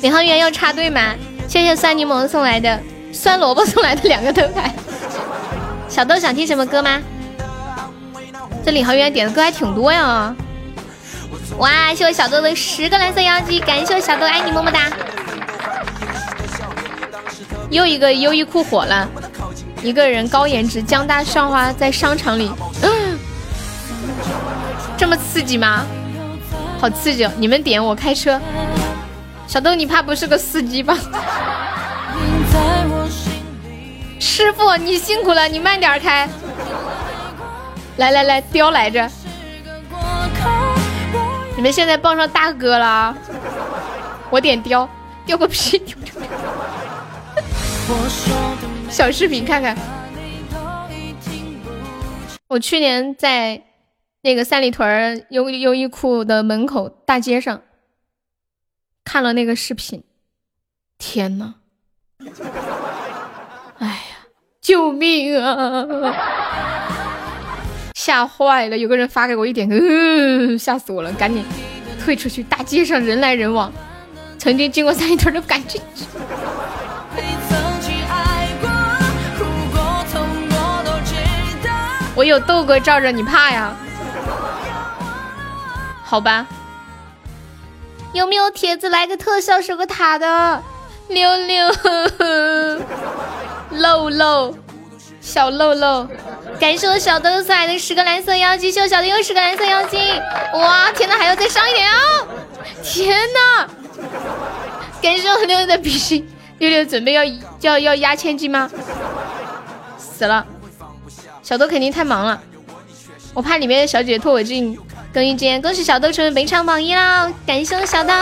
领航员要插队吗？谢谢酸柠檬送来的酸萝卜送来的两个灯牌。小豆想听什么歌吗？这领航员点的歌还挺多呀！哇，谢我小豆的十个蓝色妖姬，感谢我小豆，爱你么么哒！又一个优衣库火了，一个人高颜值江大校花在商场里，[gasps] 这么刺激吗？好刺激！你们点我开车，小豆你怕不是个司机吧？[laughs] 师傅你辛苦了，你慢点开。来来来，雕来着！你们现在傍上大哥了，我点雕，雕个屁！[laughs] 小视频看看。我去年在那个三里屯优优衣库的门口大街上看了那个视频，天呐！哎呀，救命啊！吓坏了！有个人发给我一点，嗯，吓死我了！赶紧退出去。大街上人来人往，曾经经过三里屯的赶紧。我有豆哥罩着，你怕呀？好吧。有没有帖子来个特效守个塔的？六六，[laughs] 漏漏。小漏漏，感谢我小豆豆送来的十个蓝色妖姬，谢我小豆又十个蓝色妖姬，哇，天呐，还要再上一点哦！天呐！感谢我六六的比心，六六准备要要要压千金吗？死了！小豆肯定太忙了，我怕里面的小姐姐拖我进更衣间。恭喜小豆成为本场榜一啦！感谢我小豆。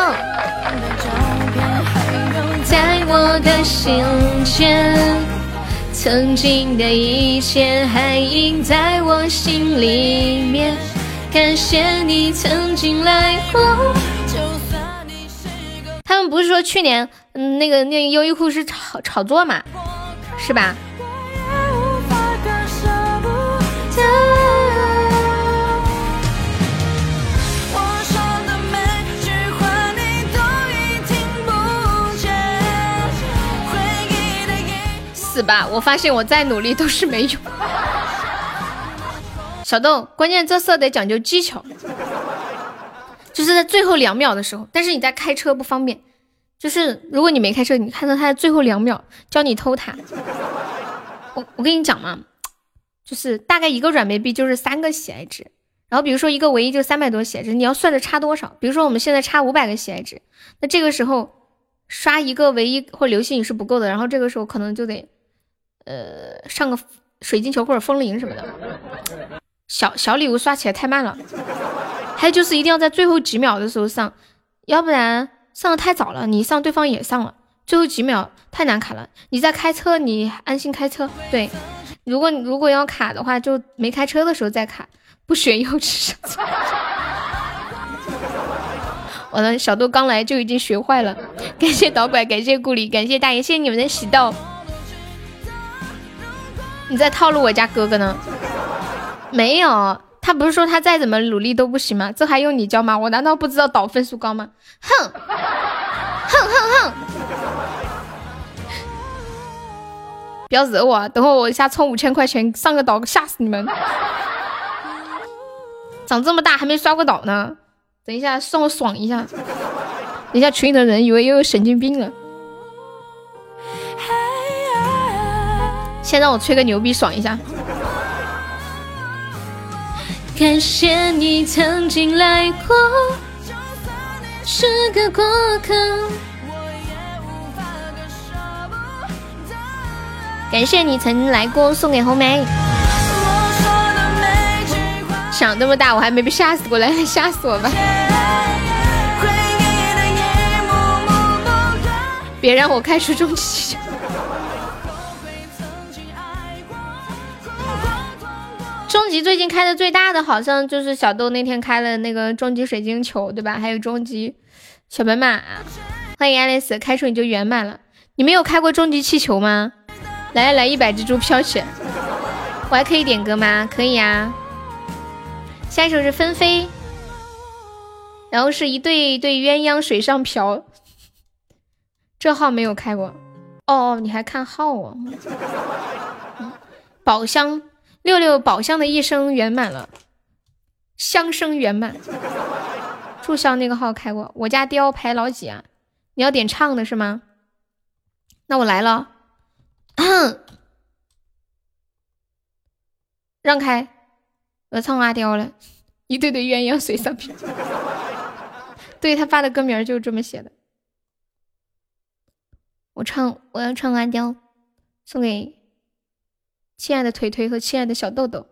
在我的心间。曾经的一切还印在我心里面，感谢你曾经来过。他们不是说去年，嗯，那个那个优衣库是炒炒作嘛，是吧？吧，我发现我再努力都是没用。小豆，关键这色得讲究技巧，就是在最后两秒的时候。但是你在开车不方便，就是如果你没开车，你看到他在最后两秒教你偷塔。我我跟你讲嘛，就是大概一个软妹币就是三个喜爱值，然后比如说一个唯一就三百多喜爱值，你要算着差多少？比如说我们现在差五百个喜爱值，那这个时候刷一个唯一或流星雨是不够的，然后这个时候可能就得。呃，上个水晶球或者风铃什么的，小小礼物刷起来太慢了。还有就是一定要在最后几秒的时候上，要不然上的太早了，你上对方也上了，最后几秒太难卡了。你在开车，你安心开车。对，如果你如果要卡的话，就没开车的时候再卡，不学幼稚。我的小豆刚来就已经学坏了，感谢导拐，感谢顾里，感谢大爷，谢谢你们的喜豆。你在套路我家哥哥呢？没有，他不是说他再怎么努力都不行吗？这还用你教吗？我难道不知道导分数高吗？哼，哼哼哼！不要惹我，等会我一下充五千块钱上个岛，吓死你们！长这么大还没刷过岛呢，等一下送我爽一下，等一下群里的人以为又有神经病了。先让我吹个牛逼爽一下。感谢你曾经来过，是个过客。感谢你曾来过，送给红梅。长这么大我还没被吓死过来，[laughs] 吓死我吧！别让我开出终极终极最近开的最大的好像就是小豆那天开了那个终极水晶球，对吧？还有终极小白马，欢迎爱丽丝，开出你就圆满了。你没有开过终极气球吗？来来来，一百只猪飘雪，我还可以点歌吗？可以啊。下一首是纷飞，然后是一对一对鸳鸯水上漂，这号没有开过。哦哦，你还看号啊？宝箱六六宝箱的一生圆满了，相生圆满。注销那个号开过，我家雕排老几啊？你要点唱的是吗？那我来了，让开，我唱阿雕了，一对对鸳鸯水上漂。[laughs] 对他发的歌名就是这么写的，我唱我要唱阿雕，送给亲爱的腿腿和亲爱的小豆豆。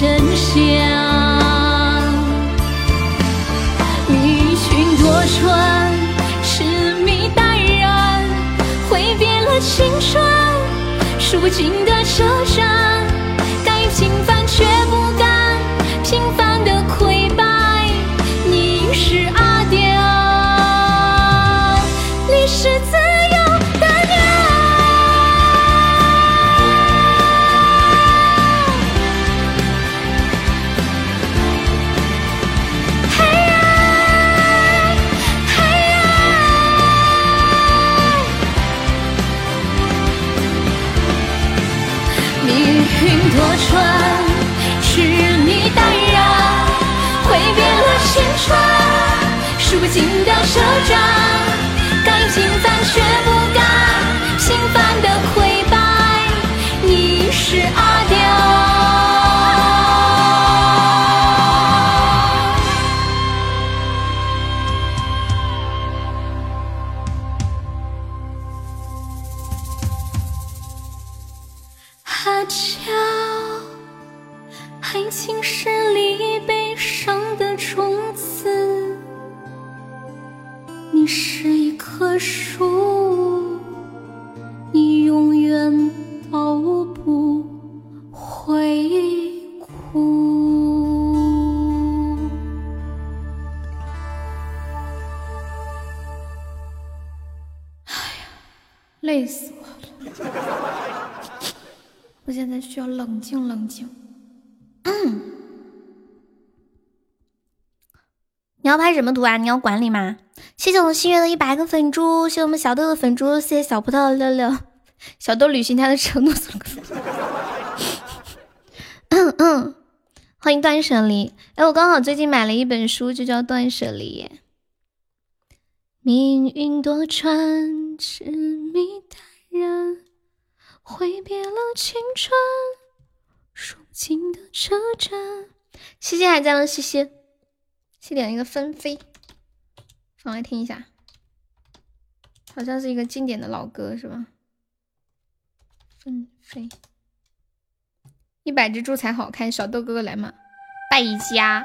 真相。迷群多舛，痴迷淡然，挥别了青春，数不尽的车站。手掌。你要拍什么图啊？你要管理吗？谢谢我们新月的一百个粉猪，谢谢我们小豆的粉猪，谢谢小葡萄的六六，小豆履行他的承诺，嗯嗯，欢迎断舍离。哎，我刚好最近买了一本书，就叫《断舍离》。命运多舛，痴迷淡然，挥别了青春，数不尽的车站。谢谢还在吗？谢谢，谢点一个纷飞，放来听一下，好像是一个经典的老歌，是吧？纷飞。一百只猪才好看，小豆哥哥来嘛，败家。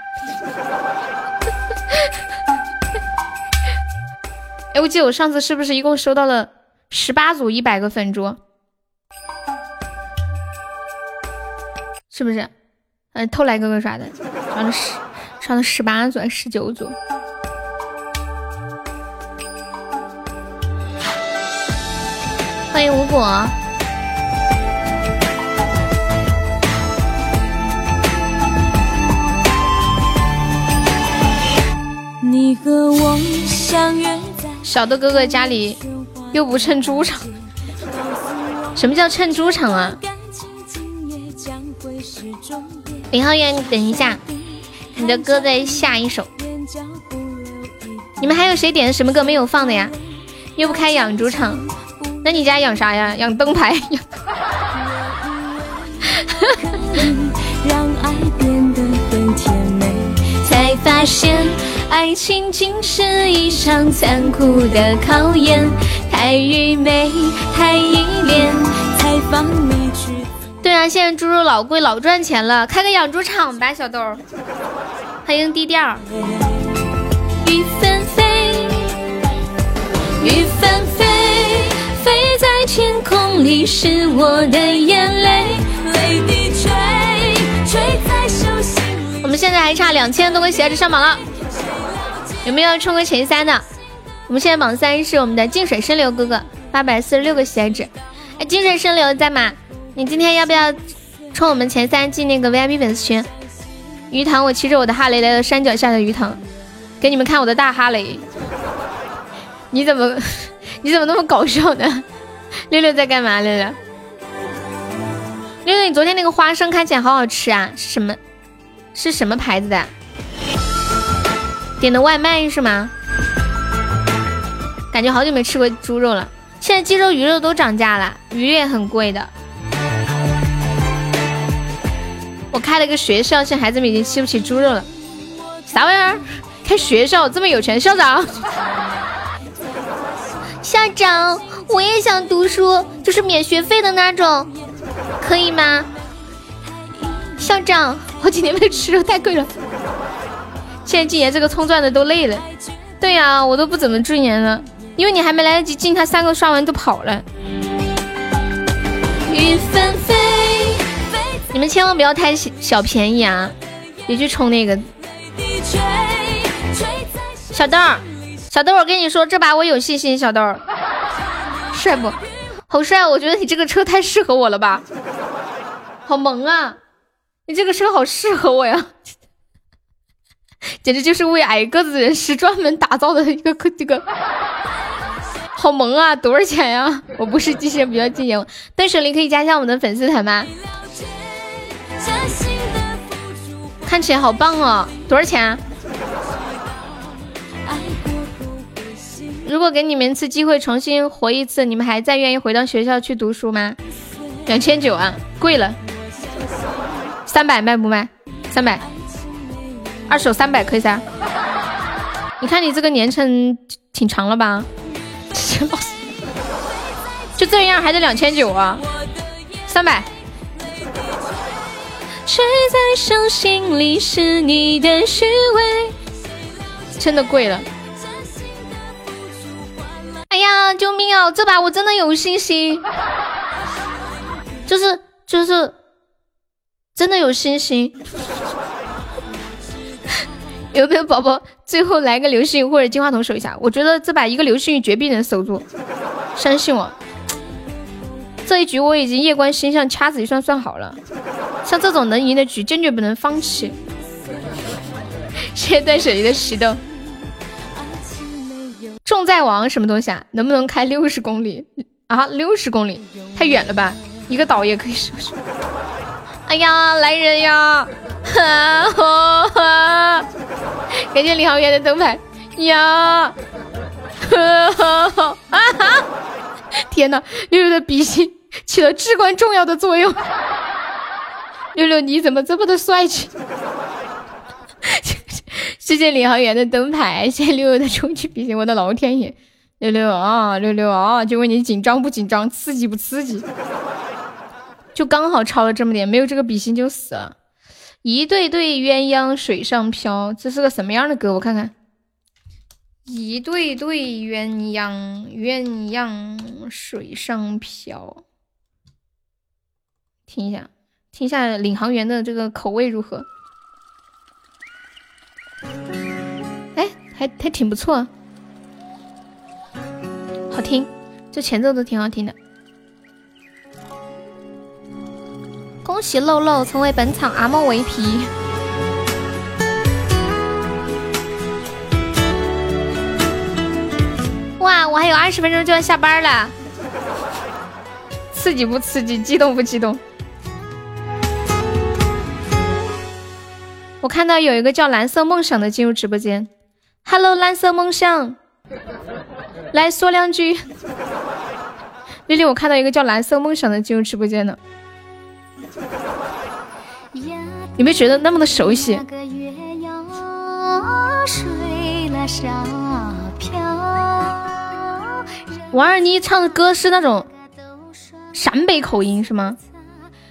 哎，我记得我上次是不是一共收到了十八组一百个粉猪？是不是？呃，偷来哥哥刷的，刷了是，刷了十八组还是十九组？欢迎无果。你和我相约在小豆哥哥家里又不趁猪场，[laughs] 什么叫趁猪场啊？感情今夜将会是终点，李浩源，你等一下，你的歌在下一首。你们还有谁点的什么歌没有放的呀？又不开养猪场，那你家养啥呀？养灯牌？让爱变得很甜美。才发现爱情竟是一场残酷的考验，太愚昧，太依恋，才放你去。对啊，现在猪肉老贵，老赚钱了，开个养猪场吧，小豆。欢迎低调。雨纷飞，雨纷飞，飞在天空里是我的眼泪，泪滴垂，垂在手心里。我们现在还差两千多个喜爱值上榜了，有没有要冲个前三的？我们现在榜三是我们的静水深流哥哥，八百四十六个喜爱值。哎，静水深流在吗？你今天要不要冲我们前三进那个 VIP 粉丝群？鱼塘，我骑着我的哈雷来到山脚下的鱼塘，给你们看我的大哈雷。你怎么 [laughs] 你怎么那么搞笑呢？[laughs] 六六在干嘛？六六，六六，你昨天那个花生看起来好好吃啊，是什么？是什么牌子的？点的外卖是吗？感觉好久没吃过猪肉了。现在鸡肉、鱼肉都涨价了，鱼也很贵的。我开了个学校，现在孩子们已经吃不起猪肉了。啥玩意儿？开学校这么有钱？校长，[laughs] 校长，我也想读书，就是免学费的那种，可以吗？校长，我今天没吃肉，太贵了。现在禁言这个冲钻的都累了。对呀、我都不怎么禁言了，因为你还没来得及禁，他三个刷完都跑了。雨纷飞，你们千万不要贪小便宜啊，别去冲那个。小豆儿，小豆儿，我跟你说，这把我有信心。小豆儿，帅不？好帅！我觉得你这个车太适合我了吧，好萌啊！你这个车好适合我呀，简直就是为矮个子人士专门打造的一个这个，好萌啊！多少钱呀？我不是机器人，不要禁言我。断舍离可以加一下我们的粉丝团吗？看起来好棒哦，多少钱啊？如果给你们一次机会重新活一次，你们还再愿意回到学校去读书吗？两千九啊，贵了。三百卖不卖？三百，二手三百可以噻。你看你这个年程挺长了吧？[laughs] 就这样还得两千九啊？三百。谁在手心里是你的虚伪？真的跪了。哎呀，救命啊！这把我真的有信心，[laughs] 就是就是真的有信心。[laughs] 有没有宝宝最后来个流星雨或者金话筒守一下？我觉得这把一个流星雨绝壁能守住，相信我。这一局我已经夜观星象，掐指一算算好了。像这种能赢的局，坚决不能放弃。谢谢断舍离的石头。重在王什么东西啊？能不能开六十公里啊？六十公里太远了吧？一个岛也可以收拾。哎呀，来人呀！感谢李航员的灯牌呀！[laughs] 天哪，六六的笔芯起了至关重要的作用。[laughs] 六六，你怎么这么的帅气？[laughs] 谢谢领航员的灯牌，谢谢六六的终极笔芯，我的老天爷！六六啊，六六啊，就问你紧张不紧张，刺激不刺激？就刚好超了这么点，没有这个笔芯就死了。一对对鸳鸯水上漂，这是个什么样的歌？我看看。一对对鸳鸯，鸳鸯水上漂。听一下，听一下领航员的这个口味如何？哎，还还挺不错，好听，这前奏都挺好听的。恭喜露露成为本场阿莫 VP。哇，我还有二十分钟就要下班了，刺激不刺激？激动不激动？我看到有一个叫蓝色梦想的进入直播间，Hello，蓝色梦想，来说两句。丽丽，我看到一个叫蓝色梦想的进入直播间了，有没有觉得那么的熟悉？王二妮唱的歌是那种陕北口音是吗？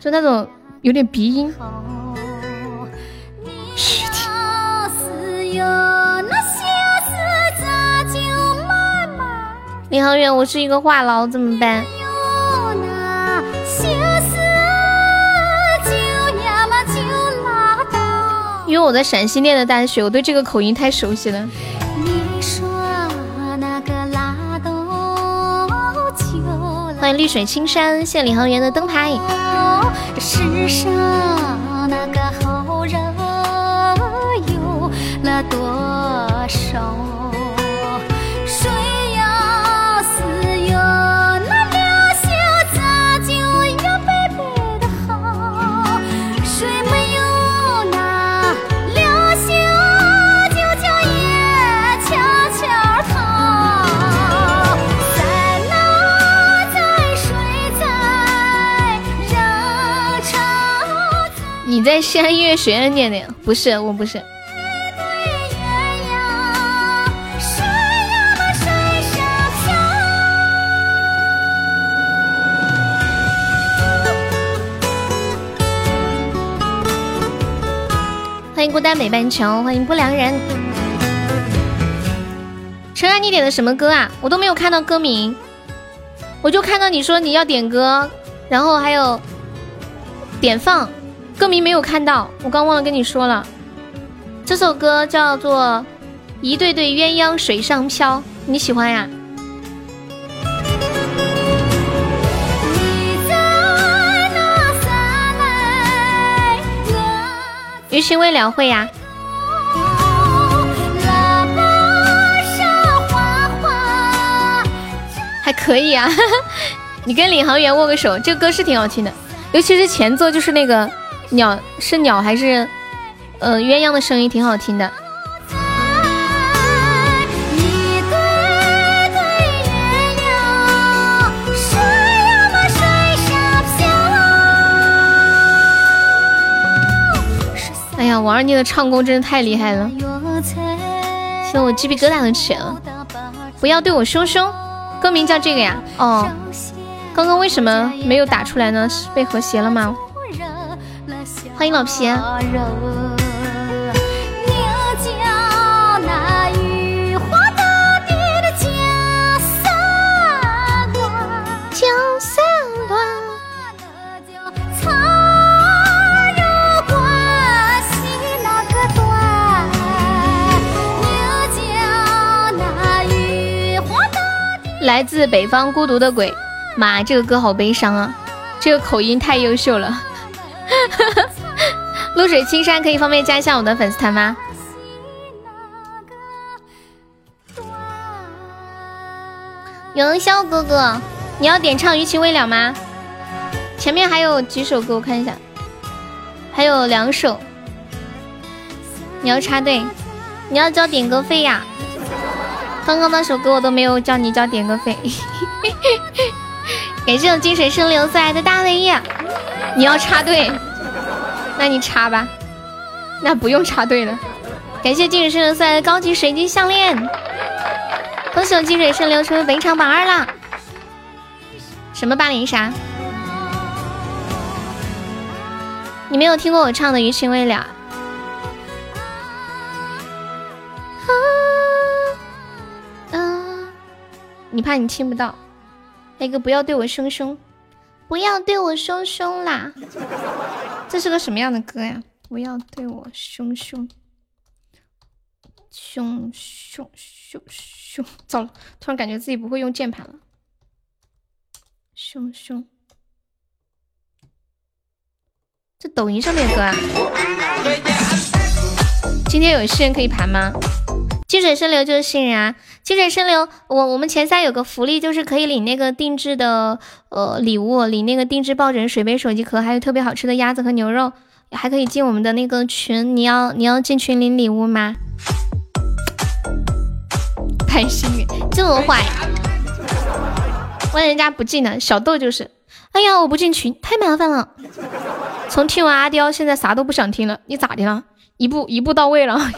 就那种有点鼻音。嘘，听。领航员，我是一个话痨，怎么办？因为我在陕西念的大学，我对这个口音太熟悉了。欢迎绿水青山，谢领航员的灯牌。世上那个好人有了多少？你在西安音乐学院念的呀？不是，我不是。欢迎孤单北半球，欢迎不良人。陈安，你点的什么歌啊？我都没有看到歌名，我就看到你说你要点歌，然后还有点放，歌名没有看到，我刚忘了跟你说了。这首歌叫做《一对对鸳鸯水上漂》，你喜欢呀？余情未了会呀。还可以啊，你跟领航员握个手，这个歌是挺好听的，尤其是前奏，就是那个鸟是鸟还是呃鸳鸯的声音挺好听的。哎呀，王二妮的唱功真的太厉害了，现在我鸡皮疙瘩都起来了。不要对我凶凶，歌名叫这个呀？哦，刚刚为什么没有打出来呢？是被和谐了吗？欢迎老皮。江山乱。来自北方孤独的鬼，妈，这个歌好悲伤啊！这个口音太优秀了。露水青山，可以方便加一下我的粉丝团吗？元宵哥哥，你要点唱《余情未了》吗？前面还有几首歌，我看一下，还有两首。你要插队，你要交点歌费呀。刚刚那首歌我都没有叫你交点歌费。[laughs] 感谢我精神生流送来的大卫叶，你要插队，那你插吧，那不用插队了。感谢精神生流送来的高级水晶项链，恭喜我精神生流成为本场榜二啦！什么八零啥？你没有听过我唱的《余情未了》？啊，你怕你听不到？那个不要对我凶凶，不要对我凶凶啦！这是个什么样的歌呀？不要对我凶凶，凶凶凶凶！糟了，突然感觉自己不会用键盘了。凶凶，这抖音上面的歌啊？今天有新人可以盘吗？积水深流就是新人啊！清水深流，我我们前三有个福利，就是可以领那个定制的呃礼物，领那个定制抱枕、水杯、手机壳，还有特别好吃的鸭子和牛肉，还可以进我们的那个群。你要你要进群领礼物吗？太幸运，这么坏，万人家不进呢小豆就是，哎呀，我不进群太麻烦了。从听完阿刁，现在啥都不想听了。你咋的了？一步一步到位了。[laughs]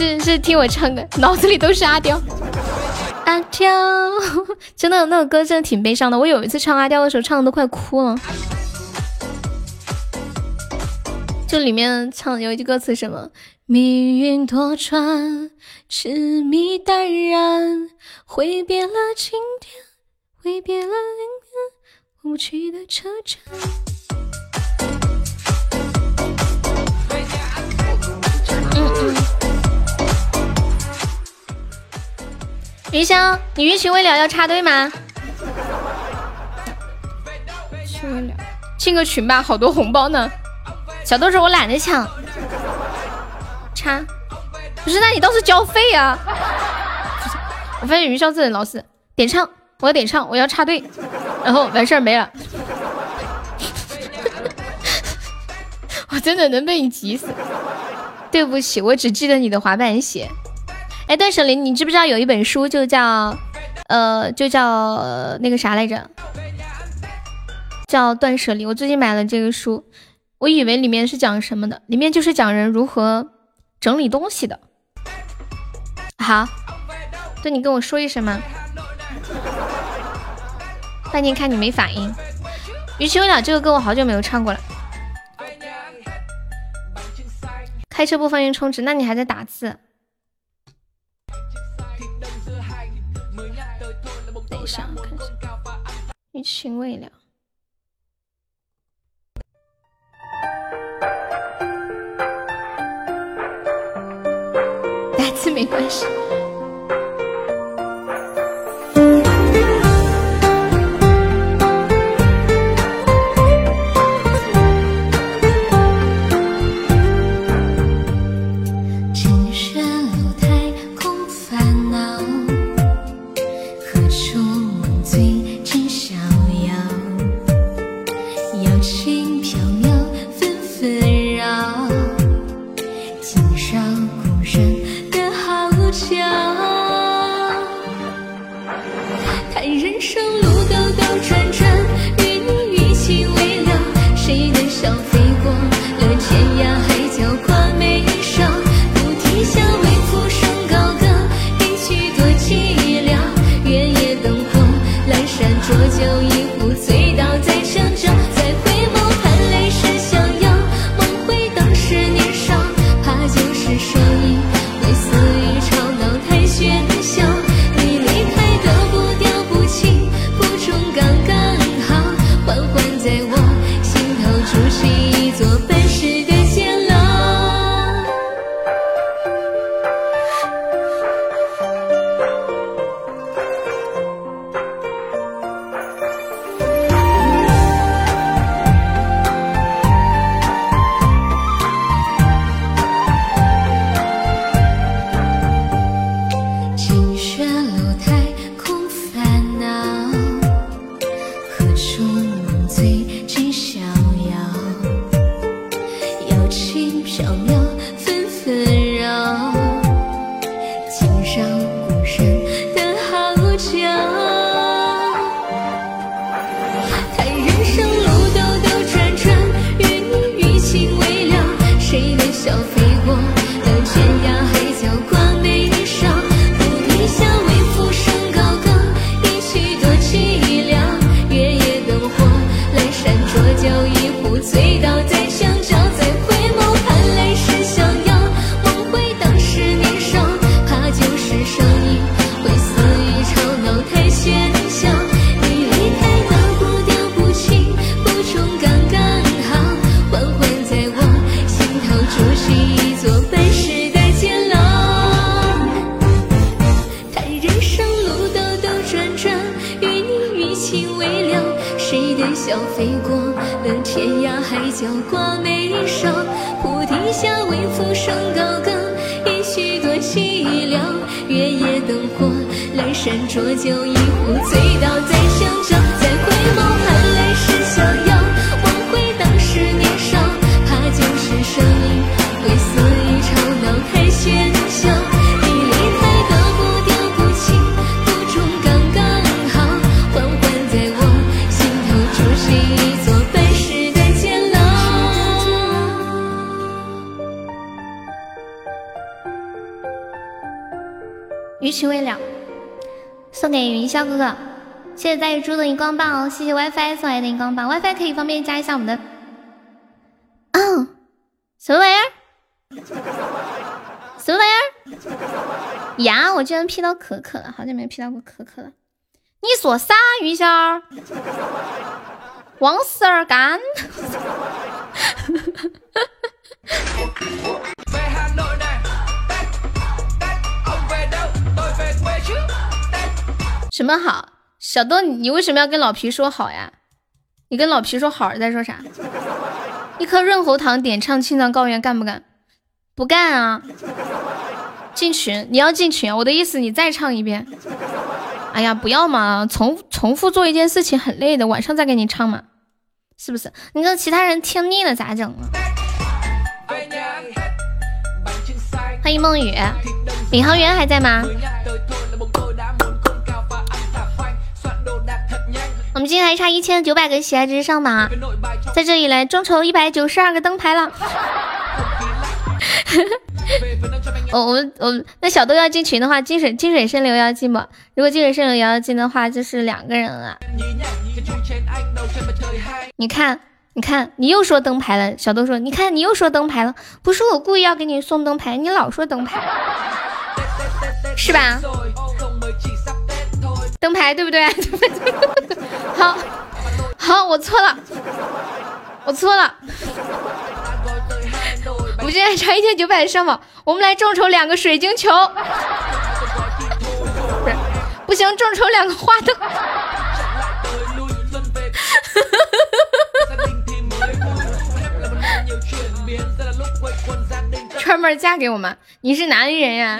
是是听我唱歌，脑子里都是阿刁。阿刁，真的那首歌真的挺悲伤的。我有一次唱阿刁的时候，唱的都快哭了。就里面唱有一句歌词什么“命运多舛，痴迷淡然，挥别了晴天，挥别了林边，无趣的车站。”余香，你余情未了要插队吗？进个群吧，好多红包呢。小豆子，我懒得抢，插。不是，那你倒是交费啊！[laughs] 我发现云霄这人老是点唱，我要点唱，我要插队，然后完事儿没了。[laughs] 我真的能被你急死。对不起，我只记得你的滑板鞋。哎，断舍离，你知不知道有一本书就叫，呃，就叫那个啥来着？叫断舍离。我最近买了这个书，我以为里面是讲什么的，里面就是讲人如何整理东西的。好，对你跟我说一声吗？半天看你没反应。余情未了这个歌我好久没有唱过了。开车不方便充值，那你还在打字？情未了，[laughs] 打字没关系。送给云霄哥哥，谢谢在雨猪的荧光棒哦，谢谢 WiFi 送来的荧光棒，WiFi 可以方便加一下我们的，嗯，什么玩意儿？什么玩意儿？呀，我居然 P 到可可了，好久没 P 到过可可了。你说啥，云霄？往死儿干！什么好？小豆，你为什么要跟老皮说好呀？你跟老皮说好在说啥？一颗润喉糖点唱《青藏高原》干不干？不干啊！进群，你要进群！我的意思，你再唱一遍。哎呀，不要嘛，重重复做一件事情很累的，晚上再给你唱嘛，是不是？你跟其他人听腻了咋整啊？欢迎梦雨，领航员还在吗？我们今天还差一千九百个喜爱值上榜，在这里来众筹一百九十二个灯牌了。我 [laughs] 我们我那小豆要进群的话，金水金水深流要进不？如果金水深流也要进的话，就是两个人了。你看，你看，你又说灯牌了。小豆说，你看你又说灯牌了，不是我故意要给你送灯牌，你老说灯牌，是吧？灯牌对不对？[laughs] 好，好，我错了，我错了。我们现在差一千九百上榜，我们来众筹两个水晶球，不，行，众筹两个花灯。[laughs] 圈妹嫁给我们，你是哪里人呀？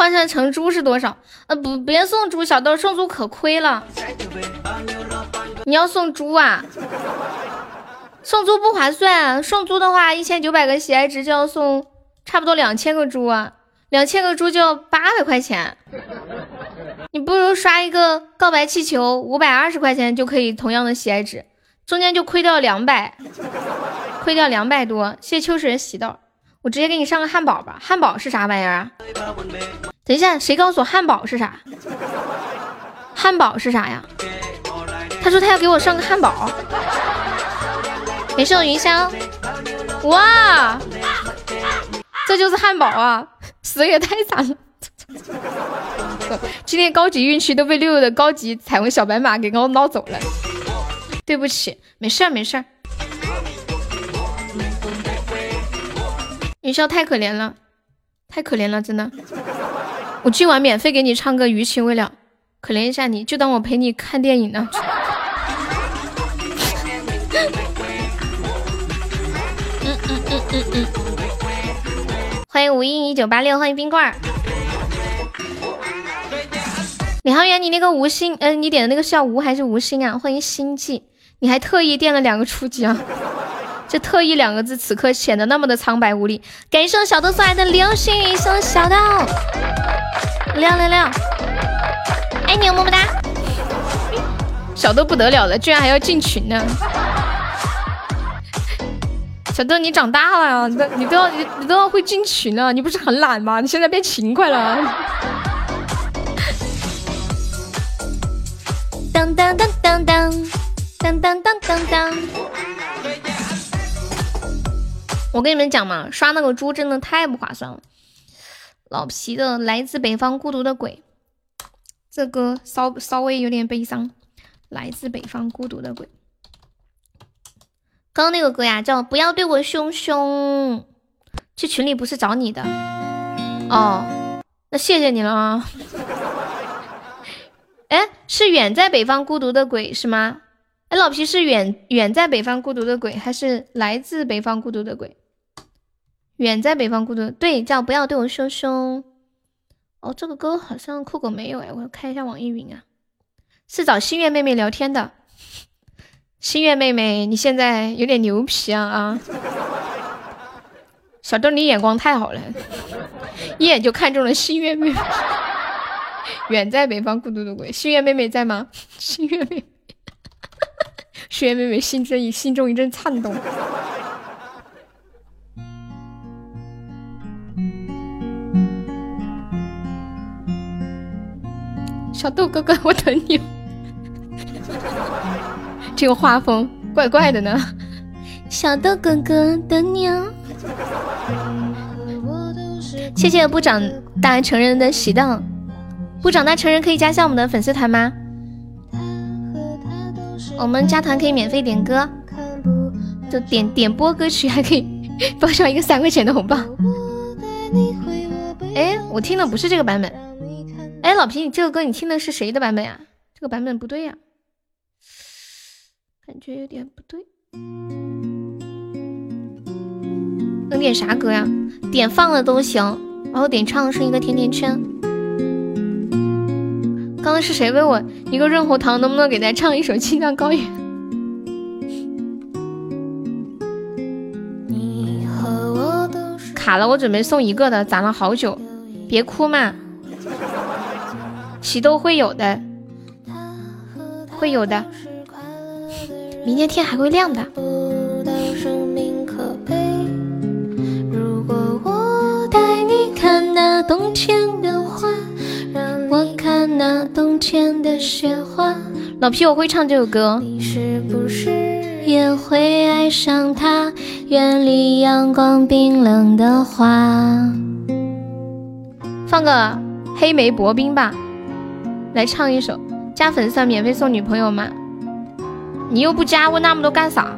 换算成猪是多少？呃，不，别送猪，小豆送猪可亏了。你要送猪啊？送猪不划算，送猪的话，一千九百个喜爱值就要送差不多两千个猪啊，两千个猪就要八百块钱。你不如刷一个告白气球，五百二十块钱就可以同样的喜爱值，中间就亏掉两百，亏掉两百多。谢秋水喜豆，我直接给你上个汉堡吧。汉堡是啥玩意儿啊？等一下，谁告诉我汉堡是啥？汉堡是啥呀？他说他要给我上个汉堡。没事，云香。哇，这就是汉堡啊！死的也太惨了。今天高级运气都被六六的高级彩虹小白马给给我捞走了，对不起，没事儿没事儿。云霄太可怜了，太可怜了，真的。我今晚免费给你唱歌《余情未了》，可怜一下你，就当我陪你看电影呢。嗯嗯。欢迎无印一九八六，欢迎冰棍儿。李航员，你那个无心，嗯、你点的那个是叫无还是无心啊？欢迎心悸，你还特意垫了两个初级啊？这特意两个字，此刻显得那么的苍白无力。感谢我小豆送来的流星雨，送小豆，亮亮亮，爱你，么么哒。小豆不得了了，居然还要进群呢！小豆，你长大了呀，你都你都要你你都要会进群了，你不是很懒吗？你现在变勤快了。当当当当当当当当当当。我跟你们讲嘛，刷那个猪真的太不划算了。老皮的《来自北方孤独的鬼》，这歌稍稍微有点悲伤。来自北方孤独的鬼，刚刚那个歌呀叫《不要对我凶凶》，这群里不是找你的哦，那谢谢你了啊。[laughs] 哎，是远在北方孤独的鬼是吗？哎，老皮是远远在北方孤独的鬼，还是来自北方孤独的鬼？远在北方孤独，对，叫不要对我说凶。哦，这个歌好像酷狗没有哎，我看一下网易云啊。是找心月妹妹聊天的，[laughs] 心月妹妹，你现在有点牛皮啊啊！[laughs] 小豆，你眼光太好了，[laughs] 一眼就看中了心月妹妹。远在北方孤独的鬼，心月妹妹在吗？心月妹，心月妹妹心中一心中一阵颤动。小豆哥哥，我等你。这个画风怪怪的呢。小豆哥哥等你哦。谢谢不长大成人的喜当，不长大成人可以加下我们的粉丝团吗？我们加团可以免费点歌，就点点播歌曲，还可以报上一个三块钱的红包。哎，我听的不是这个版本。哎，老皮，你这个歌你听的是谁的版本呀？这个版本不对呀，感觉有点不对。能点啥歌呀？点放了都行，然后点唱的是一个甜甜圈。刚刚是谁问我一个润喉糖能不能给大家唱一首《青藏高原》？[laughs] 卡了，我准备送一个的，攒了好久，别哭嘛。喜都会有的，会有的，明天天还会亮的。如果我带你看那冬天的花，让我看那冬天的雪花。老皮，我会唱这首歌。你是不是也会爱上它？远离阳光冰冷的花。放个黑莓薄冰吧。来唱一首，加粉丝免费送女朋友吗？你又不加，问那么多干啥？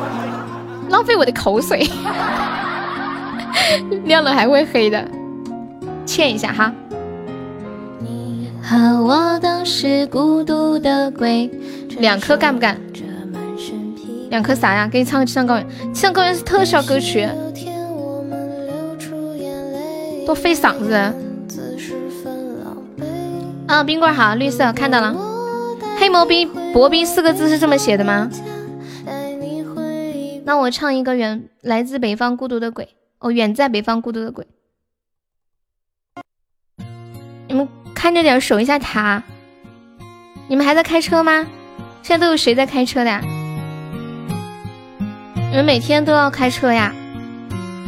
[laughs] 浪费我的口水，[laughs] 亮了还会黑的，欠一下哈。你和我都是孤独的鬼，两颗干不干？两颗啥呀？给你唱个《青藏高原》，《青藏高原》是特效歌曲，多费嗓子。啊，冰棍好，绿色看到了。黑毛冰薄冰四个字是这么写的吗？那我唱一个远来自北方孤独的鬼哦，远在北方孤独的鬼。你们看着点，守一下塔。你们还在开车吗？现在都有谁在开车的呀？你们每天都要开车呀？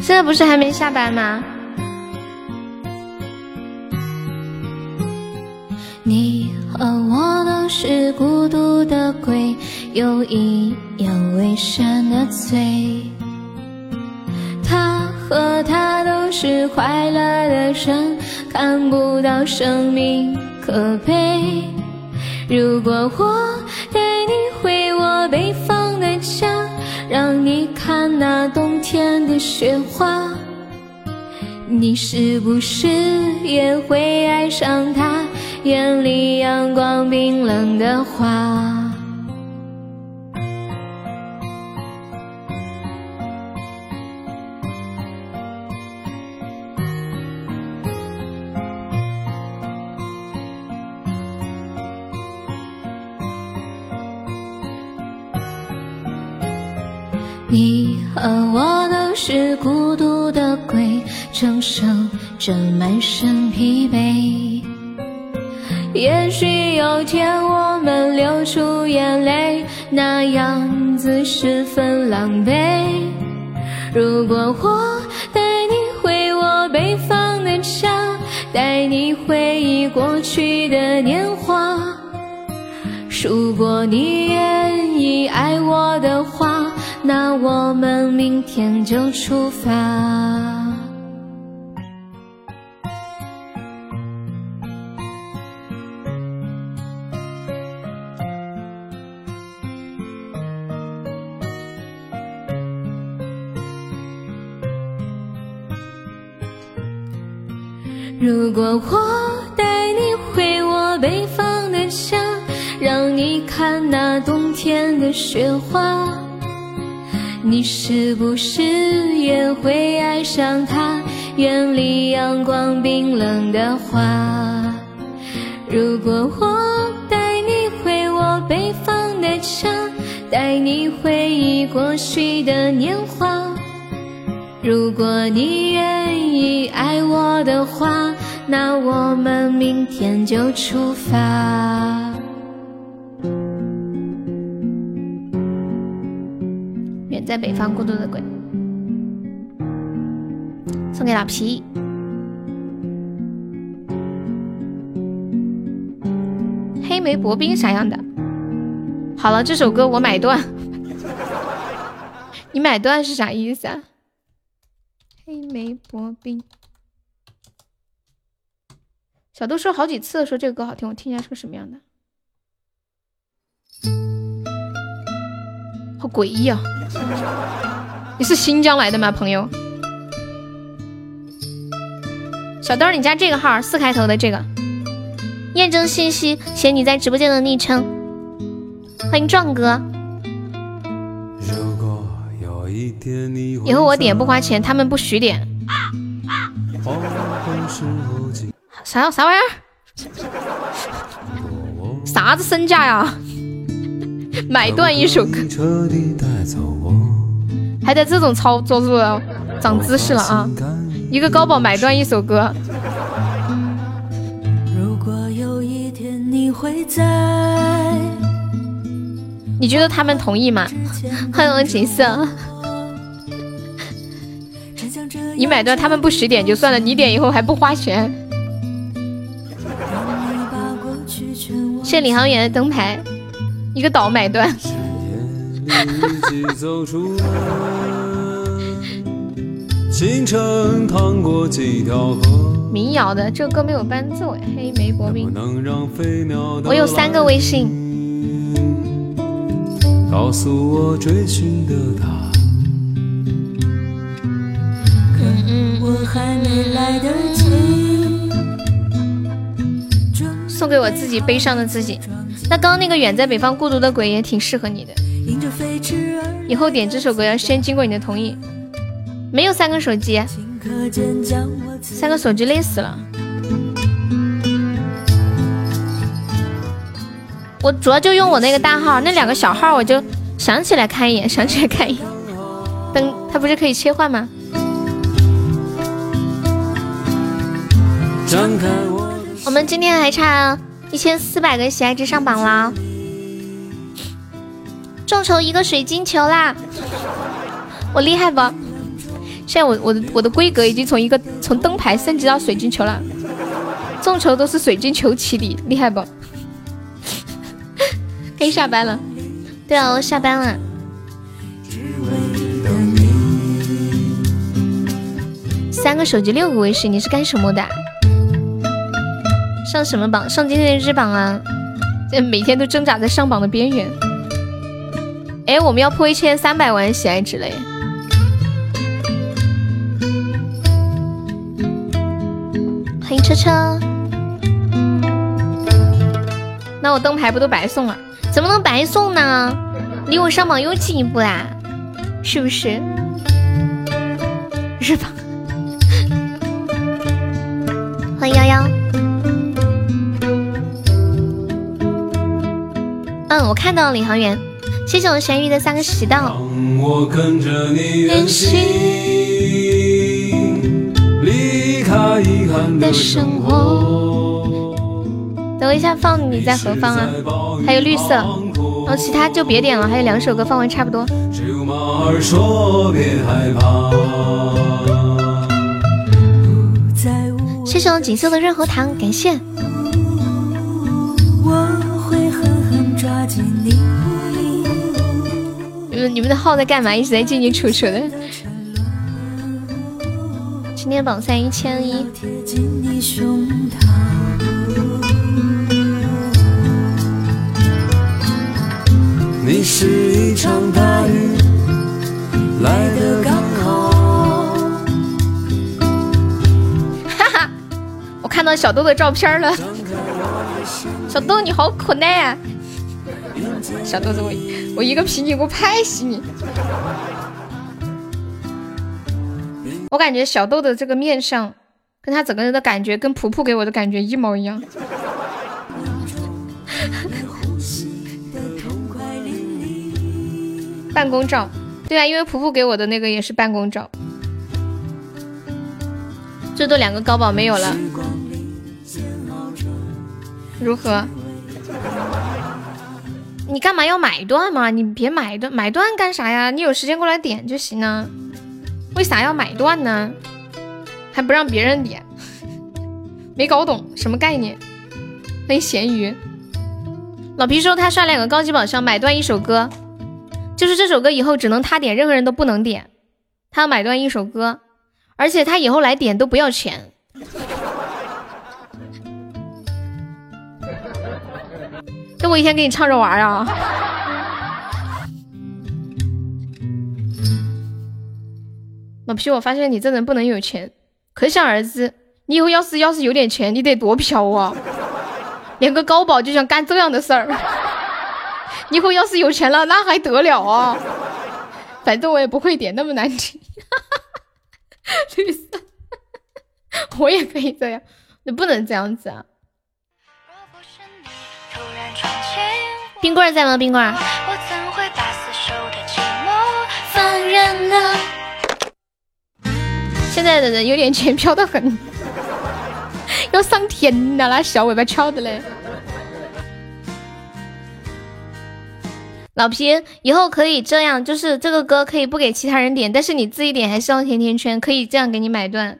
现在不是还没下班吗？你和我都是孤独的鬼，有一样危险的罪。他和她都是快乐的人，看不到生命可悲。如果我带你回我北方的家，让你看那冬天的雪花，你是不是也会爱上他？眼里阳光冰冷的花。你和我都是孤独的鬼，承受着满身疲惫。也许有天我们流出眼泪，那样子十分狼狈。如果我带你回我北方的家，带你回忆过去的年华。如果你愿意爱我的话，那我们明天就出发。如果我带你回我北方的家。让你看那冬天的雪花。你是不是也会爱上它？远离阳光冰冷的花。如果我带你回我北方的家，带你回忆过去的年华。如果你愿意爱我的话，那我们明天就出发。远在北方孤独的鬼，送给老皮。黑莓薄冰啥样的？好了，这首歌我买断。[laughs] 你买断是啥意思啊？黑莓薄冰。小豆说好几次，说这个歌好听，我听一下是个什么样的。好诡异啊！你是新疆来的吗，朋友？小豆，你加这个号四开头的这个，验证信息写你在直播间的昵称。欢迎壮哥。以后我点不花钱，他们不许点。啥啥玩意儿？啥子身价呀？买断一首歌，彻底带走我，还在这种操作入长姿势了啊！一个高保买断一首歌，如果有一天你会在你觉得他们同意吗？欢迎锦瑟，真像这样你买断他们不十点就算了，你点以后还不花钱。你把过去全忘谢领航员的灯牌，一个岛买断。过几条河，民谣的这个歌没有伴奏哎，黑莓薄冰。能让飞鸟我有三个微信，告诉我追寻的他。还没来得及送给我自己悲伤的自己。那刚刚那个远在北方孤独的鬼也挺适合你的，以后点这首歌要先经过你的同意。没有三个手机，三个手机累死了。我主要就用我那个大号，那两个小号我就想起来看一眼，想起来看一眼。灯它不是可以切换吗？张开我的我们今天还差一千四百个喜爱值上榜啦，众筹一个水晶球啦！我厉害不？现在我我的我的规格已经从一个从灯牌升级到水晶球了，众筹都是水晶球起底，厉害不？[laughs] 可以下班了。对啊，我下班了。三个手机六个微信，你是干什么的啊？上什么榜？上今天的日榜啊！这每天都挣扎在上榜的边缘。哎，我们要破一千三百万喜爱值了耶！欢迎车车。那我灯牌不都白送了？怎么能白送呢？离我上榜又进一步啦，是不是？日榜。[laughs] 欢迎幺幺。嗯，我看到了领航员，谢谢我咸鱼的三个喜到。让我跟着你远行，离开遗憾的生活。等我一下放你在何方啊？还有绿色，然后其他就别点了，还有两首歌放完差不多。只有马儿说别害怕。谢谢我锦绣的润喉糖，感谢。狠抓紧你。你们你们的号在干嘛？一直在进进出出的。今天榜三一千一，你是一场大雨，来得刚好。哈哈，我看到小豆的照片了。小豆你好可爱啊！小豆子，我我一个皮筋给我拍死你！我感觉小豆的这个面相，跟他整个人的感觉，跟普普给我的感觉一模一样。[laughs] 办公照，对啊，因为普普给我的那个也是办公照。最多两个高保没有了，如何？你干嘛要买断嘛？你别买断，买断干啥呀？你有时间过来点就行了。为啥要买断呢？还不让别人点，没搞懂什么概念？欢迎咸鱼。老皮说他刷两个高级宝箱买断一首歌，就是这首歌以后只能他点，任何人都不能点。他要买断一首歌，而且他以后来点都不要钱。我一天给你唱着玩儿啊！老皮，我发现你这人不能有钱，可想而知，你以后要是要是有点钱，你得多飘啊！连个高保就想干这样的事儿，你以后要是有钱了，那还得了啊！反正我也不会点那么难听，[laughs] 绿色，我也可以这样，你不能这样子啊！冰棍在吗？冰棍，放任了。现在的人有点钱飘得很，要上天了，[laughs] 那小尾巴翘的嘞。老皮，以后可以这样，就是这个歌可以不给其他人点，但是你自己点还是要甜甜圈，可以这样给你买断。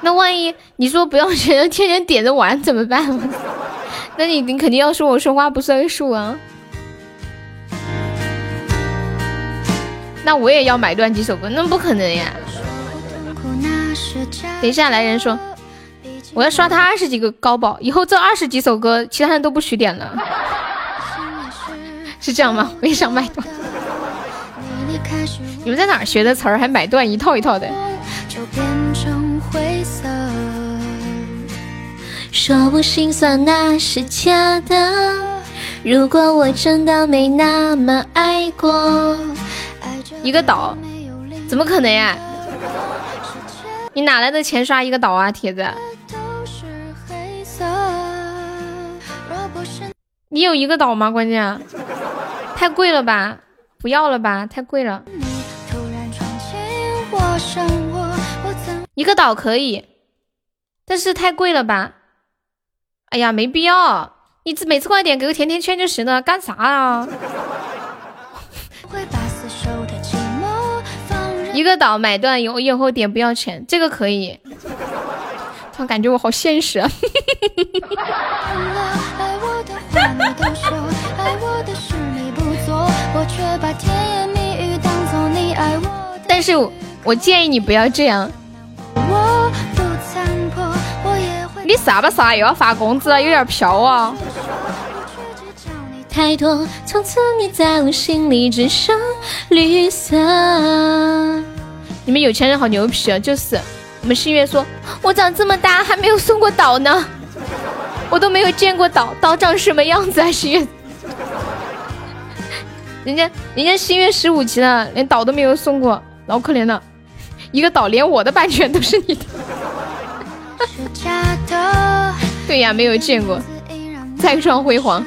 那万一你说不要钱，[laughs] 天天点着玩怎么办？那你你肯定要说我说话不算数啊。那我也要买断几首歌，那不可能呀。等一下，来人说，我要刷他二十几个高保，以后这二十几首歌，其他人都不许点了，是这样吗？我也想买断。你们在哪儿学的词儿，还买断一套一套的？说不心酸那是假的。如果我真的没那么爱过，一个岛，怎么可能呀？你哪来的钱刷一个岛啊，铁子？你有一个岛吗？关键太贵了吧？不要了吧？太贵了。一个岛可以，但是太贵了吧？哎呀，没必要。你每次过来点给个甜甜圈就行了，干啥啊？[laughs] 一个岛买断，以后以后点不要钱，这个可以。突然感觉我好现实啊！[laughs] 但是我建议你不要这样。你啥吧啥又要发工资了，有点飘啊！太多，从此你在我心里只剩绿色。你们有钱人好牛皮啊！就是我们新月说，我长这么大还没有送过岛呢，我都没有见过岛，岛长什么样子啊？心月，人家人家新月十五级了，连岛都没有送过，老可怜了，一个岛连我的版权都是你的。[laughs] 对呀，没有见过，再创辉煌，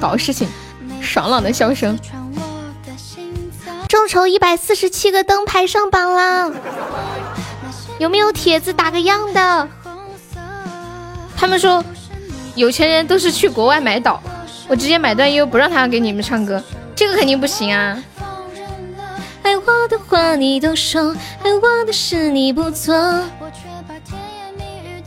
搞事情，爽朗的笑声。众筹一百四十七个灯牌上榜了，有没有帖子打个样的？他们说有钱人都是去国外买岛，我直接买断又不让他给你们唱歌，这个肯定不行啊！爱我的话你都说，爱我的事你不做。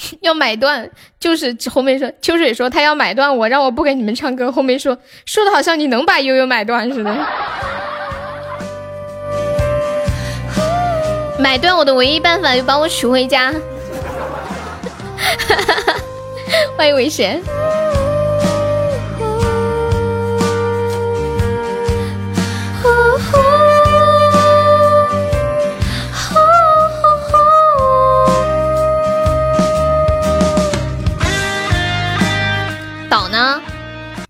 [laughs] 要买断，就是后面说秋水说他要买断，我让我不给你们唱歌。后面说说的好像你能把悠悠买断似的，[laughs] 买断我的唯一办法，就把我娶回家。[laughs] 欢迎危险。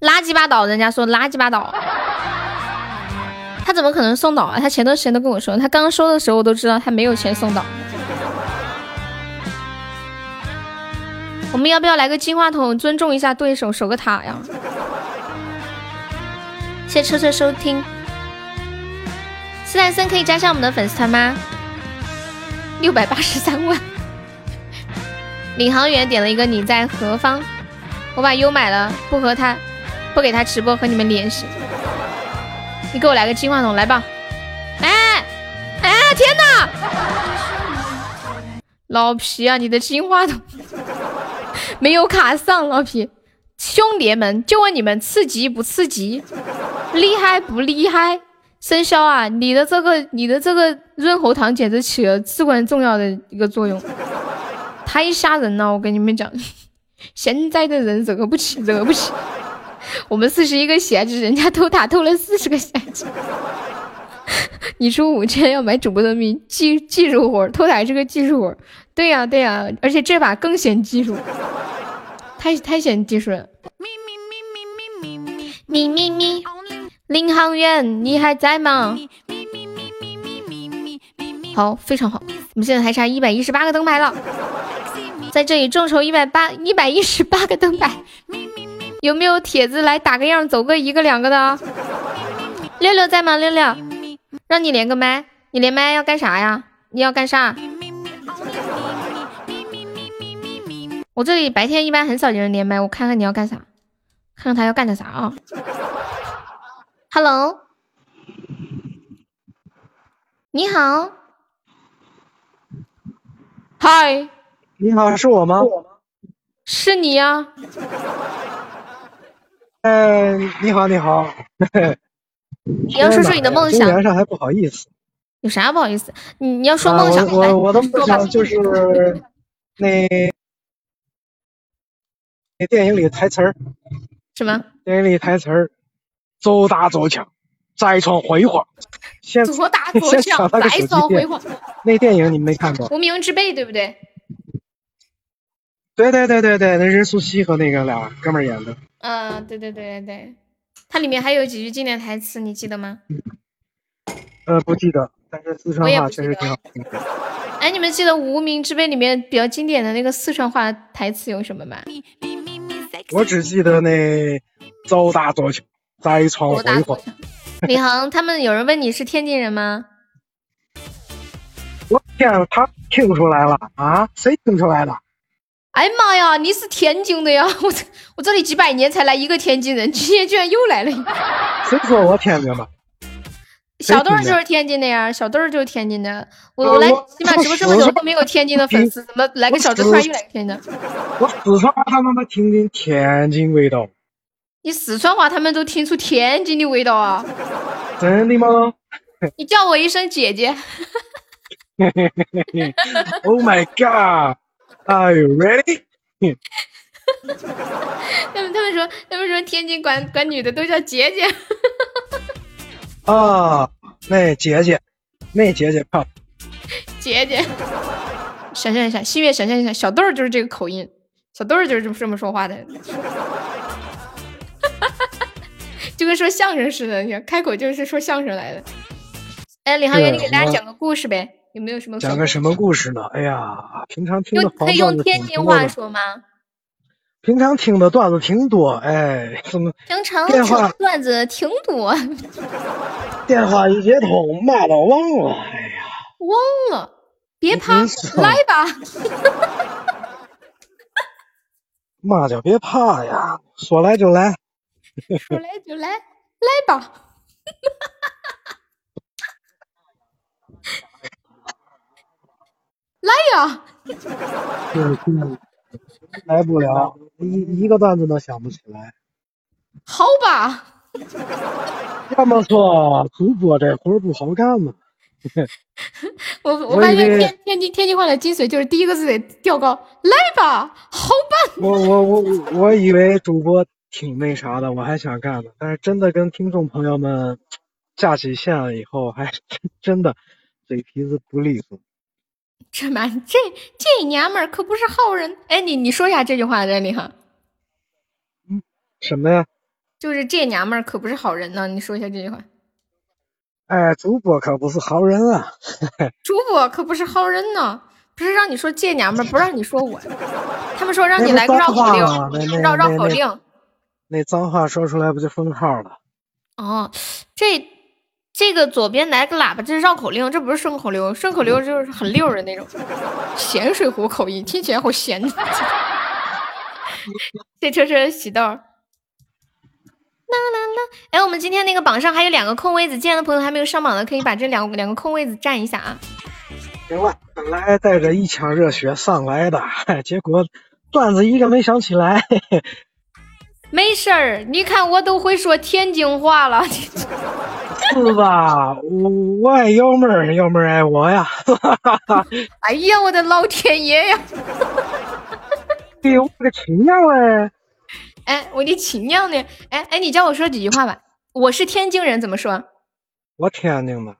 垃圾吧岛，人家说垃圾吧岛。他怎么可能送岛啊？他前段时间都跟我说，他刚收的时候我都知道他没有钱送岛。我们要不要来个金话筒，尊重一下对手，守个塔呀？谢谢车车收听。斯坦森可以加上我们的粉丝团吗？六百八十三万。领航员点了一个你在何方？我把优买了，不和他，不给他直播和你们联系。你给我来个金话筒，来吧！哎哎，天哪！老皮啊，你的金话筒没有卡上，老皮。兄弟们，就问你们刺激不刺激？厉害不厉害？生肖啊，你的这个你的这个润喉糖简直起了至关重要的一个作用，太吓人了！我跟你们讲，现在的人惹不起，惹不起。[laughs] 我们四十一个血值，人家偷塔偷了四十个血值。[laughs] 你出五千要买主播的命，技技术活，偷塔是个技术活。对呀对呀，而且这把更显技术，[laughs] 太太显技术了。咪咪咪，领航员，你还在吗？好，非常好，我们现在还差一百一十八个灯牌了，在这里众筹一百八一百一十八个灯牌。有没有铁子来打个样，走个一个两个的？六六在吗？六六，让你连个麦，你连麦要干啥呀？你要干啥？我这里白天一般很少有人连麦，我看看你要干啥，看看他要干点啥啊？Hello，你好，嗨，你好，是我吗？是你呀、嗯、你好，你好。[laughs] 你要说说你的梦想公园上还不好意思。有啥不好意思？你你要说啊梦想，来我我我的梦想就是那那电影里台词儿，什么？电影里台词儿，走大走强，再创辉煌。先左打左先向抢，再手机店造辉煌。那电影你没看过？无名之辈，对不对？对对对对对，那任素汐和那个俩哥们儿演的。嗯，对对对对对，它里面还有几句经典台词，你记得吗？呃，不记得，但是四川话确实挺好听的。哎，你们记得《无名之辈》里面比较经典的那个四川话台词有什么吗？我只记得那走大走强，再创左打辉煌。李航，他们有人问你是天津人吗？我天，他听出来了啊？谁听出来了？哎呀妈呀，你是天津的呀！我这我这里几百年才来一个天津人，今天居然又来了一个。谁说我天津的？[laughs] 小豆儿就是天津的呀，小豆儿就是天津的。我我来起码直播这么久都没有天津的粉丝，怎么来个小豆突然又来个天津的？我四川话他妈妈听听天津味道，你四川话他们都听出天津的味道啊！真的吗 [laughs] 你叫我一声姐姐？[laughs] Oh my god！Are you ready？他 [laughs] 们他们说他们说天津管管女的都叫姐姐，[laughs] 啊，那姐姐，那姐姐漂亮。姐姐。想象一下，心月想象一下，小豆儿就是这个口音，小豆儿就是这么这么说话的，[laughs] 就跟说相声似的，你看开口就是说相声来的。哎，李航员，你给大家讲个故事呗？有没有什么讲个什么故事呢？哎呀，平常听的可以用天津话，说吗？平常听的段子挺多，哎，怎么平常电话听的段子挺多，[laughs] 电话一接通，骂都忘了。哎呀，忘了，别怕来吧。[laughs] 嘛叫别怕呀，说来就来。说来就来，来吧。来呀！[laughs] 就是来不了，一一个段子都想不起来。好吧，这么说主播这活儿不好干嘛？[laughs] 我我发现天天津天津话的精髓就是第一个字得调高，来吧，好吧。我我我我以为主播挺那啥的，我还想干呢，但是真的跟听众朋友们 [tsk] 架起线了以后，还真的嘴皮子不利索。这蛮这这娘们儿可不是好人。哎，你你说一下这句话，这里哈，什么呀？就是这娘们儿可不是好人呢。你说一下这句话，哎，主播可不是好人啊！主播可不是好人呢。不是让你说这娘们儿，不让你说我，他们说让你来个绕口令，绕绕口令。那脏话说出来不就封号了？哦，这这个左边来个喇叭，这是绕口令，这不是顺口溜，顺口溜就是很溜的那种，咸水湖口音，听起来好咸。[laughs] 这车车喜豆。啦啦啦！哎，我们今天那个榜上还有两个空位子，进来的朋友还没有上榜的，可以把这两两个空位子占一下啊。行了，本来带着一腔热血上来的，结果段子一个没想起来。嘿嘿没事儿，你看我都会说天津话了。是吧？我我爱幺妹儿，幺妹儿爱我呀。[laughs] 哎呀，我的老天爷呀！[laughs] 哎呦，我个亲娘嘞！哎，我的亲娘呢？哎哎，你教我说几句话吧。我是天津人，怎么说？我天津的，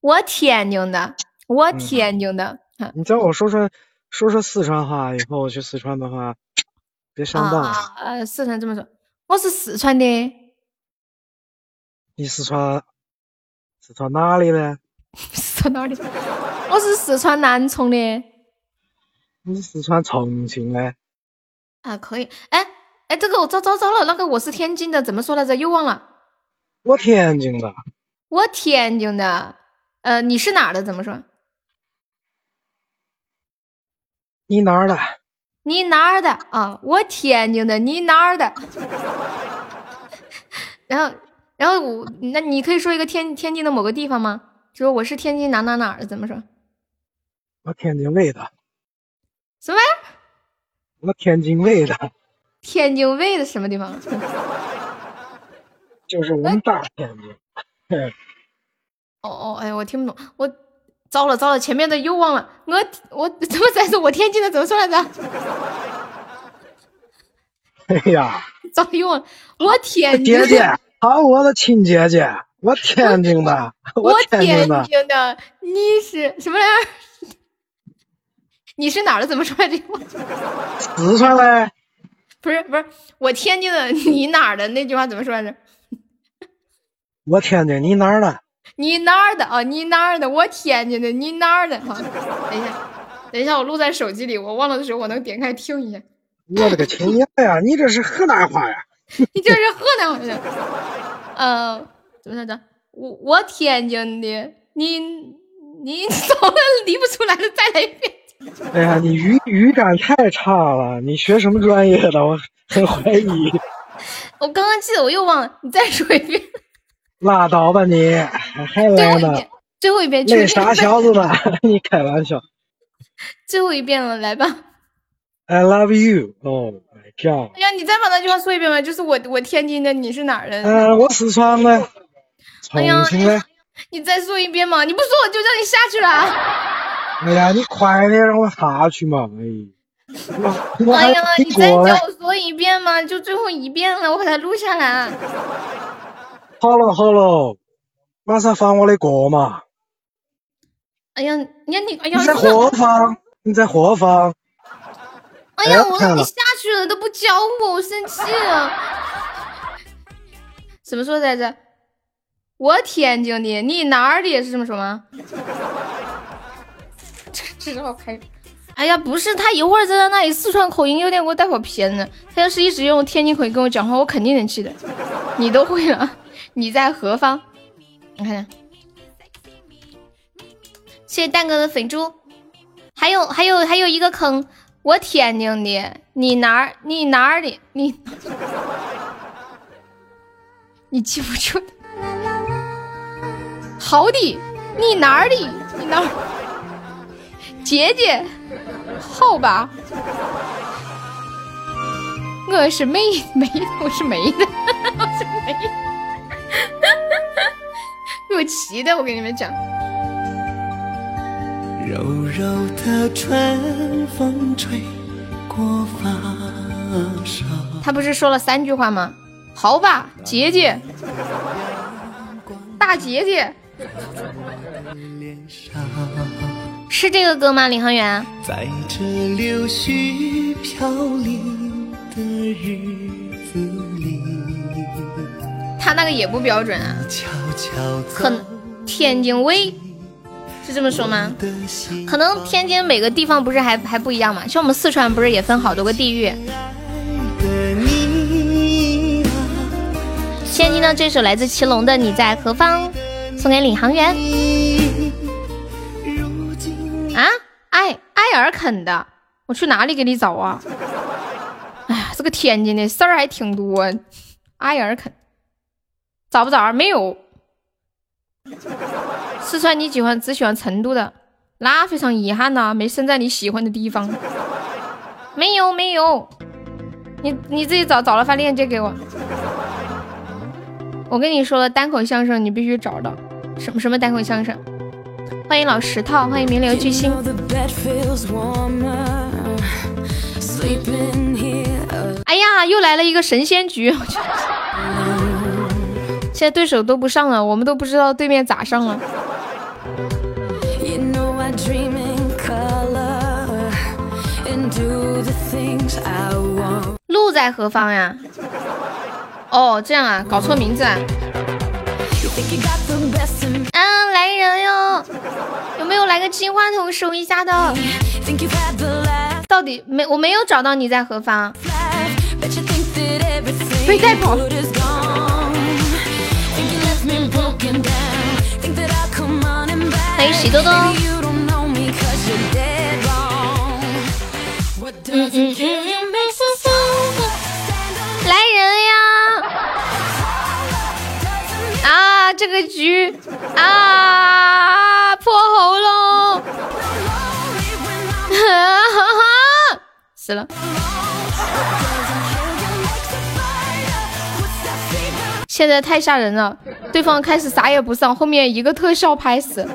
我天津的，我天津的。啊你教我说说说说四川话，以后我去四川的话，别上当。呃，四川这么说，我是四川的，你四川四川哪里的？[laughs] 四川哪儿的？我是四川南充的。你是四川重庆的？啊，可以。哎哎，这个我找找找了，那个我是天津的，怎么说来着？又忘了。我天津的。我天津的。呃，你是哪儿的？怎么说？你哪儿的？你哪儿的啊？我天津的，你哪儿的？[laughs] 然后，然后我，那你可以说一个天天津的某个地方吗？就说我是天津哪哪哪儿的，怎么说？我天津卫的。什么？我天津卫的，天津卫的什么地方？就是我们大天津。[laughs] 哦哦，哎，我听不懂，我糟了糟了，前面的又忘了，我我怎么再说我天津的怎么说来着？哎呀，糟了又忘了，我天津姐姐，好，我的亲姐姐，我天津的，我天天津的，津的，你是什么来着？你是哪儿的？怎么说来着？四川嘞，不是不是，我天津的，你哪儿的？那句话怎么说来着？我天津，你哪儿的？你哪儿的啊？你哪儿的？我天津的，你哪儿的？哈，等一下，等一下，我录在手机里，我忘了的时候我能点开听一下。我的个亲娘呀！你这是河南话呀？[laughs] 你这是河南话的？呃，怎么来着？我我天津的，你你早了理不出来了，再来一遍。哎呀，你语语感太差了，你学什么专业的？我很怀疑。[laughs] 我刚刚记得，我又忘了，你再说一遍，拉倒吧你，还来呢？最后一遍，那啥小子呢？[laughs] 你开玩笑最后一遍了，来吧。？I love you. Oh my god. 哎呀，你再把那句话说一遍吧，就是我我天津的，你是哪儿的？嗯、我四川的，重哎呀庆的。你再说一遍嘛！你不说我就让你下去了。哎呀，你快点让我下去嘛！哎，[laughs] 哎呀，你再叫。我说一遍嘛，就最后一遍了，我把它录下来。[laughs] 好了好了，马上放我的歌嘛！哎呀，你看你，哎呀，你在何方？你在何方？哎呀，我让你下去了都不教我，我生气了。怎么说来着？我天津的，你哪儿的？是这么说吗？这这是好开。哎呀，不是，他一会儿在那里四川口音有点给我带跑偏了。他要是一直用天津口音跟我讲话，我肯定能记得。你都会了，你在何方？你看看，谢谢蛋哥的粉猪，还有还有还有一个坑，我天津的，你哪儿你哪儿的你，你记不住。好的，你哪儿的？你哪儿？姐姐，好吧。我是梅梅，我是梅的，[laughs] 我是梅。给 [laughs] 我气的，我跟你们讲。柔柔的春风吹过发梢。他不是说了三句话吗？好吧，姐姐，大姐姐，是这个歌吗？领航员，在这柳絮飘零的他那个也不标准啊，可天津卫是这么说吗？可能天津每个地方不是还还不一样嘛？像我们四川不是也分好多个地域？的你啊，先听到这首来自祁隆的《你在何方》，送给领航员啊，艾艾尔肯的，我去哪里给你找啊？哎呀，这个天津的事儿还挺多，艾尔肯找不着？没有。四川你喜欢只喜欢成都的，那非常遗憾呐、没生在你喜欢的地方。没有没有，你你自己找找了发链接给我。我跟你说了，单口相声你必须找到，什么什么单口相声？欢迎老石头，欢迎名流巨星。哎呀，又来了一个神仙局！[laughs] 现在对手都不上了，我们都不知道对面咋上了。路在何方呀？哦，这样啊，搞错名字啊。啊，来人哟！有没有来个金话筒收一下的？到底没我没有找到你在何方？被带跑。欢迎喜多多。嗯嗯嗯，来人呀！啊，这个局啊破喉咙，死了。现在太吓人了，对方开始啥也不上，后面一个特效拍死。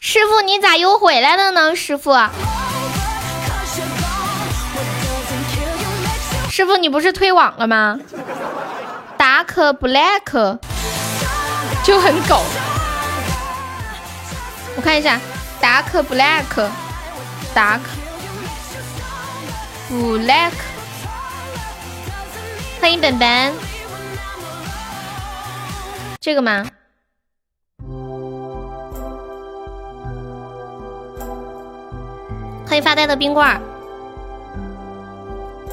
师傅，你咋又回来了呢？师傅，师傅，你不是退网了吗？Dark Black 就很狗。我看一下，Dark Black，Dark Black，欢迎本本，这个吗？欢迎发呆的冰棍儿，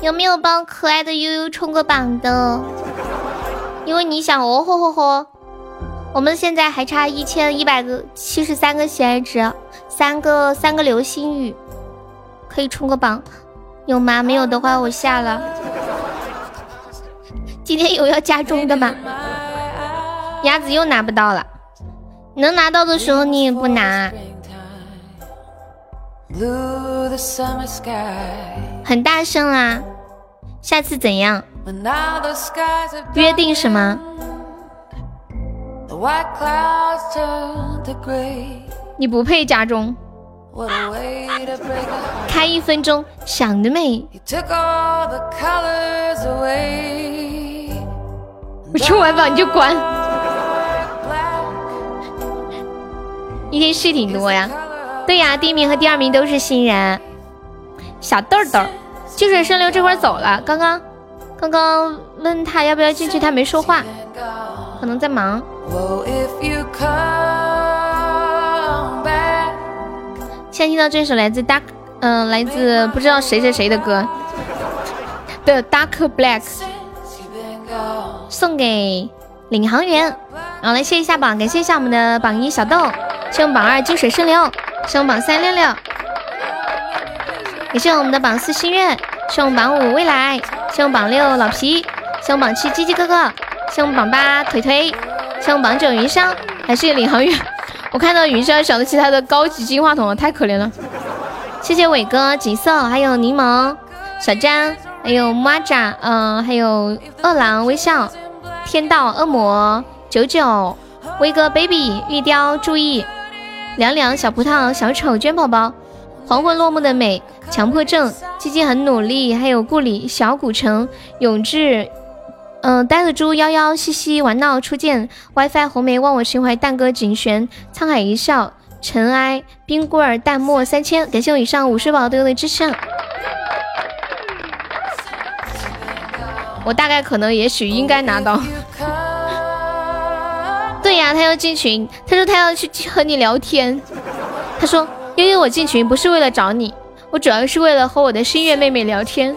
有没有帮可爱的悠悠冲个榜的？因为你想哦吼吼吼，我们现在还差一千一百个七十三个喜爱值，三个三个流星雨，可以冲个榜，有吗？没有的话我下了。今天有要加钟的吗？鸭子又拿不到了，能拿到的时候你也不拿，很大声啊！下次怎样？约定什么？The white clouds turn to gray. 你不配加钟。What a way to break a heart. 开一分钟，想得美！我冲完榜你就关。一天是挺多呀。对呀，第一名和第二名都是新人。小豆豆，静水深流这会儿走了，刚刚刚刚问他要不要进去，他没说话，可能在忙。现在听到这首来自 Dark，嗯、来自不知道谁谁谁的歌的 Dark Black，送给领航员。然后来谢一下榜，感谢一下我们的榜一小豆，谢我们榜二金水顺流，谢我们榜三六六，也谢我们的榜四心愿，谢我们榜五未来，谢我们榜六老皮，谢我们榜七鸡鸡哥哥，谢我们榜八腿腿，谢我们榜九云霄，还是领航员。我看到云霄想得起他的高级金话筒了，太可怜了。谢谢伟哥、锦瑟，还有柠檬、小张，还有蚂蚱，嗯、还有饿狼、微笑、天道、恶魔、九九、威哥、baby、玉雕，注意，凉凉、小葡萄、小丑、娟宝宝、黄昏落幕的美、强迫症、鸡鸡很努力，还有顾里、小古城、永志。嗯，呆子猪幺幺西西玩闹初见 WiFi 红梅忘我情怀蛋哥景璇沧海一笑尘埃冰棍儿淡漠三千，感谢我以上五十宝队友的支持。我大概可能也许应该拿到。[laughs] 对呀，他要进群，他说他要去和你聊天。他说悠悠，我进群不是为了找你，我主要是为了和我的心月妹妹聊天。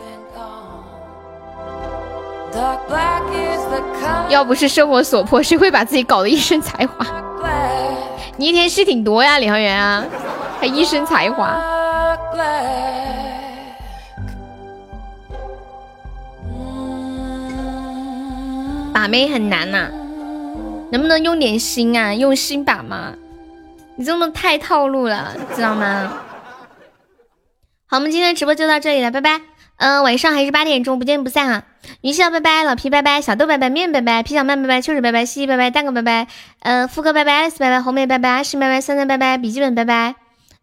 要不是生活所迫，谁会把自己搞得一身才华？你一天戏挺多呀，李航源啊，还一身才华。把妹很难呐，能不能用点心啊？用心把吗？你这么太套路了，知道吗？好，我们今天直播就到这里了，拜拜。嗯，晚上还是八点钟，不见不散啊！云笑拜拜，老皮拜拜，小豆拜拜，面拜拜，皮小曼拜拜，秋水拜拜，西西拜拜，蛋哥拜拜，呃，富哥拜拜，爱丽丝拜拜，红梅拜拜，阿诗拜拜，三三拜拜，笔记本拜拜，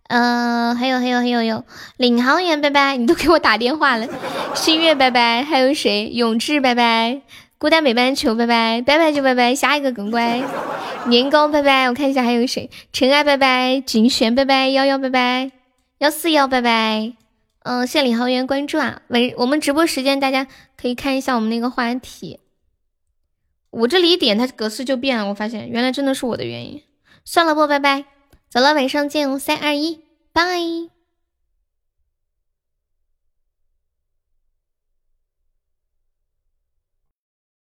嗯，还有还有还有有领航员拜拜，你都给我打电话了，新月拜拜，还有谁？永志拜拜，孤单北半球拜拜，拜拜就拜拜，下一个更乖，年糕拜拜，我看一下还有谁？尘埃拜拜，景璇拜拜，幺幺拜拜，幺四幺拜拜。嗯，谢李航源关注啊！晚我们直播时间，大家可以看一下我们那个话题。我这里一点，它格式就变了。我发现原来真的是我的原因。算了不，拜拜，走了，晚上见哦！三二一，拜。